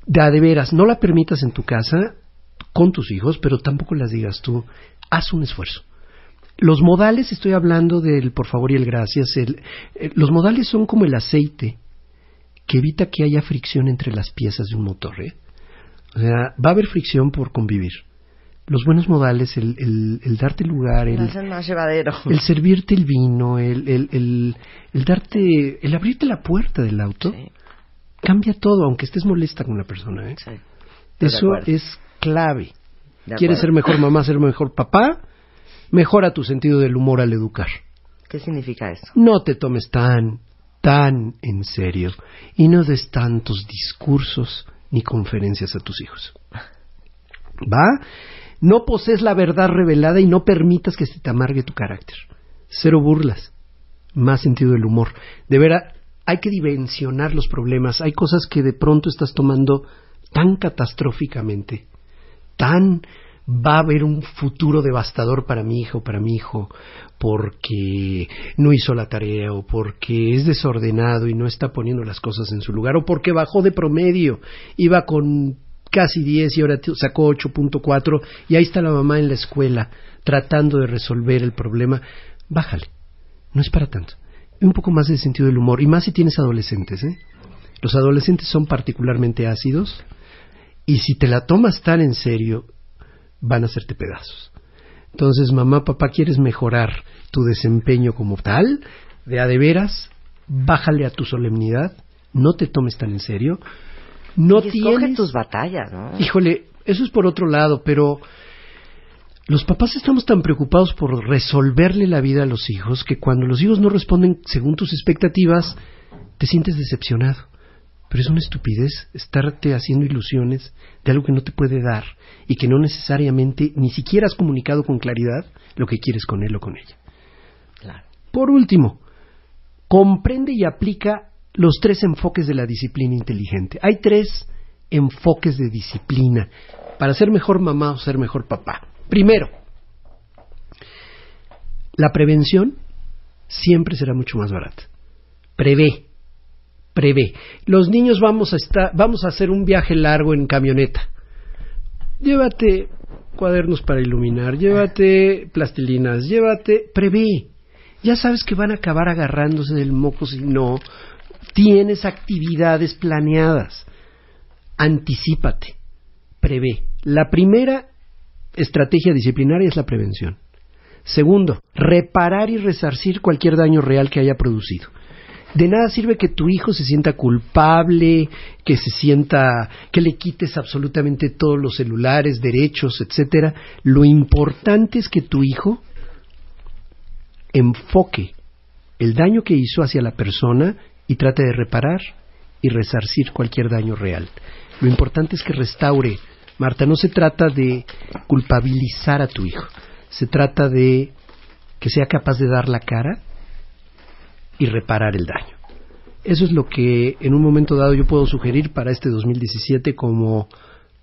De, a de veras, no la permitas en tu casa con tus hijos, pero tampoco las digas tú. Haz un esfuerzo. Los modales, estoy hablando del por favor y el gracias. el- eh, los modales son como el aceite que evita que haya fricción entre las piezas de un motor. ¿eh? O sea, va a haber fricción por convivir. Los buenos modales, el, el- el darte lugar, el, más el servirte el vino, el, el, el, darte, el abrirte la puerta del auto, Sí, cambia todo, aunque estés molesta con la persona. ¿eh? sí. Eso es clave. ¿Quieres ser mejor mamá, ser mejor papá? Mejora tu sentido del humor al educar. ¿Qué significa eso? No te tomes tan, tan en serio y no des tantos discursos ni conferencias a tus hijos. ¿Va? No posees la verdad revelada y no permitas que se te amargue tu carácter. Cero burlas, más sentido del humor. De veras, hay que dimensionar los problemas. Hay cosas que de pronto estás tomando tan catastróficamente, tan va a haber un futuro devastador para mi hijo, para mi hijo, porque no hizo la tarea o porque es desordenado y no está poniendo las cosas en su lugar o porque bajó de promedio, iba con casi 10 y ahora sacó 8.4 y ahí está la mamá en la escuela tratando de resolver el problema. Bájale, no es para tanto. Un poco más de sentido del humor y más si tienes adolescentes, ¿eh? Los adolescentes son particularmente ácidos y si te la tomas tan en serio van a hacerte pedazos. Entonces, mamá, papá, ¿quieres mejorar tu desempeño como tal? De a de veras, bájale a tu solemnidad, no te tomes tan en serio. No y tienes... tus batallas, ¿no? Híjole, eso es por otro lado, pero los papás estamos tan preocupados por resolverle la vida a los hijos que cuando los hijos no responden según tus expectativas, te sientes decepcionado. Pero es una estupidez estarte haciendo ilusiones de algo que no te puede dar y que no necesariamente ni siquiera has comunicado con claridad lo que quieres con él o con ella. Claro. Por último, comprende y aplica los tres enfoques de la disciplina inteligente. Hay tres enfoques de disciplina para ser mejor mamá o ser mejor papá. Primero, la prevención siempre será mucho más barata. Prevé, prevé. Los niños vamos a estar, vamos a hacer un viaje largo en camioneta. Llévate cuadernos para iluminar, llévate plastilinas, llévate, prevé. Ya sabes que van a acabar agarrándose del moco si no tienes actividades planeadas. Anticípate, prevé. La primera estrategia disciplinaria es la prevención. Segundo, reparar y resarcir cualquier daño real que haya producido. De nada sirve que tu hijo se sienta culpable, que se sienta que le quites absolutamente todos los celulares, derechos, etcétera. Lo importante es que tu hijo enfoque el daño que hizo hacia la persona y trate de reparar y resarcir cualquier daño real. Lo importante es que restaure. Marta, no se trata de culpabilizar a tu hijo, se trata de que sea capaz de dar la cara y reparar el daño. Eso es lo que en un momento dado yo puedo sugerir para este 2017 como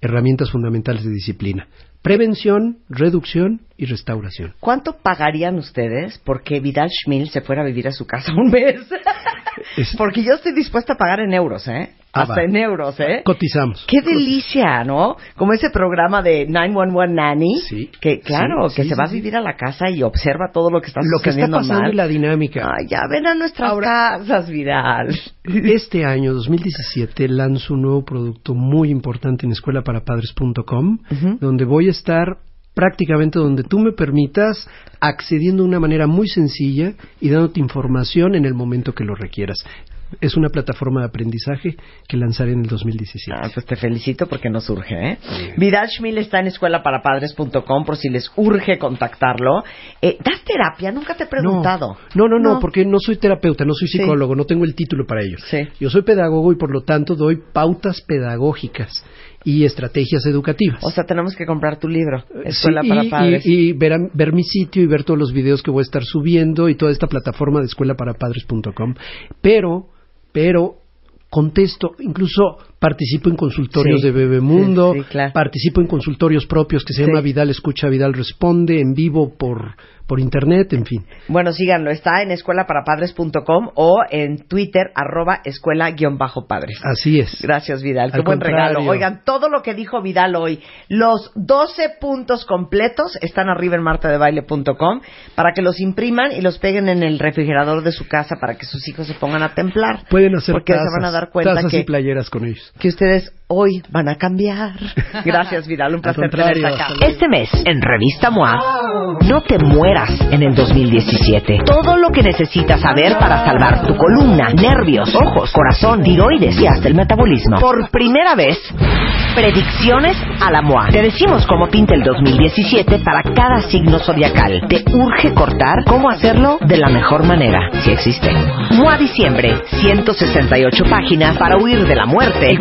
herramientas fundamentales de disciplina. Prevención, reducción y restauración. ¿Cuánto pagarían ustedes porque Vidal Schmil se fuera a vivir a su casa un mes? Porque yo estoy dispuesta a pagar en euros, ¿eh? Ah, Hasta va. en euros, ¿eh? Cotizamos. Qué delicia, ¿no? Como ese programa de 911 Nanny, Sí, que claro, sí, que sí, se va a vivir a la casa y observa todo lo que está Lo que está sucediendo pasando mal. en la dinámica. Ay, ya ven a nuestras Ahora- casas, Vidal. Este año, 2017, lanzo un nuevo producto muy importante en escuelaparapadres.com, Ujú. donde voy a estar prácticamente donde tú me permitas, accediendo de una manera muy sencilla y dándote información en el momento que lo requieras. Es una plataforma de aprendizaje que lanzaré en el 2017. Ah, pues te felicito porque nos urge, ¿eh? Vidal Schmil está en escuelaparapadres.com por si les urge contactarlo. Eh, ¿Das terapia? Nunca te he preguntado. No, no, no, No. porque no soy terapeuta, no soy Sí. psicólogo, no tengo el título para ello. Sí. Yo soy pedagogo y por lo tanto doy pautas pedagógicas y estrategias educativas. O sea, tenemos que comprar tu libro, Sí, Escuela y, para Padres. y- y ver mi sitio y ver todos los videos que voy a estar subiendo y toda esta plataforma de escuelaparapadres.com. Pero, pero contesto, incluso participo en consultorios Sí, de Bebemundo, sí, sí, claro. participo en consultorios propios que se llama Vidal Escucha, Vidal Responde, en vivo por, por internet, en fin. Bueno, síganlo, está en escuelaparapadres.com o en Twitter, arroba escuela-padres. Así es. Gracias, Vidal. Qué buen regalo. Oigan, todo lo que dijo Vidal hoy, los 12 puntos completos están arriba en martadebaile.com para que los impriman y los peguen en el refrigerador de su casa para que sus hijos se pongan a templar. Pueden hacer Porque tazas, se van a dar cuenta tazas y playeras con ellos. Que ustedes hoy van a cambiar. Gracias, Vidal. Un placer tenerte acá. Este mes, en Revista MOA, no te mueras en el 2017. Todo lo que necesitas saber para salvar tu columna, nervios, ojos, corazón, tiroides y hasta el metabolismo. Por primera vez, predicciones a la MOA. Te decimos cómo pinta el 2017 para cada signo zodiacal. Te urge cortar cómo hacerlo de la mejor manera, si existe. MOA Diciembre, 168 páginas para huir de la muerte, el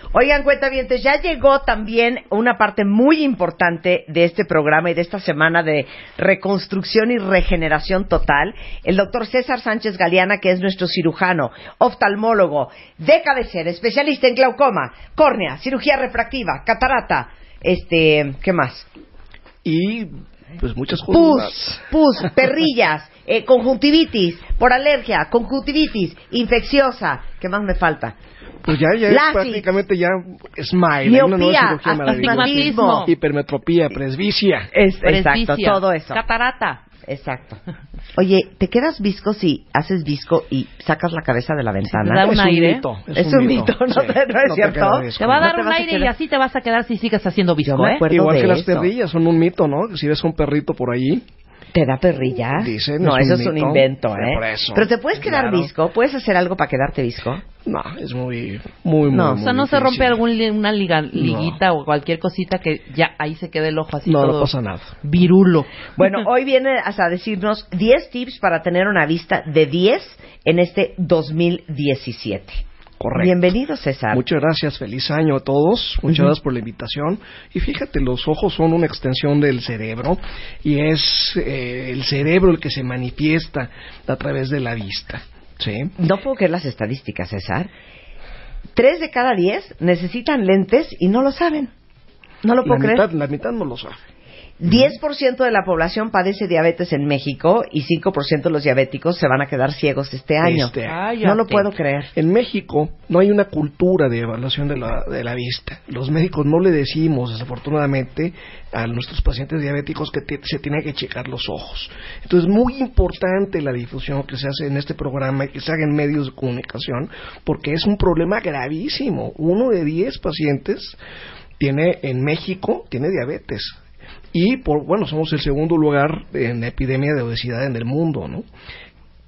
Oigan, cuentavientes, ya llegó también una parte muy importante de este programa y de esta semana de reconstrucción y regeneración total. El doctor César Sánchez Galeana, que es nuestro cirujano, oftalmólogo, de cabecera, especialista en glaucoma, córnea, cirugía refractiva, catarata, este, ¿qué más? Y pues muchas cosas. Pus, pus, perrillas, eh, conjuntivitis, por alergia, conjuntivitis, infecciosa. ¿Qué más me falta? Pues ya, ya es prácticamente ya smile. hay una nueva Miopía, cirugía maravillosa. astigmatismo. Hipermetropía, presbicia. Es, exacto, Presbicia, todo eso. Catarata. Exacto. Oye, ¿te quedas visco si haces visco y sacas la cabeza de la ventana? da un es aire. un mito. Es un mito, ¿no Sí, te- no es te cierto? visco. Te va a ¿No dar te un aire y quedar? así te vas a quedar si sigues haciendo visco, ¿eh? Igual que las eso. perrillas son un mito, ¿no? Si ves un perrito por ahí, ¿Te da perrilla? Dicen, no, es eso un es un mito. invento, ¿eh? por eso. Pero te puedes quedar Claro. visco, puedes hacer algo para quedarte visco. no, es muy, muy, muy. No, O sea, no muy se rompe difícil. algún li- una liga- liguita o cualquier cosita que ya ahí se quede el ojo así No, todo no pasa nada. virulo. Bueno, hoy viene hasta decirnos 10 tips para tener una vista de 10 en este 2017. Correcto. Bienvenido, César. Muchas gracias, feliz año a todos. Muchas gracias por la invitación. Y fíjate, los ojos son una extensión del cerebro y es eh, el cerebro el que se manifiesta a través de la vista. ¿Sí? No puedo creer las estadísticas, César. Tres de cada diez necesitan lentes y no lo saben. No lo La puedo creer. mitad, la mitad no lo sabe. 10% de la población padece diabetes en México y 5% de los diabéticos se van a quedar ciegos este año. Este. No lo puedo creer. En México no hay una cultura de evaluación de la, de la vista. Los médicos no le decimos, desafortunadamente, a nuestros pacientes diabéticos que se tiene que checar los ojos. Entonces, muy importante la difusión que se hace en este programa y que se haga en medios de comunicación, porque es un problema gravísimo. Uno de diez pacientes tiene en México tiene diabetes. Y por bueno, somos el segundo lugar en epidemia de obesidad en el mundo, ¿no?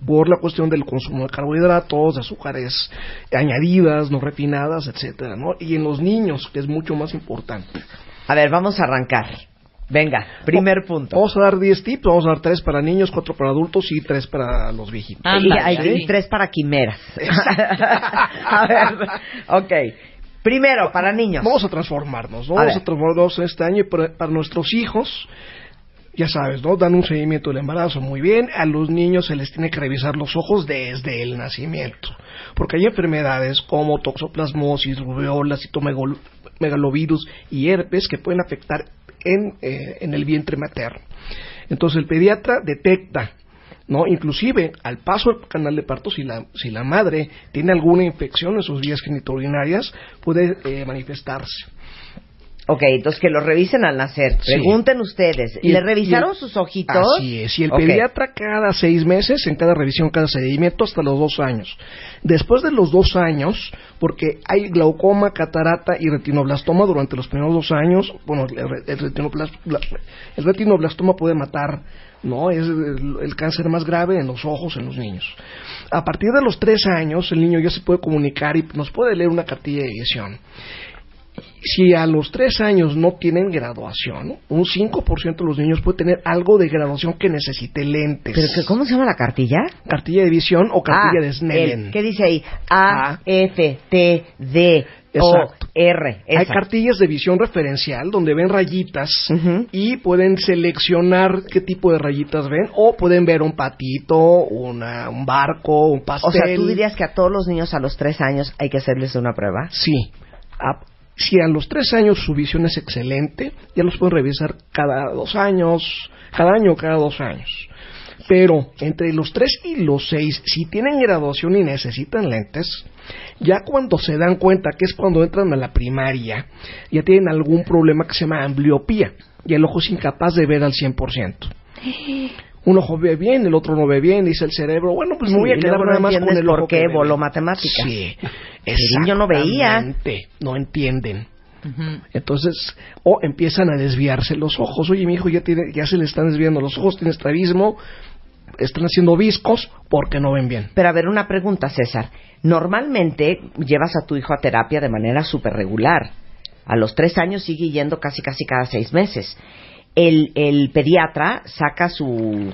por la cuestión del consumo de carbohidratos, de azúcares añadidas, no refinadas, etcétera, ¿no? Y en los niños, que es mucho más importante. A ver, vamos a arrancar. Venga, primer punto. Vamos a dar 10 tips, vamos a dar 3 para niños, 4 para adultos y 3 para los viejitos. y, Ándale. hay- y tres para quimeras. a ver, ok. Primero, para niños. Vamos a transformarnos, ¿no? A Vamos ver. a transformarnos este año y para, para nuestros hijos, ya sabes, ¿no? Dan un seguimiento del embarazo muy bien. A los niños se les tiene que revisar los ojos desde el nacimiento. Porque hay enfermedades como toxoplasmosis, rubiola, citomegalovirus y herpes que pueden afectar en, eh, en el vientre materno. Entonces el pediatra detecta ¿no? Inclusive, al paso del canal de parto, si la, si la madre tiene alguna infección en sus vías genitourinarias, puede eh, manifestarse. Ok, entonces que lo revisen al nacer. Sí. Pregunten ustedes. ¿Le el- revisaron el- sus ojitos? Así es. Y el pediatra cada seis meses, en cada revisión, cada seguimiento, hasta los dos años. Después de los dos años, porque hay glaucoma, catarata y retinoblastoma durante los primeros dos años, bueno, el, el retinoblastoma puede matar, ¿no? Es el, cáncer más grave en los ojos en los niños. A partir de los tres años, el niño ya se puede comunicar y nos puede leer una cartilla de edición si a los tres años no tienen graduación, un 5% de los niños puede tener algo de graduación que necesite lentes. ¿Pero que, cómo se llama la cartilla? Cartilla de visión o cartilla Ah, de Snellen. el- ¿Qué dice ahí? A, A. F, T, D, O. R. Hay cartillas de visión referencial donde ven rayitas y pueden seleccionar qué tipo de rayitas ven o pueden ver un patito, una- un barco, un pastel. O sea, tú dirías que a todos los niños a los tres años hay que hacerles una prueba. Sí. A- si a los tres años su visión es excelente, ya los pueden revisar cada dos años, cada año o cada dos años. Pero entre los tres y los seis, si tienen graduación y necesitan lentes, ya cuando se dan cuenta que es cuando entran a la primaria, ya tienen algún problema que se llama ambliopía y el ojo es incapaz de ver al 100%. Un ojo ve bien, el otro no ve bien, dice el cerebro, bueno, pues me voy a quedar nada más con el por ojo qué que ve voló matemáticas. Sí, El niño no veía. no entienden. Entonces, o empiezan a desviarse los ojos. Oye, mi hijo ya, tiene, ya se le están desviando los ojos, tiene estrabismo, están haciendo viscos porque no ven bien. Pero a ver, una pregunta, César. Normalmente llevas a tu hijo a terapia de manera súper regular. A los tres años sigue yendo casi casi cada seis meses. El, el pediatra saca su,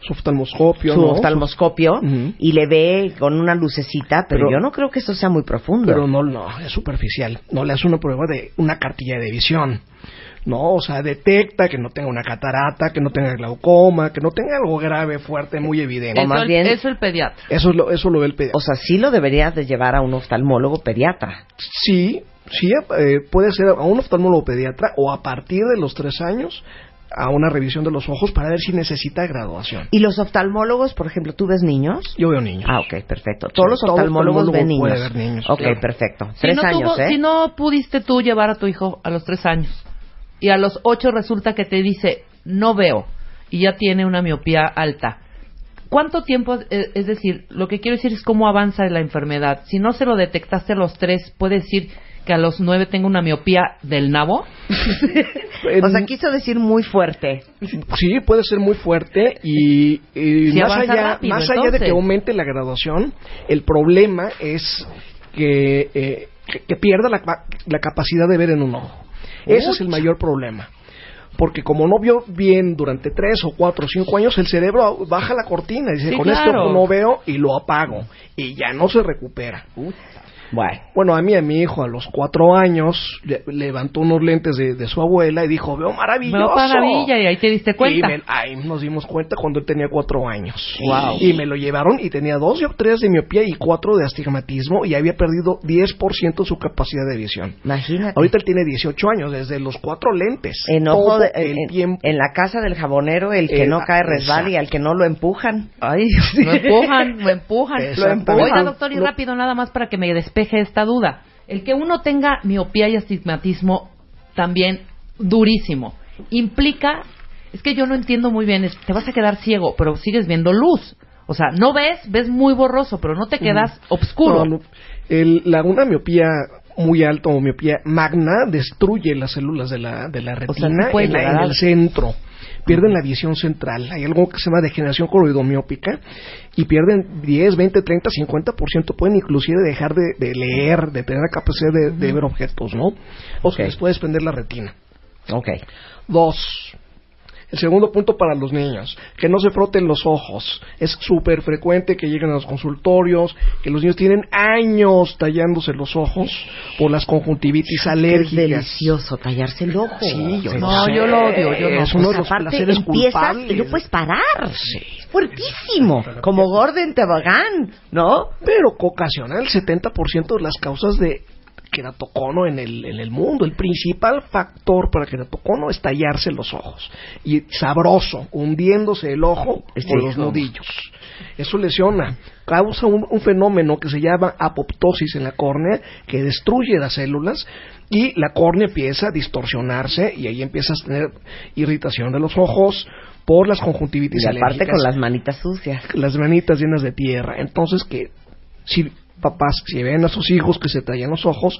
Su oftalmoscopio, su ¿no? oftalmoscopio y le ve con una lucecita, pero, Pero- yo no creo que eso sea muy profundo. Pero no, no, es superficial. No le hace una prueba de una cartilla de visión. No, o sea, detecta que no tenga una catarata, que no tenga glaucoma, que no tenga algo grave, fuerte, muy evidente. Eso, más el, bien- eso el pediatra. Eso, es lo, eso lo ve el pediatra. O sea, sí lo deberías de llevar a un oftalmólogo pediatra. Sí, sí, eh, puede ser a un oftalmólogo pediatra o a partir de los tres años a una revisión de los ojos para ver si necesita graduación. ¿Y los oftalmólogos, por ejemplo, tú ves niños? Yo veo niños. Ah, ok, perfecto. Todos los todo oftalmólogos ven oftalmólogo niños. puede ver niños, Ok, claro. perfecto. Si Tres no, años, tuvo- ¿eh? si no pudiste tú llevar a tu hijo a los tres años y a los ocho resulta que te dice no veo y ya tiene una miopía alta. ¿Cuánto tiempo, es decir, lo que quiero decir es cómo avanza la enfermedad? Si no se lo detectaste a los tres, ¿puede decir que a los nueve tengo una miopía del nabo? O sea, quiso decir muy fuerte. Sí, puede ser muy fuerte y, más, allá, rápido, más allá de que aumente la graduación, el problema es que, eh, que, que pierda la, la capacidad de ver en un ojo. Ese es el mayor problema. Porque como no vio bien durante tres o cuatro o cinco años, el cerebro baja la cortina y dice, Sí, con claro. ojo no veo y lo apago. Y ya no se recupera. Bueno. Bueno, a mí, a mi hijo, a los cuatro años, le- levantó unos lentes de, de su abuela y dijo, veo maravilloso. Veo maravilla y ahí te diste cuenta. Y me- ahí nos dimos cuenta cuando él tenía cuatro años. Wow. Y me lo llevaron y tenía dos dioptrías de miopía y cuatro de astigmatismo y había perdido 10% su capacidad de visión. Imagínate. Ahorita él tiene 18 años, desde los cuatro lentes. En, ojo de- el en, tiempo. en la casa del jabonero, el que Eh, no cae resbala y al que no lo empujan. Ay, lo empujan, lo empujan. Exactamente. Oiga, doctor, y No- rápido, nada más para que me despeje esta duda. El que uno tenga miopía y astigmatismo también durísimo, implica, es que yo no entiendo muy bien, es, te vas a quedar ciego, pero sigues viendo luz. O sea, no ves, ves muy borroso, pero no te quedas obscuro. No, no. El- la, una miopía muy alta o miopía magna destruye las células de la, de la retina en, la- en el centro. Pierden la visión central. Hay algo que se llama degeneración coroidomiópica y pierden 10, 20, 30, 50%. Pueden inclusive dejar de, de leer, de tener la capacidad de, de ver objetos, ¿no? O sea, les puede desprender la retina. Ok. Dos. El segundo punto para los niños, que no se froten los ojos. Es súper frecuente que lleguen a los consultorios, que los niños tienen años tallándose los ojos por las conjuntivitis Es alérgicas. delicioso tallarse el ojo. Sí, yo No, sé. yo lo odio, yo no. Es uno de Pues los aparte placeres empiezas culpables. y no puedes parar. Es fuertísimo. Como Gordon Tobogán, ¿no? Pero que ocasiona el 70% de las causas de queratocono en el, en el mundo. El principal factor para queratocono es tallarse los ojos. Y sabroso, hundiéndose el ojo Sí, por los nudillos. Eso lesiona, causa un, un fenómeno que se llama apoptosis en la córnea, que destruye las células y la córnea empieza a distorsionarse y ahí empiezas a tener irritación de los ojos por las conjuntivitis Y aparte alérgicas con las manitas sucias. las manitas llenas de tierra. Entonces que si papás si ven a sus hijos que se tallan los ojos,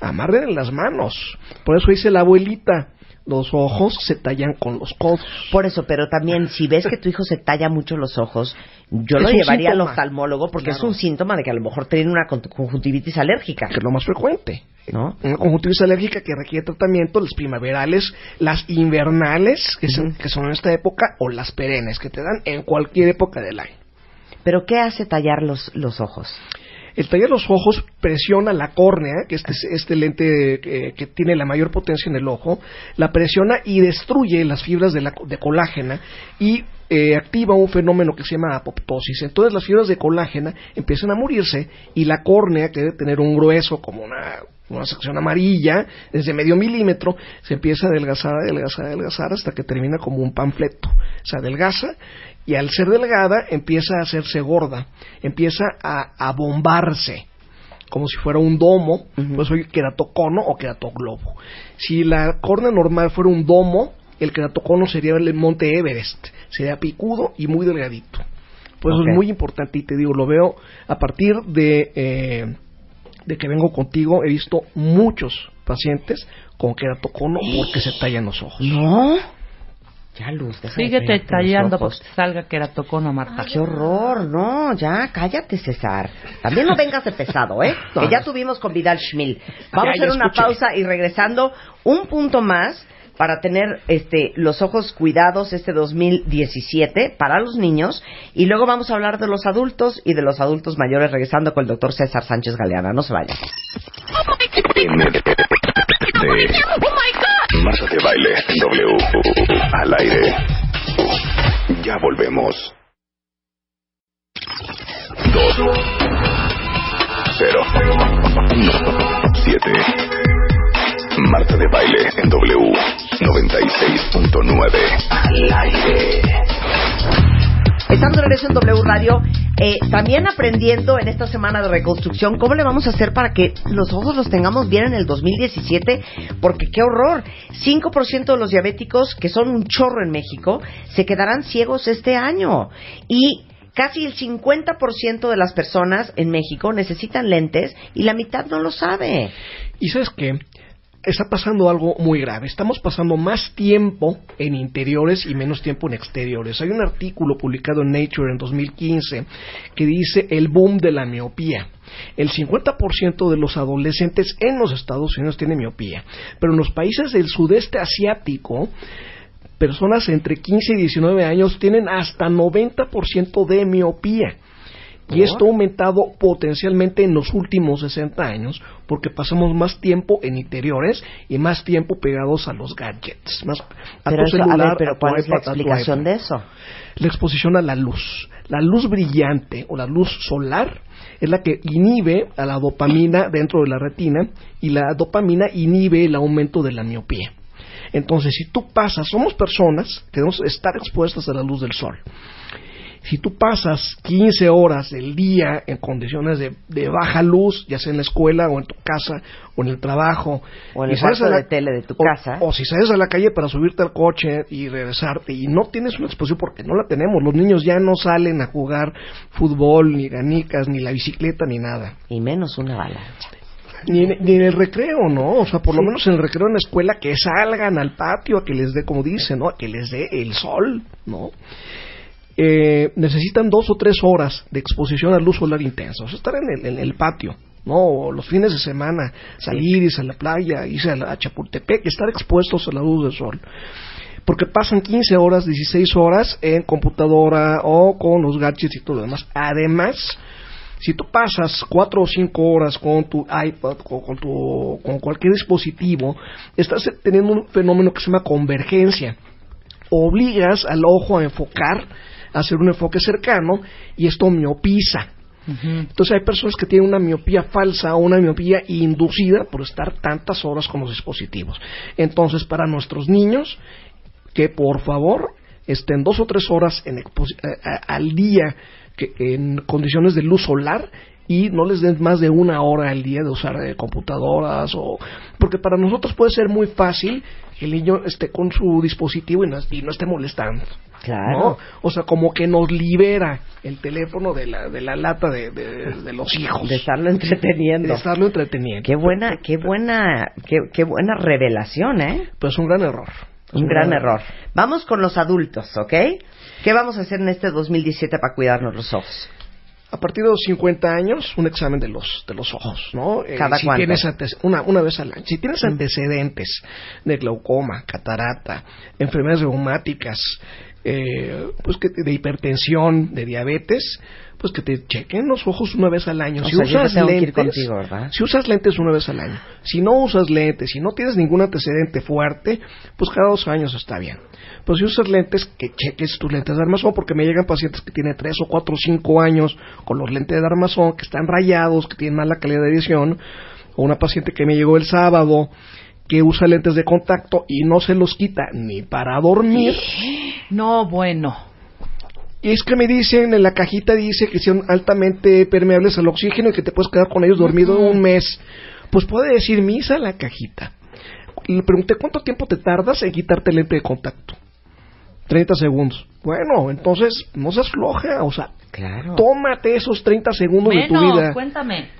amarren las manos. Por eso dice la abuelita, los ojos se tallan con los codos. Por eso, pero también si ves que tu hijo se talla mucho los ojos, yo Es lo llevaría al oftalmólogo porque es un síntoma de que a lo mejor tiene una con- conjuntivitis alérgica. que es lo más frecuente. ¿No? Una conjuntivitis alérgica que requiere tratamiento, las primaverales, las invernales, que, son, que son en esta época, o las perennes, que te dan en cualquier época del año. Pero ¿qué hace tallar los, los ojos? El tallar los ojos presiona la córnea, que este es este lente eh, que tiene la mayor potencia en el ojo, la presiona y destruye las fibras de, la, de colágena y eh, activa un fenómeno que se llama apoptosis. Entonces las fibras de colágena empiezan a morirse y la córnea, que debe tener un grueso como una, una sección amarilla, desde medio milímetro, se empieza a adelgazar, adelgazar, adelgazar hasta que termina como un panfleto. Se adelgaza y al ser delgada empieza a hacerse gorda, empieza a, a bombarse como si fuera un domo, pues soy queratocono o queratoglobo. Si la córnea normal fuera un domo, el queratocono sería el monte Everest, sería picudo y muy delgadito. Eso Ok. es muy importante y te digo, lo veo a partir de, eh, de que vengo contigo, he visto muchos pacientes con queratocono porque se tallan los ojos. No. Ya, Luz, Síguete tallando ojos. porque te salga queratocono, Marta. Ay, qué horror, no, ya, cállate, César. También no vengas de pesado, ¿eh? Que ya tuvimos con Vidal Schmil. Vamos Ya, a hacer una escuché. pausa y regresando, un punto más para tener este los ojos cuidados este 2017 para los niños y luego vamos a hablar de los adultos y de los adultos mayores regresando con el doctor César Sánchez Galeana. No se vayan. Marta de baile en W. Al aire. Ya volvemos. Dos. Cero. Siete. Marta de baile en W. 96.9 al aire. Estamos de regreso en W Radio, eh, también aprendiendo en esta semana de reconstrucción cómo le vamos a hacer para que los ojos los tengamos bien en el 2017, porque qué horror. 5% de los diabéticos, que son un chorro en México, se quedarán ciegos este año. Y casi el 50% de las personas en México necesitan lentes y la mitad no lo sabe. Y sabes qué? Está pasando algo muy grave. Estamos pasando más tiempo en interiores y menos tiempo en exteriores. Hay un artículo publicado en Nature en 2015 que dice el boom de la miopía. El 50% de los adolescentes en los Estados Unidos tienen miopía, pero en los países del sudeste asiático personas entre 15 y 19 años tienen hasta 90% de miopía. Y esto ha aumentado potencialmente en los últimos 60 años porque pasamos más tiempo en interiores y más tiempo pegados a los gadgets. Más, a Pero, tu eso- a celular, ver, pero a tu ¿cuál es la explicación de eso? La exposición a la luz. La luz brillante o la luz solar es la que inhibe a la dopamina dentro de la retina y la dopamina inhibe el aumento de la miopía. Entonces, si tú pasas, somos personas que debemos estar expuestas a la luz del sol. Si tú pasas 15 horas del día en condiciones de, de baja luz, ya sea en la escuela o en tu casa o en el trabajo, O en el cuarto la- de tele de tu o- casa. o si sales a la calle para subirte al coche y regresarte y no tienes una exposición porque no la tenemos, los niños ya no salen a jugar fútbol, ni ganicas, ni la bicicleta, ni nada. Y menos una avalancha. Ni, en- ni en el recreo, ¿no? O sea, por lo menos en el recreo en la escuela que salgan al patio a que les dé, como dicen, ¿no? A que les dé el sol, ¿no? Eh, necesitan dos o tres horas de exposición a luz solar intensa. O sea, estar en el, en el patio, ¿no? O los fines de semana, salir, irse a la playa, irse a, la, a Chapultepec, estar expuestos a la luz del sol. Porque pasan 15 horas, 16 horas en computadora o con los gadgets y todo lo demás. Además, si tú pasas cuatro o cinco horas con tu iPad o con, tu, con cualquier dispositivo, estás teniendo un fenómeno que se llama convergencia. Obligas al ojo a enfocar, hacer un enfoque cercano, y esto miopiza. Entonces hay personas que tienen una miopía falsa o una miopía inducida por estar tantas horas con los dispositivos. Entonces, para nuestros niños, que por favor estén dos o tres horas en a- al día que, en condiciones de luz solar y no les den más de una hora al día de usar eh, computadoras o porque para nosotros puede ser muy fácil el niño esté con su dispositivo y no, y no esté molestando. Claro. ¿no? O sea, como que nos libera el teléfono de la, de la lata de, de- de los hijos. De estarlo entreteniendo. De estarlo entreteniendo. Qué buena, qué buena, qué, qué buena revelación, ¿eh? Pues un gran error. Un gran error. Vamos con los adultos, ¿ok? ¿Qué vamos a hacer en este 2017 para cuidarnos los ojos? A partir de los 50 años, un examen de los, de los ojos, ¿no? Eh, ¿Cada si cuánto? tienes antes- una, una vez al año. Si tienes antecedentes de glaucoma, catarata, enfermedades reumáticas, eh, pues que de hipertensión, de diabetes, pues que te chequen los ojos una vez al año. O si sea, usas lentes, contigo, si usas lentes una vez al año, si no usas lentes, si no tienes ningún antecedente fuerte, pues cada dos años está bien. Pero si usas lentes, que cheques tus lentes de armazón, porque me llegan pacientes que tienen tres o cuatro o cinco años con los lentes de armazón, que están rayados, que tienen mala calidad de visión, o una paciente que me llegó el sábado que usa lentes de contacto y no se los quita ni para dormir. No, bueno. Y es que me dicen, en la cajita dice que son altamente permeables al oxígeno y que te puedes quedar con ellos dormido un mes. Pues puede decir misa la cajita. Le pregunté, ¿cuánto tiempo te tardas en quitarte el lente de contacto? 30 segundos. Bueno, entonces no seas floja, o sea, Claro. tómate esos 30 segundos de tu vida. cuéntame.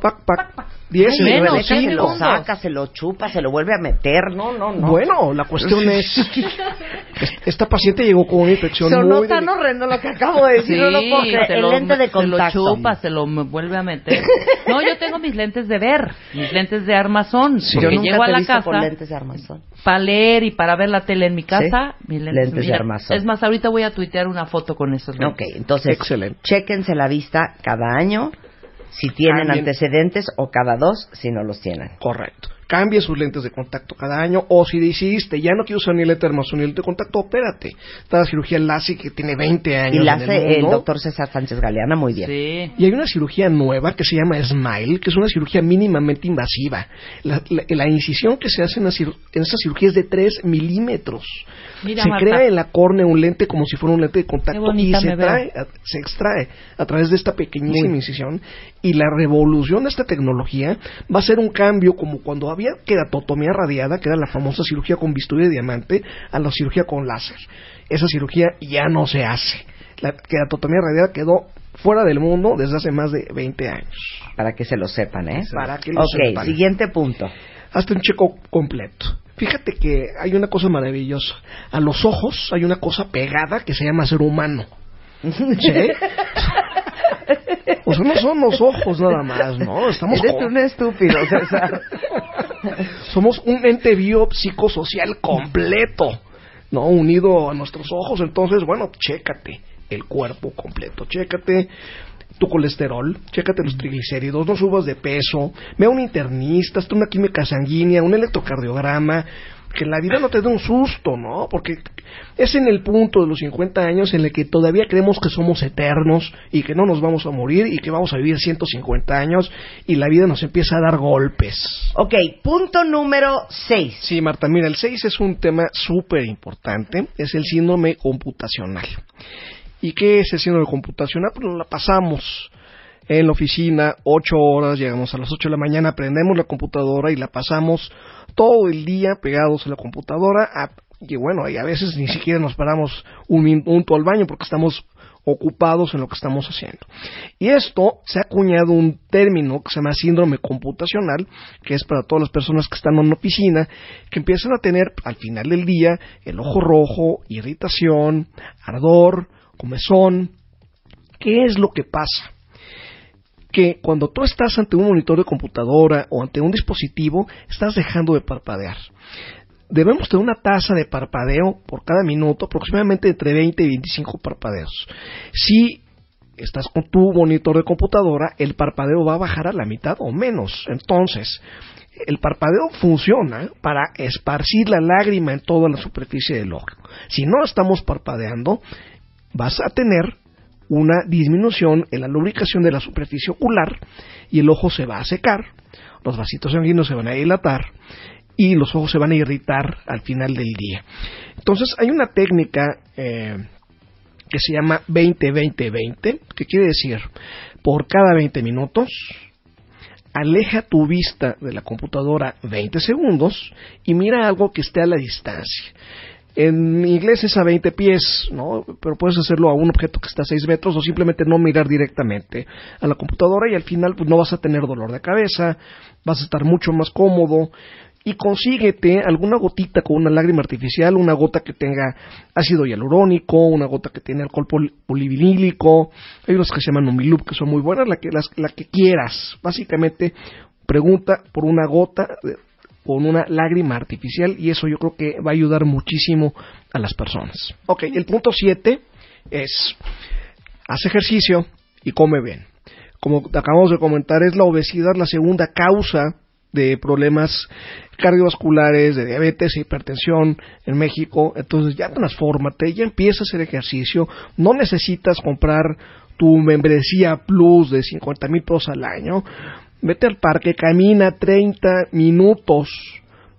Pac, pac, 10 Ay, segundos. Rebeca se lo saca, se lo chupa, se lo vuelve a meter. No, no, no. Bueno, la cuestión es, esta paciente llegó con una infección Sonó muy tan horrendo lo que acabo de decir. no lo puedo creer. se El lo, lente de se contacto. lo chupa, se lo vuelve a meter. No, yo tengo mis lentes de ver, mis lentes de armazón. Yo porque nunca llego a te he la visto casa con lentes de armazón. para leer y para ver la tele en mi casa. ¿Sí? Mis lentes, Lentes de armazón. Es más, ahorita voy a tuitear una foto con esos lentes. Ok, entonces, Excelente. chéquense la vista cada año si tienen antecedentes o cada dos si no los tienen. Correcto. Cambie sus lentes de contacto cada año, o si decidiste, ya no quiero usar ni lente hermoso ni lente de contacto, opérate. Está la cirugía LASIK que tiene 20 años. Y la en el el mundo. doctor César Sánchez Galeana muy bien. Sí. Y hay una cirugía nueva que se llama SMILE, que es una cirugía mínimamente invasiva. La, la- la incisión que se hace en, la cir- en esa cirugía es de 3 milímetros. Mira, se Marta. crea en la córnea un lente como si fuera un lente de contacto y se, trae, a- se extrae a través de esta pequeñísima incisión. Y la revolución de esta tecnología va a ser un cambio como cuando había queratotomía radiada, que era la famosa cirugía con bisturí de diamante, a la cirugía con láser. Esa cirugía ya no se hace. La queratotomía radiada quedó fuera del mundo desde hace más de 20 años. Para que se lo sepan, ¿eh? Para que lo sepan. siguiente punto. Hazte un checo completo. Fíjate que hay una cosa maravillosa. A los ojos hay una cosa pegada que se llama ser humano. ¿Sí? O sea, no son los ojos nada más, ¿no? Estamos Eres con- un estúpido, César. Somos un ente biopsicosocial completo, ¿no? Unido a nuestros ojos. Entonces, bueno, chécate el cuerpo completo. Chécate tu colesterol, chécate los triglicéridos, no subas de peso, ve a un internista, hazte una química sanguínea, un electrocardiograma, que la vida no te dé un susto, ¿no? Porque es en el punto de los 50 años en el que todavía creemos que somos eternos y que no nos vamos a morir y que vamos a vivir 150 años y la vida nos empieza a dar golpes. Ok, punto número 6. Sí, Marta, mira, el 6 es un tema súper importante, es el síndrome computacional. ¿Y qué es el síndrome computacional? Pues nos la pasamos en la oficina ocho horas, llegamos a las 8 de la mañana, prendemos la computadora y la pasamos todo el día pegados a la computadora. y bueno, y a veces ni siquiera nos paramos un minuto al baño porque estamos ocupados en lo que estamos haciendo. Y esto se ha acuñado un término que se llama síndrome computacional, que es para todas las personas que están en una oficina, que empiezan a tener al final del día el ojo rojo, irritación, ardor, comezón. ¿Qué es lo que pasa? Que cuando tú estás ante un monitor de computadora o ante un dispositivo, estás dejando de parpadear. Debemos tener una tasa de parpadeo por cada minuto, aproximadamente entre 20 y 25 parpadeos. Si estás con tu monitor de computadora, el parpadeo va a bajar a la mitad o menos. Entonces, el parpadeo funciona para esparcir la lágrima en toda la superficie del ojo. Si no estamos parpadeando, vas a tener una disminución en la lubricación de la superficie ocular y el ojo se va a secar, los vasitos sanguíneos se van a dilatar y los ojos se van a irritar al final del día. Entonces hay una técnica eh, que se llama 20-20-20, que quiere decir por cada 20 minutos aleja tu vista de la computadora 20 segundos y mira algo que esté a la distancia. En inglés es a 20 pies, ¿no? Pero puedes hacerlo a un objeto que está a 6 metros o simplemente no mirar directamente a la computadora y al final pues no vas a tener dolor de cabeza, vas a estar mucho más cómodo y consíguete alguna gotita con una lágrima artificial, una gota que tenga ácido hialurónico, una gota que tiene alcohol pol- polivinílico, hay unas que se llaman Umilup que son muy buenas, la que, las- la que quieras. Básicamente pregunta por una gota de- con una lágrima artificial y eso yo creo que va a ayudar muchísimo a las personas. Ok, el punto 7 es haz ejercicio y come bien. Como acabamos de comentar, es la obesidad la segunda causa de problemas cardiovasculares, de diabetes hipertensión en México. Entonces ya transfórmate, ya empieza a hacer ejercicio. No necesitas comprar tu membresía plus de 50 mil pesos al año. Vete al parque, camina 30 minutos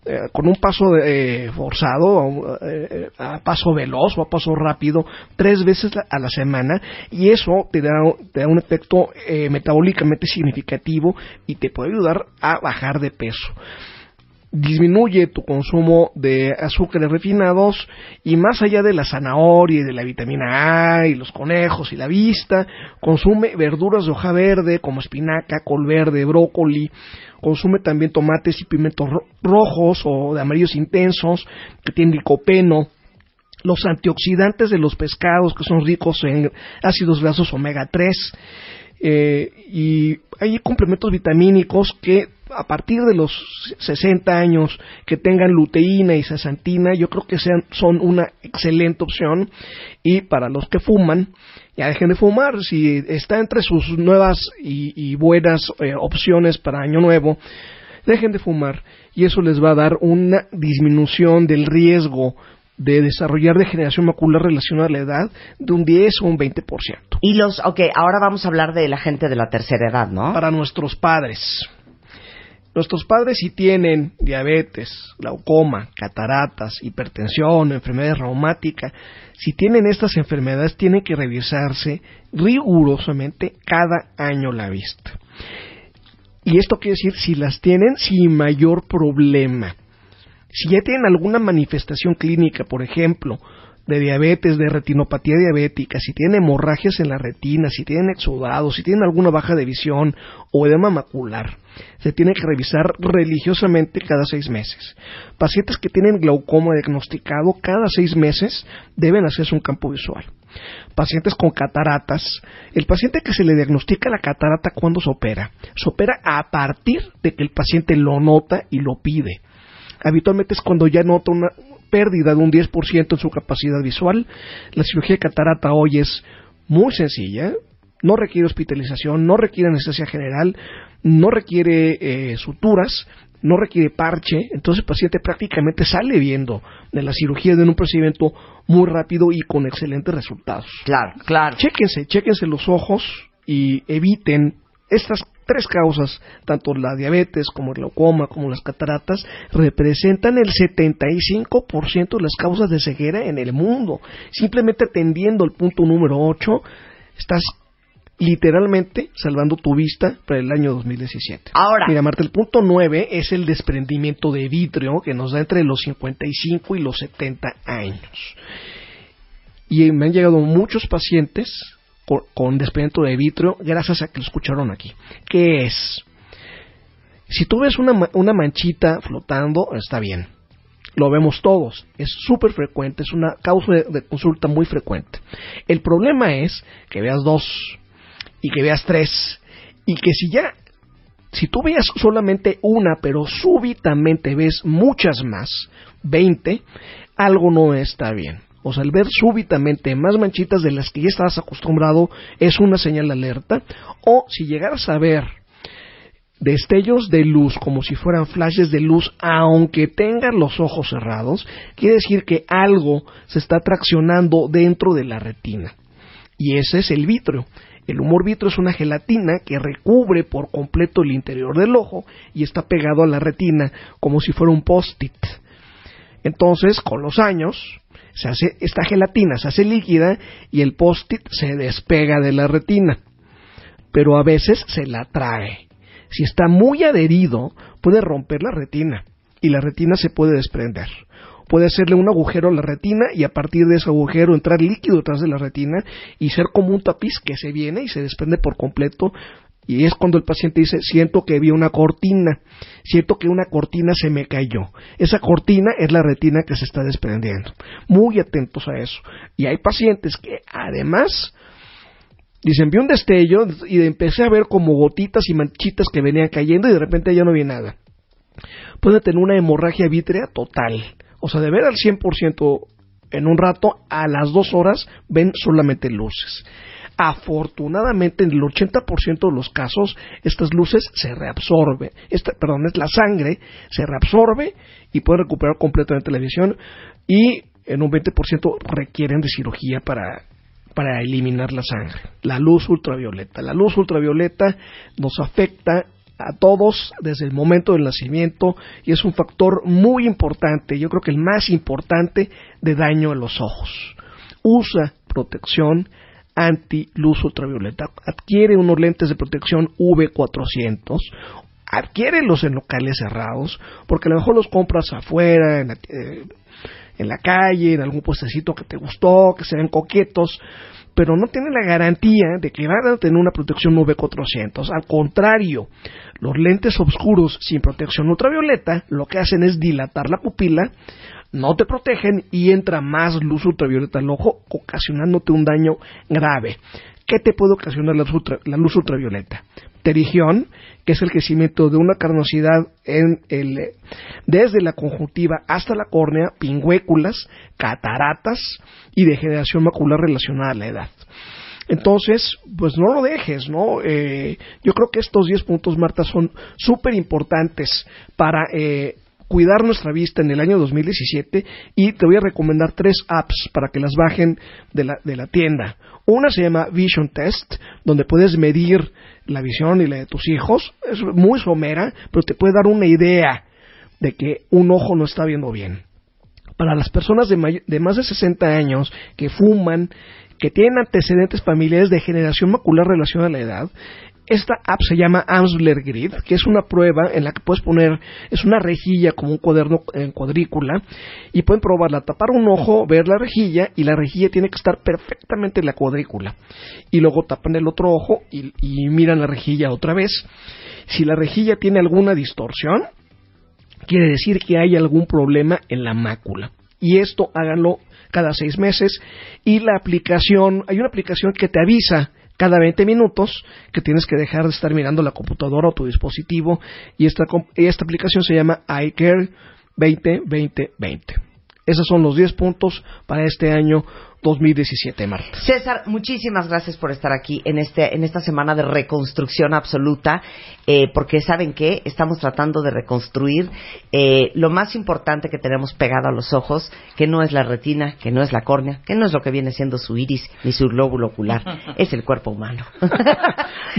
eh, con un paso eh, forzado, a, un- eh, a paso veloz o a paso rápido, tres veces a la semana, y eso te da, te da un efecto eh, metabólicamente significativo y te puede ayudar a bajar de peso. Disminuye tu consumo de azúcares refinados y más allá de la zanahoria y de la vitamina A y los conejos y la vista, consume verduras de hoja verde como espinaca, col verde, brócoli, consume también tomates y pimientos ro- rojos o de amarillos intensos que tienen licopeno, los antioxidantes de los pescados que son ricos en ácidos grasos omega 3 eh, y hay complementos vitamínicos que a partir de los 60 años que tengan luteína y zeaxantina yo creo que sean, son una excelente opción y para los que fuman ya dejen de fumar si está entre sus nuevas y, y buenas eh, opciones para año nuevo dejen de fumar y eso les va a dar una disminución del riesgo de desarrollar degeneración macular relacionada a la edad de un 10 o un 20%. Y los, ok, ahora vamos a hablar de la gente de la tercera edad, ¿no? Para nuestros padres. Nuestros padres si tienen diabetes, glaucoma, cataratas, hipertensión, enfermedades reumáticas, si tienen estas enfermedades tienen que revisarse rigurosamente cada año la vista. Y esto quiere decir si las tienen sin mayor problema. Si ya tienen alguna manifestación clínica, por ejemplo, de diabetes, de retinopatía diabética, si tienen hemorragias en la retina, si tienen exudados, si tienen alguna baja de visión o edema macular, se tiene que revisar religiosamente cada seis meses. Pacientes que tienen glaucoma diagnosticado cada seis meses deben hacerse un campo visual. Pacientes con cataratas, el paciente que se le diagnostica la catarata cuando se opera, se opera a partir de que el paciente lo nota y lo pide habitualmente es cuando ya nota una pérdida de un 10% en su capacidad visual. La cirugía de catarata hoy es muy sencilla, no requiere hospitalización, no requiere anestesia general, no requiere eh, suturas, no requiere parche, entonces el paciente prácticamente sale viendo de la cirugía de un procedimiento muy rápido y con excelentes resultados. Claro, claro. Chéquense, chéquense los ojos y eviten estas tres causas, tanto la diabetes como el glaucoma como las cataratas, representan el 75% de las causas de ceguera en el mundo. Simplemente atendiendo el punto número 8, estás literalmente salvando tu vista para el año 2017. Ahora. Mira, Marta, el punto 9 es el desprendimiento de vitrio que nos da entre los 55 y los 70 años. Y me han llegado muchos pacientes con, con desprendimiento de vitrio gracias a que lo escucharon aquí. ¿Qué es? Si tú ves una, ma- una manchita flotando, está bien. Lo vemos todos. Es súper frecuente, es una causa de, de consulta muy frecuente. El problema es que veas dos y que veas tres y que si ya, si tú veas solamente una, pero súbitamente ves muchas más, 20, algo no está bien. O sea, el ver súbitamente más manchitas de las que ya estabas acostumbrado es una señal de alerta. O si llegaras a ver destellos de luz como si fueran flashes de luz, aunque tengan los ojos cerrados, quiere decir que algo se está traccionando dentro de la retina. Y ese es el vitrio. El humor vitrio es una gelatina que recubre por completo el interior del ojo y está pegado a la retina como si fuera un post-it. Entonces, con los años, se hace, esta gelatina se hace líquida y el post-it se despega de la retina. Pero a veces se la trae. Si está muy adherido, puede romper la retina y la retina se puede desprender. Puede hacerle un agujero a la retina y a partir de ese agujero entrar líquido detrás de la retina y ser como un tapiz que se viene y se desprende por completo. Y es cuando el paciente dice, siento que vi una cortina, siento que una cortina se me cayó. Esa cortina es la retina que se está desprendiendo. Muy atentos a eso. Y hay pacientes que además Dicen, vi un destello y empecé a ver como gotitas y manchitas que venían cayendo y de repente ya no vi nada. Puede tener una hemorragia vítrea total. O sea, de ver al 100% en un rato, a las dos horas ven solamente luces. Afortunadamente, en el 80% de los casos, estas luces se reabsorben. Esta, perdón, es la sangre, se reabsorbe y puede recuperar completamente la visión. Y en un 20% requieren de cirugía para para eliminar la sangre. La luz ultravioleta. La luz ultravioleta nos afecta a todos desde el momento del nacimiento y es un factor muy importante, yo creo que el más importante de daño a los ojos. Usa protección anti-luz ultravioleta. Adquiere unos lentes de protección V400 adquiérelos en locales cerrados, porque a lo mejor los compras afuera, en la, eh, en la calle, en algún puestecito que te gustó, que se ven coquetos, pero no tiene la garantía de que van a tener una protección UV400. Al contrario, los lentes oscuros sin protección ultravioleta lo que hacen es dilatar la pupila, no te protegen y entra más luz ultravioleta al ojo, ocasionándote un daño grave. ¿Qué te puede ocasionar la luz, ultravioleta? Pterigión, que es el crecimiento de una carnosidad en el, desde la conjuntiva hasta la córnea, pingüéculas, cataratas y degeneración macular relacionada a la edad. Entonces, pues no lo dejes, ¿no? Eh, yo creo que estos 10 puntos, Marta, son súper importantes para eh, cuidar nuestra vista en el año 2017 y te voy a recomendar tres apps para que las bajen de la, de la tienda. Una se llama Vision Test, donde puedes medir la visión y la de tus hijos. Es muy somera, pero te puede dar una idea de que un ojo no está viendo bien. Para las personas de, de más de 60 años que fuman, que tienen antecedentes familiares de generación macular relacionada a la edad, esta app se llama Amsler Grid, que es una prueba en la que puedes poner, es una rejilla como un cuaderno en cuadrícula, y pueden probarla, tapar un ojo, ver la rejilla, y la rejilla tiene que estar perfectamente en la cuadrícula. Y luego tapan el otro ojo y, y miran la rejilla otra vez. Si la rejilla tiene alguna distorsión, quiere decir que hay algún problema en la mácula. Y esto háganlo cada seis meses. Y la aplicación, hay una aplicación que te avisa cada 20 minutos que tienes que dejar de estar mirando la computadora o tu dispositivo. Y esta, esta aplicación se llama iCare 2020. Esos son los 10 puntos para este año 2017, Marta. César, muchísimas gracias por estar aquí en este en esta semana de reconstrucción absoluta, eh, porque saben que estamos tratando de reconstruir eh, lo más importante que tenemos pegado a los ojos, que no es la retina, que no es la córnea, que no es lo que viene siendo su iris ni su glóbulo ocular, es el cuerpo humano.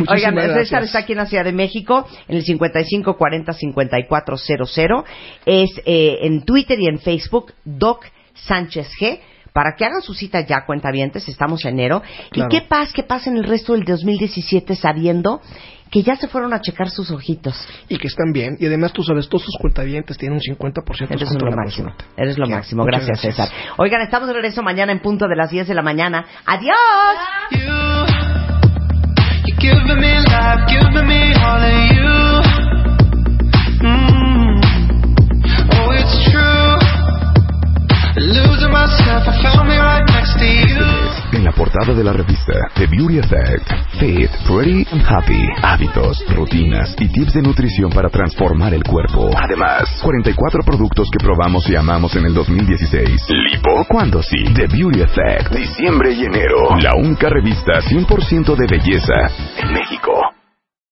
Oigan, César gracias. está aquí en la Ciudad de México, en el 55 40 54 00. Es eh, en Twitter y en Facebook, Doc Sánchez G. Para que hagan su cita ya, cuentavientes, estamos en enero. Claro. ¿Y qué pasa, qué pasa en el resto del 2017 sabiendo que ya se fueron a checar sus ojitos? Y que están bien. Y además, tú sabes, todos sus cuentavientes tienen un 50% de Eres lo la máximo. consulta. Eres lo Ya, máximo. Gracias, gracias. César. Oigan, estamos de regreso mañana en punto de las 10 de la mañana. ¡Adiós! You're giving me life, giving me all of you. En la portada de la revista The Beauty Effect, Fit, Pretty and Happy, hábitos, rutinas y tips de nutrición para transformar el cuerpo. Además, 44 productos que probamos y amamos en el 2016. Lipo, ¿cuándo sí? The Beauty Effect, diciembre y enero. La única revista 100% de belleza en México.